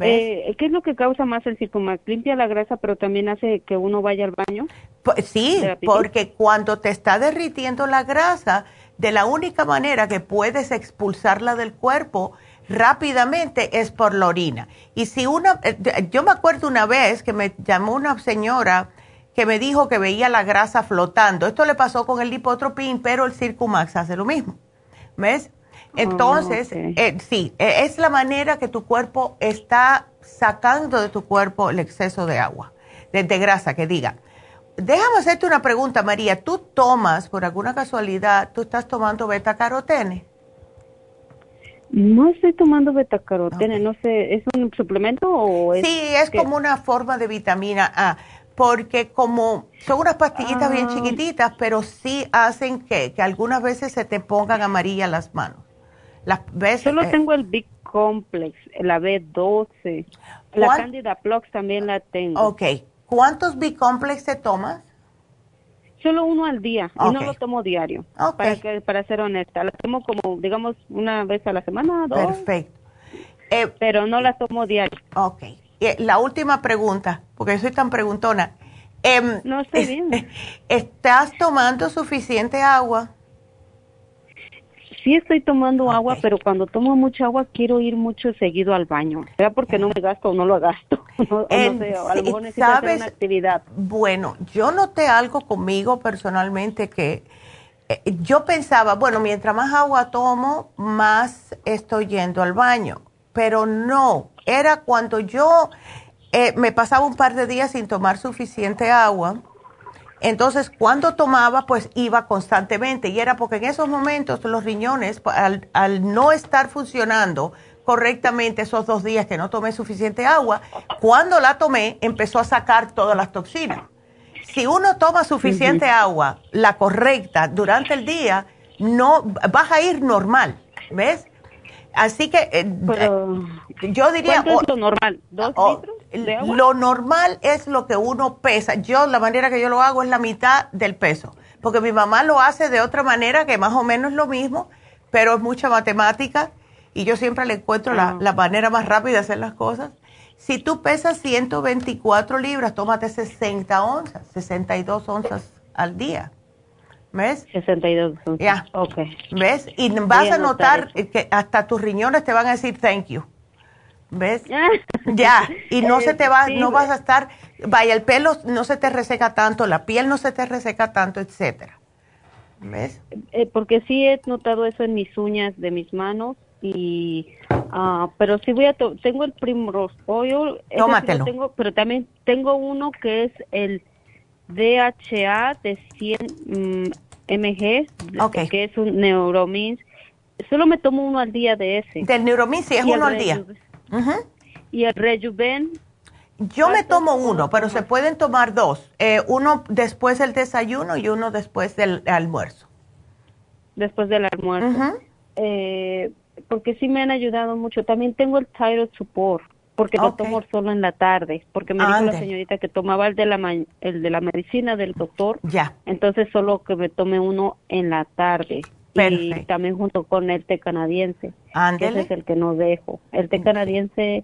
Eh, ¿Qué es lo que causa más el Circomax? Limpia la grasa, pero también hace que uno vaya al baño. Pues sí, porque cuando te está derritiendo la grasa, de la única manera que puedes expulsarla del cuerpo rápidamente es por la orina. Y si una, eh, yo me acuerdo una vez que me llamó una señora que me dijo que veía la grasa flotando. Esto le pasó con el lipotropín, pero el Circumax hace lo mismo. ¿Ves? Entonces, Ah, ok. eh, sí, eh, es la manera que tu cuerpo está sacando de tu cuerpo el exceso de agua, de, de grasa, que diga. Déjame hacerte una pregunta, María. ¿Tú tomas, por alguna casualidad, tú estás tomando beta carotene? No estoy tomando betacarotene, no sé, ¿es un suplemento o es...? Sí, es como una forma de vitamina A, porque como son unas pastillitas bien Ah. chiquititas, pero sí hacen que, que algunas veces se te pongan amarillas las manos. Las, ¿ves? Solo Eh, tengo el Big Complex, la B12. La ¿Cuál? Candida Plox también la tengo. Ok. ¿Cuántos B-complex te tomas? Solo uno al día y no lo tomo diario. Ok. Para que para ser honesta, la tomo como digamos una vez a la semana, dos. Perfecto. Eh, pero no la tomo diario. Ok. Eh, la última pregunta, porque soy tan preguntona. Em, no, estoy [laughs] bien. ¿Estás tomando suficiente agua? Sí estoy tomando agua, pero cuando tomo mucha agua quiero ir mucho seguido al baño. ¿Será porque no me gasto o no lo gasto? [laughs] O no, En- sé, a lo sí, mejor necesito hacer ¿sabes? una actividad. Bueno, yo noté algo conmigo personalmente que eh, yo pensaba, bueno, mientras más agua tomo, más estoy yendo al baño. Pero no, era cuando yo eh, me pasaba un par de días sin tomar suficiente agua. Entonces, cuando tomaba, pues iba constantemente. Y era porque en esos momentos los riñones, pues, al, al no estar funcionando correctamente esos dos días que no tomé suficiente agua, cuando la tomé, empezó a sacar todas las toxinas. Si uno toma suficiente agua, la correcta, durante el día, no vas a ir normal, ¿ves? Así que eh, yo diría... ¿Cuánto es lo normal? ¿Dos litros de agua? Lo normal es lo que uno pesa. Yo, la manera que yo lo hago es la mitad del peso. Porque mi mamá lo hace de otra manera, que más o menos es lo mismo, pero es mucha matemática. Y yo siempre le encuentro la, la manera más rápida de hacer las cosas. Si tú pesas 124 libras, tómate 60 onzas, 62 onzas al día. ¿Ves? 62 onzas. Ya. Ok. ¿Ves? Y vas a notar que hasta tus riñones te van a decir thank you. ¿Ves? [laughs] ya. Y no se te va, Sí. no vas a estar, vaya, el pelo no se te reseca tanto, la piel no se te reseca tanto, etcétera. ¿Ves? Eh, porque sí he notado eso en mis uñas de mis manos y ah, pero sí voy a to- tengo el Primrose Oil ese sí Tómatelo. tengo pero también tengo uno que es el DHA de 100 mm, mg que es un Neuromins. Solo me tomo uno al día de ese. Del Neuromins sí es uno al día. Y el Rejuven Yo me tomo uno, pero se pueden tomar dos. Eh, uno después del desayuno y uno después del almuerzo. después del almuerzo. Eh, porque sí me han ayudado mucho. También tengo el Thyroid Support, porque lo Ok. tomo solo en la tarde, porque me dijo la señorita que tomaba el de la ma- el de la medicina del doctor. Ya. Entonces solo que me tome uno en la tarde. Y Perfecto. también junto con el té canadiense. que Ándele. Ese es el que no dejo. El té canadiense,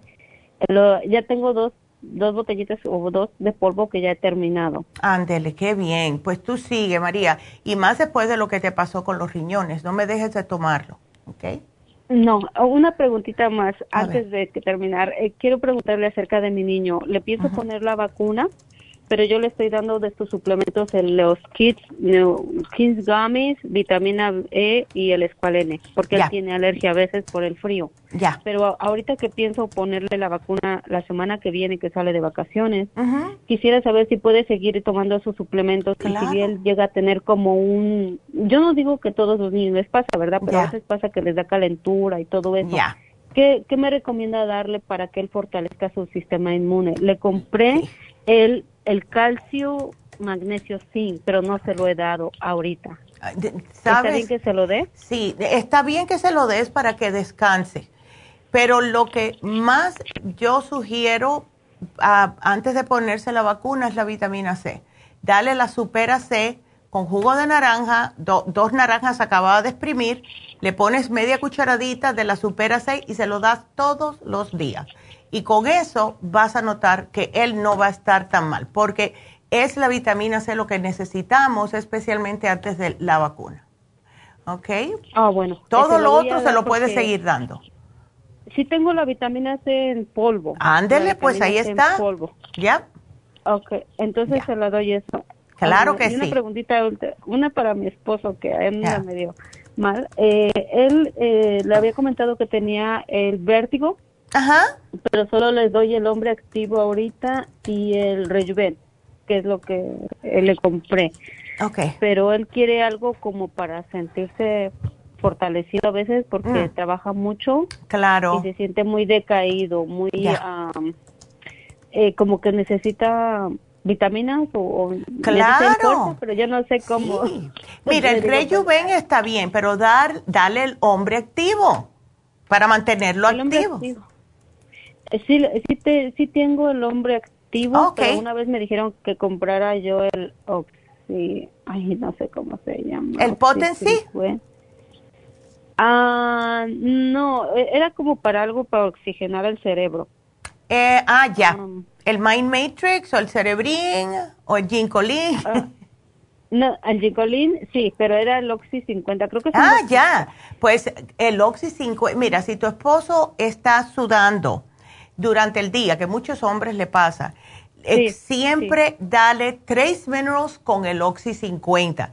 lo- ya tengo dos, dos botellitas o dos de polvo que ya he terminado. Ándele, qué bien. Pues tú sigue, María. Y más después de lo que te pasó con los riñones. No me dejes de tomarlo. ¿Ok? No, una preguntita más antes de que terminar. Eh, quiero preguntarle acerca de mi niño. Le pienso poner la vacuna, pero yo le estoy dando de estos suplementos el, los Kids, no, Kids Gummies, vitamina E y el Esqualene, porque Ya. él tiene alergia a veces por el frío. Ya. Pero ahorita que pienso ponerle la vacuna la semana que viene que sale de vacaciones, quisiera saber si puede seguir tomando esos suplementos y si él llega a tener como un yo no digo que todos los niños les pasa verdad pero Ya. a veces pasa que les da calentura y todo eso Ya. ¿Qué, qué me recomienda darle para que él fortalezca su sistema inmune le compré el el calcio magnesio zinc pero no se lo he dado ahorita ¿Está bien que se lo dé? Sí, está bien que se lo des para que descanse. Pero lo que más yo sugiero ah, antes de ponerse la vacuna es la vitamina C. Dale la supera C con jugo de naranja, do- dos naranjas acabadas de exprimir, le pones media cucharadita de la supera C y se lo das todos los días. Y con eso vas a notar que él no va a estar tan mal, porque es la vitamina C lo que necesitamos, especialmente antes de la vacuna. ¿Ok? Ah, bueno. Todo lo otro se lo puede seguir dando. Sí tengo la vitamina C en polvo. Ándele, pues ahí C en está. polvo. ¿Ya? Ok, entonces se la doy eso. Claro Ah, que y una sí. preguntita, ulti- una para mi esposo que a él Ya. me dio mal. Eh, él eh, le había comentado que tenía el vértigo. Ajá. Pero solo les doy el hombre activo ahorita y el rejuven, que es lo que eh, le compré. Ok. Pero él quiere algo como para sentirse fortalecido a veces porque Mm. trabaja mucho. Claro. Y se siente muy decaído, muy Ya. am, eh, como que necesita vitaminas o, o Claro. fuerza, pero yo no sé cómo. Mira, [laughs] el Rejuven está bien, pero dar, dale el hombre activo. para mantenerlo activo. Sí, sí, sí tengo el hombre activo, pero una vez me dijeron que comprara yo el Oxy, ay, no sé cómo se llama. ¿El Potency? Ah, no, e, era como para algo para oxigenar el cerebro. Eh, ah, ya. Um, ¿El Mind Matrix o el Cerebrin o el Ginkolin? Ah, no, el Ginkolin sí, pero era el Oxy 50, creo que Ah, ya. Pues el Oxy 50, mira, si tu esposo está sudando durante el día, que muchos hombres le pasa, eh, siempre dale tres minerals con el Oxy 50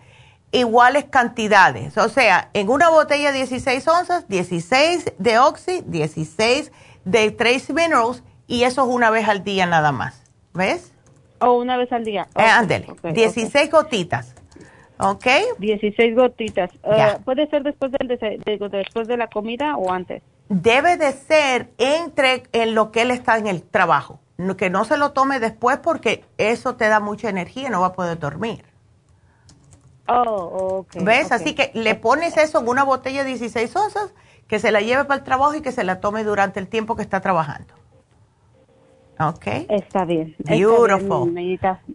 iguales cantidades. O sea, en una botella 16 onzas, 16 de Oxy, 16 de Trace Minerals y eso es una vez al día nada más. ¿Ves? O una vez al día. Eh, ándele, 16 gotitas. ¿Ok? 16 gotitas. Eh, ¿Puede ser después, del después de la comida o antes? Debe de ser entre en lo que él está en el trabajo. Que no se lo tome después porque eso te da mucha energía y no va a poder dormir. Oh, okay, ¿Ves? Así que le pones eso en una botella de 16 onzas, que se la lleve para el trabajo y que se la tome durante el tiempo que está trabajando. Ok. Está bien. Beautiful.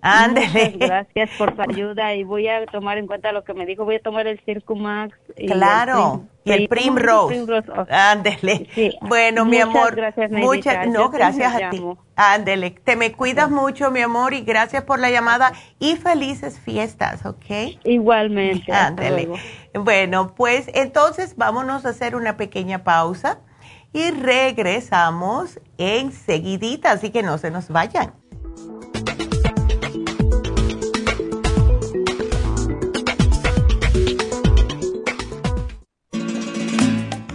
Ándele. Gracias por su ayuda y voy a tomar en cuenta lo que me dijo. Voy a tomar el Circumax. Y claro. y el Primrose. Ándele. Bueno, mi amor. Gracias, muchas No, gracias a ti. Ándele. Te me cuidas mucho, mi amor, y gracias por la llamada y felices fiestas, ¿ok? Igualmente. Ándele. Bueno, pues entonces vámonos a hacer una pequeña pausa y regresamos enseguidita, así que no se nos vayan.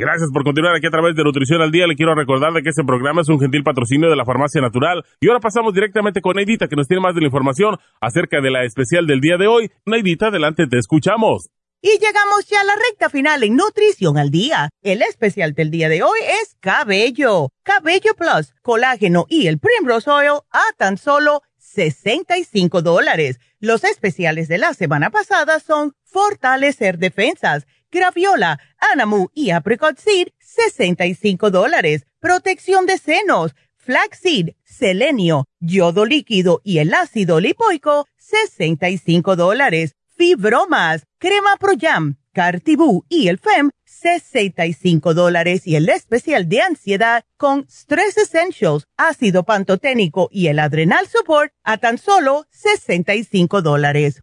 Gracias por continuar aquí a través de Nutrición al Día. Le quiero recordar de que este programa es un gentil patrocinio de la Farmacia Natural. Y ahora pasamos directamente con Neidita, que nos tiene más de la información acerca de la especial del día de hoy. Neidita, adelante, te escuchamos. Y llegamos ya a la recta final en Nutrición al Día. El especial del día de hoy es Cabello. Cabello Plus, colágeno y el Primrose Oil a tan solo 65 dólares. Los especiales de la semana pasada son Fortalecer Defensas graviola, anamu y apricot seed, 65 dólares. Protección de senos, flaxseed, selenio, yodo líquido y el ácido lipoico, 65 dólares. Fibromas, crema Pro Jam, Cartibú y el FEM, 65 dólares y el especial de ansiedad con Stress Essentials, ácido pantoténico y el Adrenal Support a tan solo 65 dólares.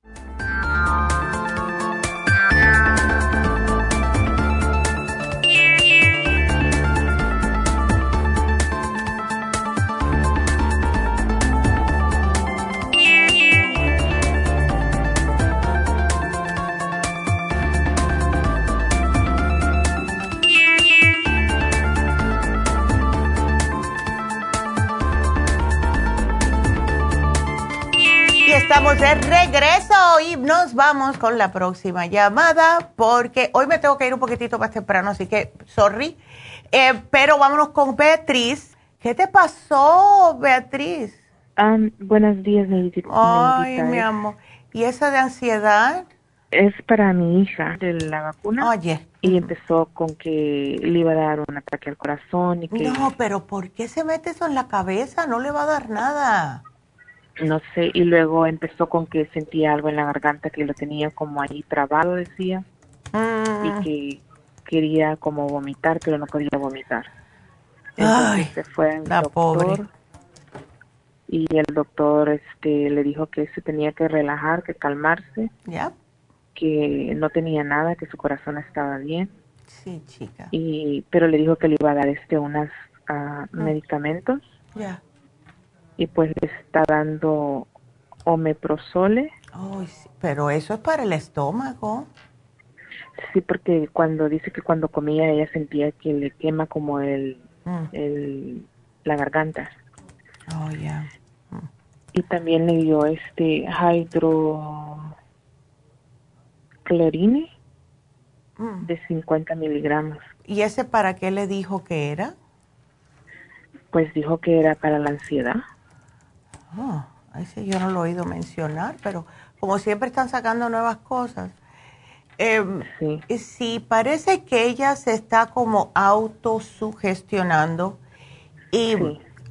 Estamos de regreso y nos vamos con la próxima llamada porque hoy me tengo que ir un poquitito más temprano, así que sorry. Eh, pero vámonos con Beatriz. ¿Qué te pasó, Beatriz? buenos días. Ay, mi amor. ¿Y esa de ansiedad? Es para mi hija de la vacuna. Oye. Y empezó con que le iba a dar un ataque al corazón y que... No, pero ¿por qué se mete eso en la cabeza? No le va a dar nada no sé, y luego empezó con que sentía algo en la garganta que lo tenía como ahí trabado, decía, y mm. que quería como vomitar, pero no podía vomitar. Entonces se fue al la doctor y el doctor este le dijo que se tenía que relajar, que calmarse, que no tenía nada, que su corazón estaba bien. Sí, chica. Y pero le dijo que le iba a dar este unas ah, Mm. medicamentos Ya. Y pues le está dando omeprozole. Pero eso es para el estómago. Sí, porque cuando dice que cuando comía ella sentía que le quema como el, Mm. el la garganta. Oh, ya. Y también le dio este hidroclorine Mm. de 50 miligramos. ¿Y ese para qué le dijo que era? Pues dijo que era para la ansiedad. Oh, ese yo no lo he oído mencionar, pero como siempre están sacando nuevas cosas. Em, sí. parece que ella se está como autosugestionando y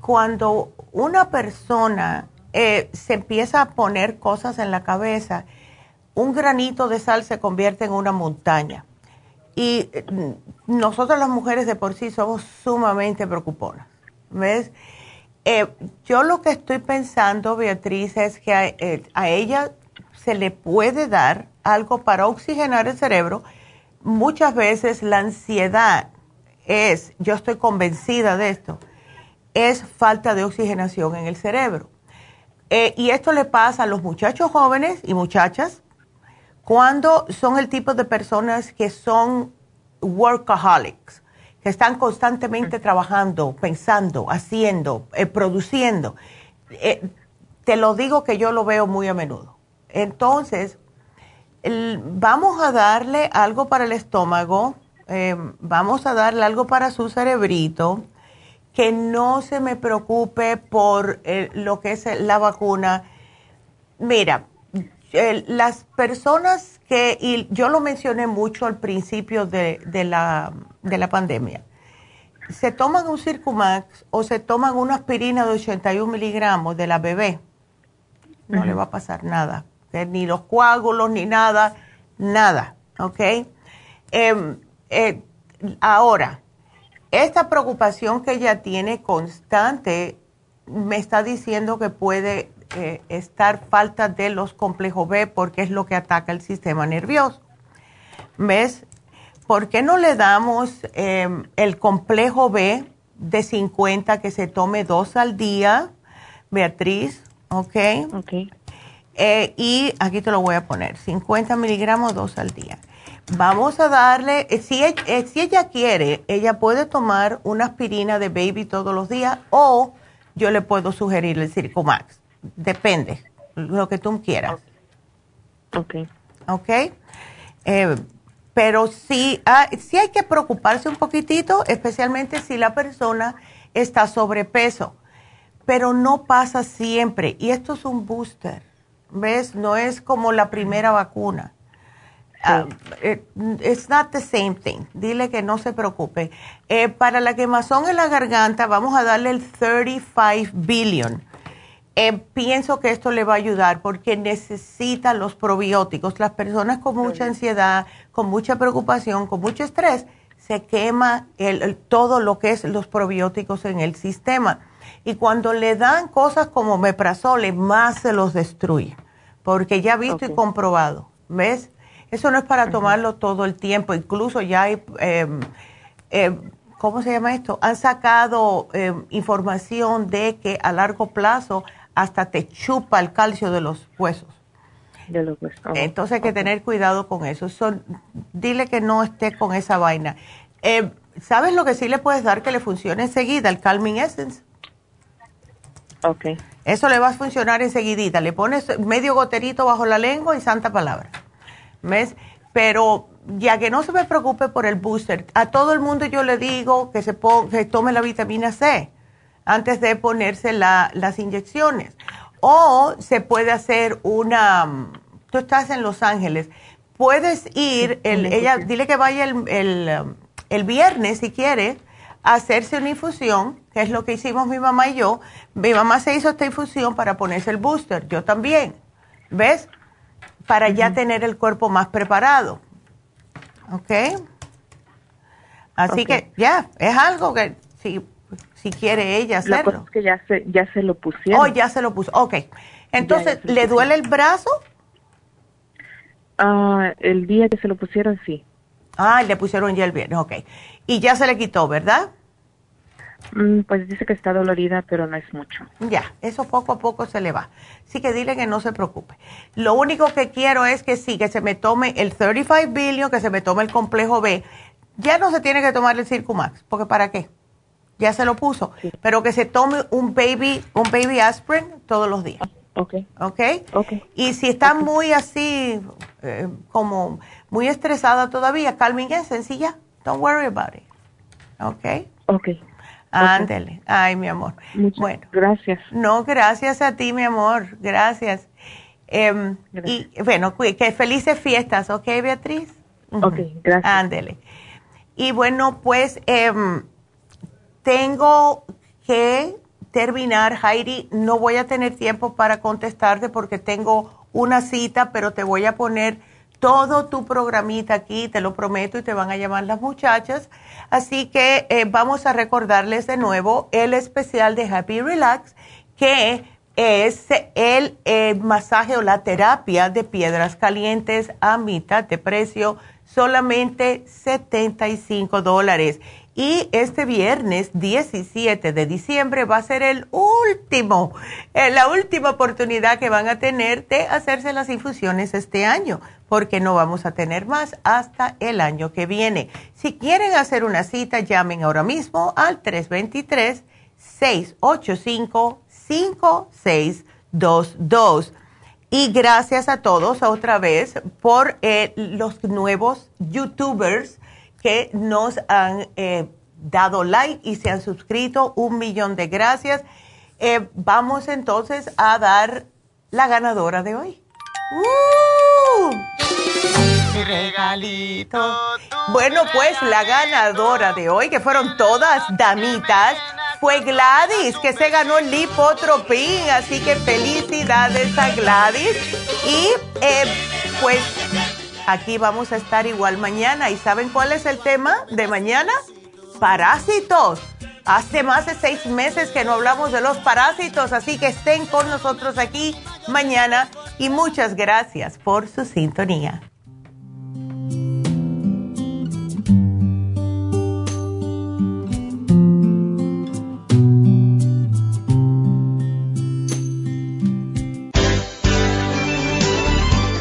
cuando una persona eh, se empieza a poner cosas en la cabeza, un granito de sal se convierte en una montaña. Y eh, nosotras las mujeres de por sí somos sumamente preocuponas. ¿Ves? Eh, yo lo que estoy pensando, Beatriz, es que a, eh, a ella se le puede dar algo para oxigenar el cerebro. Muchas veces la ansiedad es, yo estoy convencida de esto, es falta de oxigenación en el cerebro. Eh, y esto le pasa a los muchachos jóvenes y muchachas cuando son el tipo de personas que son workaholics, que están constantemente trabajando, pensando, haciendo, eh, produciendo. Eh, te lo digo que yo lo veo muy a menudo. Entonces, el- vamos a darle algo para el estómago, eh, vamos a darle algo para su cerebrito, que no se me preocupe por lo que es la vacuna. Mira, las personas que, y yo lo mencioné mucho al principio de, de la, de la pandemia, se toman un Circumax o se toman una aspirina de 81 miligramos de la bebé, no le va a pasar nada, ni los coágulos, ni nada, nada, ¿ok? Em, eh, ahora, esta preocupación que ella tiene constante me está diciendo que puede eh, estar falta de los complejos B porque es lo que ataca el sistema nervioso. ¿Ves? ¿Por qué no le damos eh, el complejo B de 50 que se tome dos al día, Beatriz? ¿Ok? Ok. Eh, y aquí te lo voy a poner, 50 miligramos dos al día. Vamos a darle, eh, si ella, eh, si ella quiere, ella puede tomar una aspirina de baby todos los días o yo le puedo sugerir el Circumax. Depende, lo que tú quieras. Ok. ¿Ok? Eh, pero sí, ah, sí hay que preocuparse un poquitito, especialmente si la persona está sobrepeso. Pero no pasa siempre. Y esto es un booster. ¿Ves? No es como la primera vacuna. Ah, eh, it's not the same thing. Dile que no se preocupe. Eh, para la quemazón en la garganta, vamos a darle el 35 billion. Eh, pienso que esto le va a ayudar porque necesita los probióticos. Las personas con mucha ansiedad, con mucha preocupación, con mucho estrés, se quema el- el- todo lo que es los probióticos en el sistema. Y cuando le dan cosas como meprazole, más se los destruye. Porque ya visto y comprobado. ¿Ves? Eso no es para tomarlo todo el tiempo. Incluso ya hay, eh, eh, ¿cómo se llama esto? Han sacado eh, información de que a largo plazo hasta te chupa el calcio de los huesos. De los huesos. Oh, Entonces hay que tener cuidado con eso. Son, dile que no esté con esa vaina. Eh, ¿Sabes lo que sí le puedes dar que le funcione enseguida? El Calming Essence. Ok. Eso le va a funcionar enseguidita. Le pones medio goterito bajo la lengua y santa palabra. ¿Ves? Pero ya que no se me preocupe por el booster, a todo el mundo yo le digo que se, que tome la vitamina C antes de ponerse las inyecciones. O se puede hacer una, tú estás en Los Ángeles, puedes ir, el, ella, dile que vaya el, el, el viernes si quiere, a hacerse una infusión, que es lo que hicimos mi mamá y yo. Mi mamá se hizo esta infusión para ponerse el booster, yo también, ¿ves? Para ya tener el cuerpo más preparado. ¿Ok? Así que ya, es algo que si, si quiere ella hacerlo. La que ya se, ya se lo pusieron. Oh, ya se lo puso. Ok. Entonces, ¿le duele el brazo? Ah, el día que se lo pusieron, sí. Ah, le pusieron ya el viernes, ok. Y ya se le quitó, ¿verdad? Mm, pues dice que está dolorida, pero no es mucho. Ya, eso poco a poco se le va. Así que dile que no se preocupe. Lo único que quiero es que sí, que se me tome el 35 billion, que se me tome el complejo B. Ya no se tiene que tomar el Circumax, porque ¿para qué? Ya se lo puso. Pero que se tome un baby, un baby aspirin todos los días. Ok. Ok. Y si está muy así, eh, como muy estresada todavía, calming es sencilla. Don't worry about it. Ok. Ok. Ándele. Ay, mi amor. bueno. Gracias. No, gracias a ti, mi amor. Gracias. Em, y bueno, que felices fiestas, ¿ok, Beatriz? Ok, gracias. Ándele. Y bueno, pues em, tengo que terminar, Heidi. No voy a tener tiempo para contestarte porque tengo una cita, pero te voy a poner todo tu programita aquí, te lo prometo, y te van a llamar las muchachas. Así que eh, vamos a recordarles de nuevo el especial de Happy Relax, que es el eh, masaje o la terapia de piedras calientes a mitad de precio, solamente 75 dólares. Y este viernes 17 de diciembre va a ser el último, eh, la última oportunidad que van a tener de hacerse las infusiones este año, porque no vamos a tener más hasta el año que viene. Si quieren hacer una cita, llamen ahora mismo al 323-685-5622. Y gracias a todos otra vez por eh, los nuevos youtubers que nos han eh, dado like y se han suscrito. Un millón de gracias. Eh, vamos entonces a dar la ganadora de hoy. ¡Uh! regalito. Bueno, pues la ganadora de hoy, que fueron todas damitas, fue Gladys, que se ganó el lipotropín. Así que felicidades a Gladys. Y eh, pues Aquí vamos a estar igual mañana. ¿Y saben cuál es el tema de mañana? Parásitos. Hace más de seis meses que no hablamos de los parásitos, así que estén con nosotros aquí mañana y muchas gracias por su sintonía.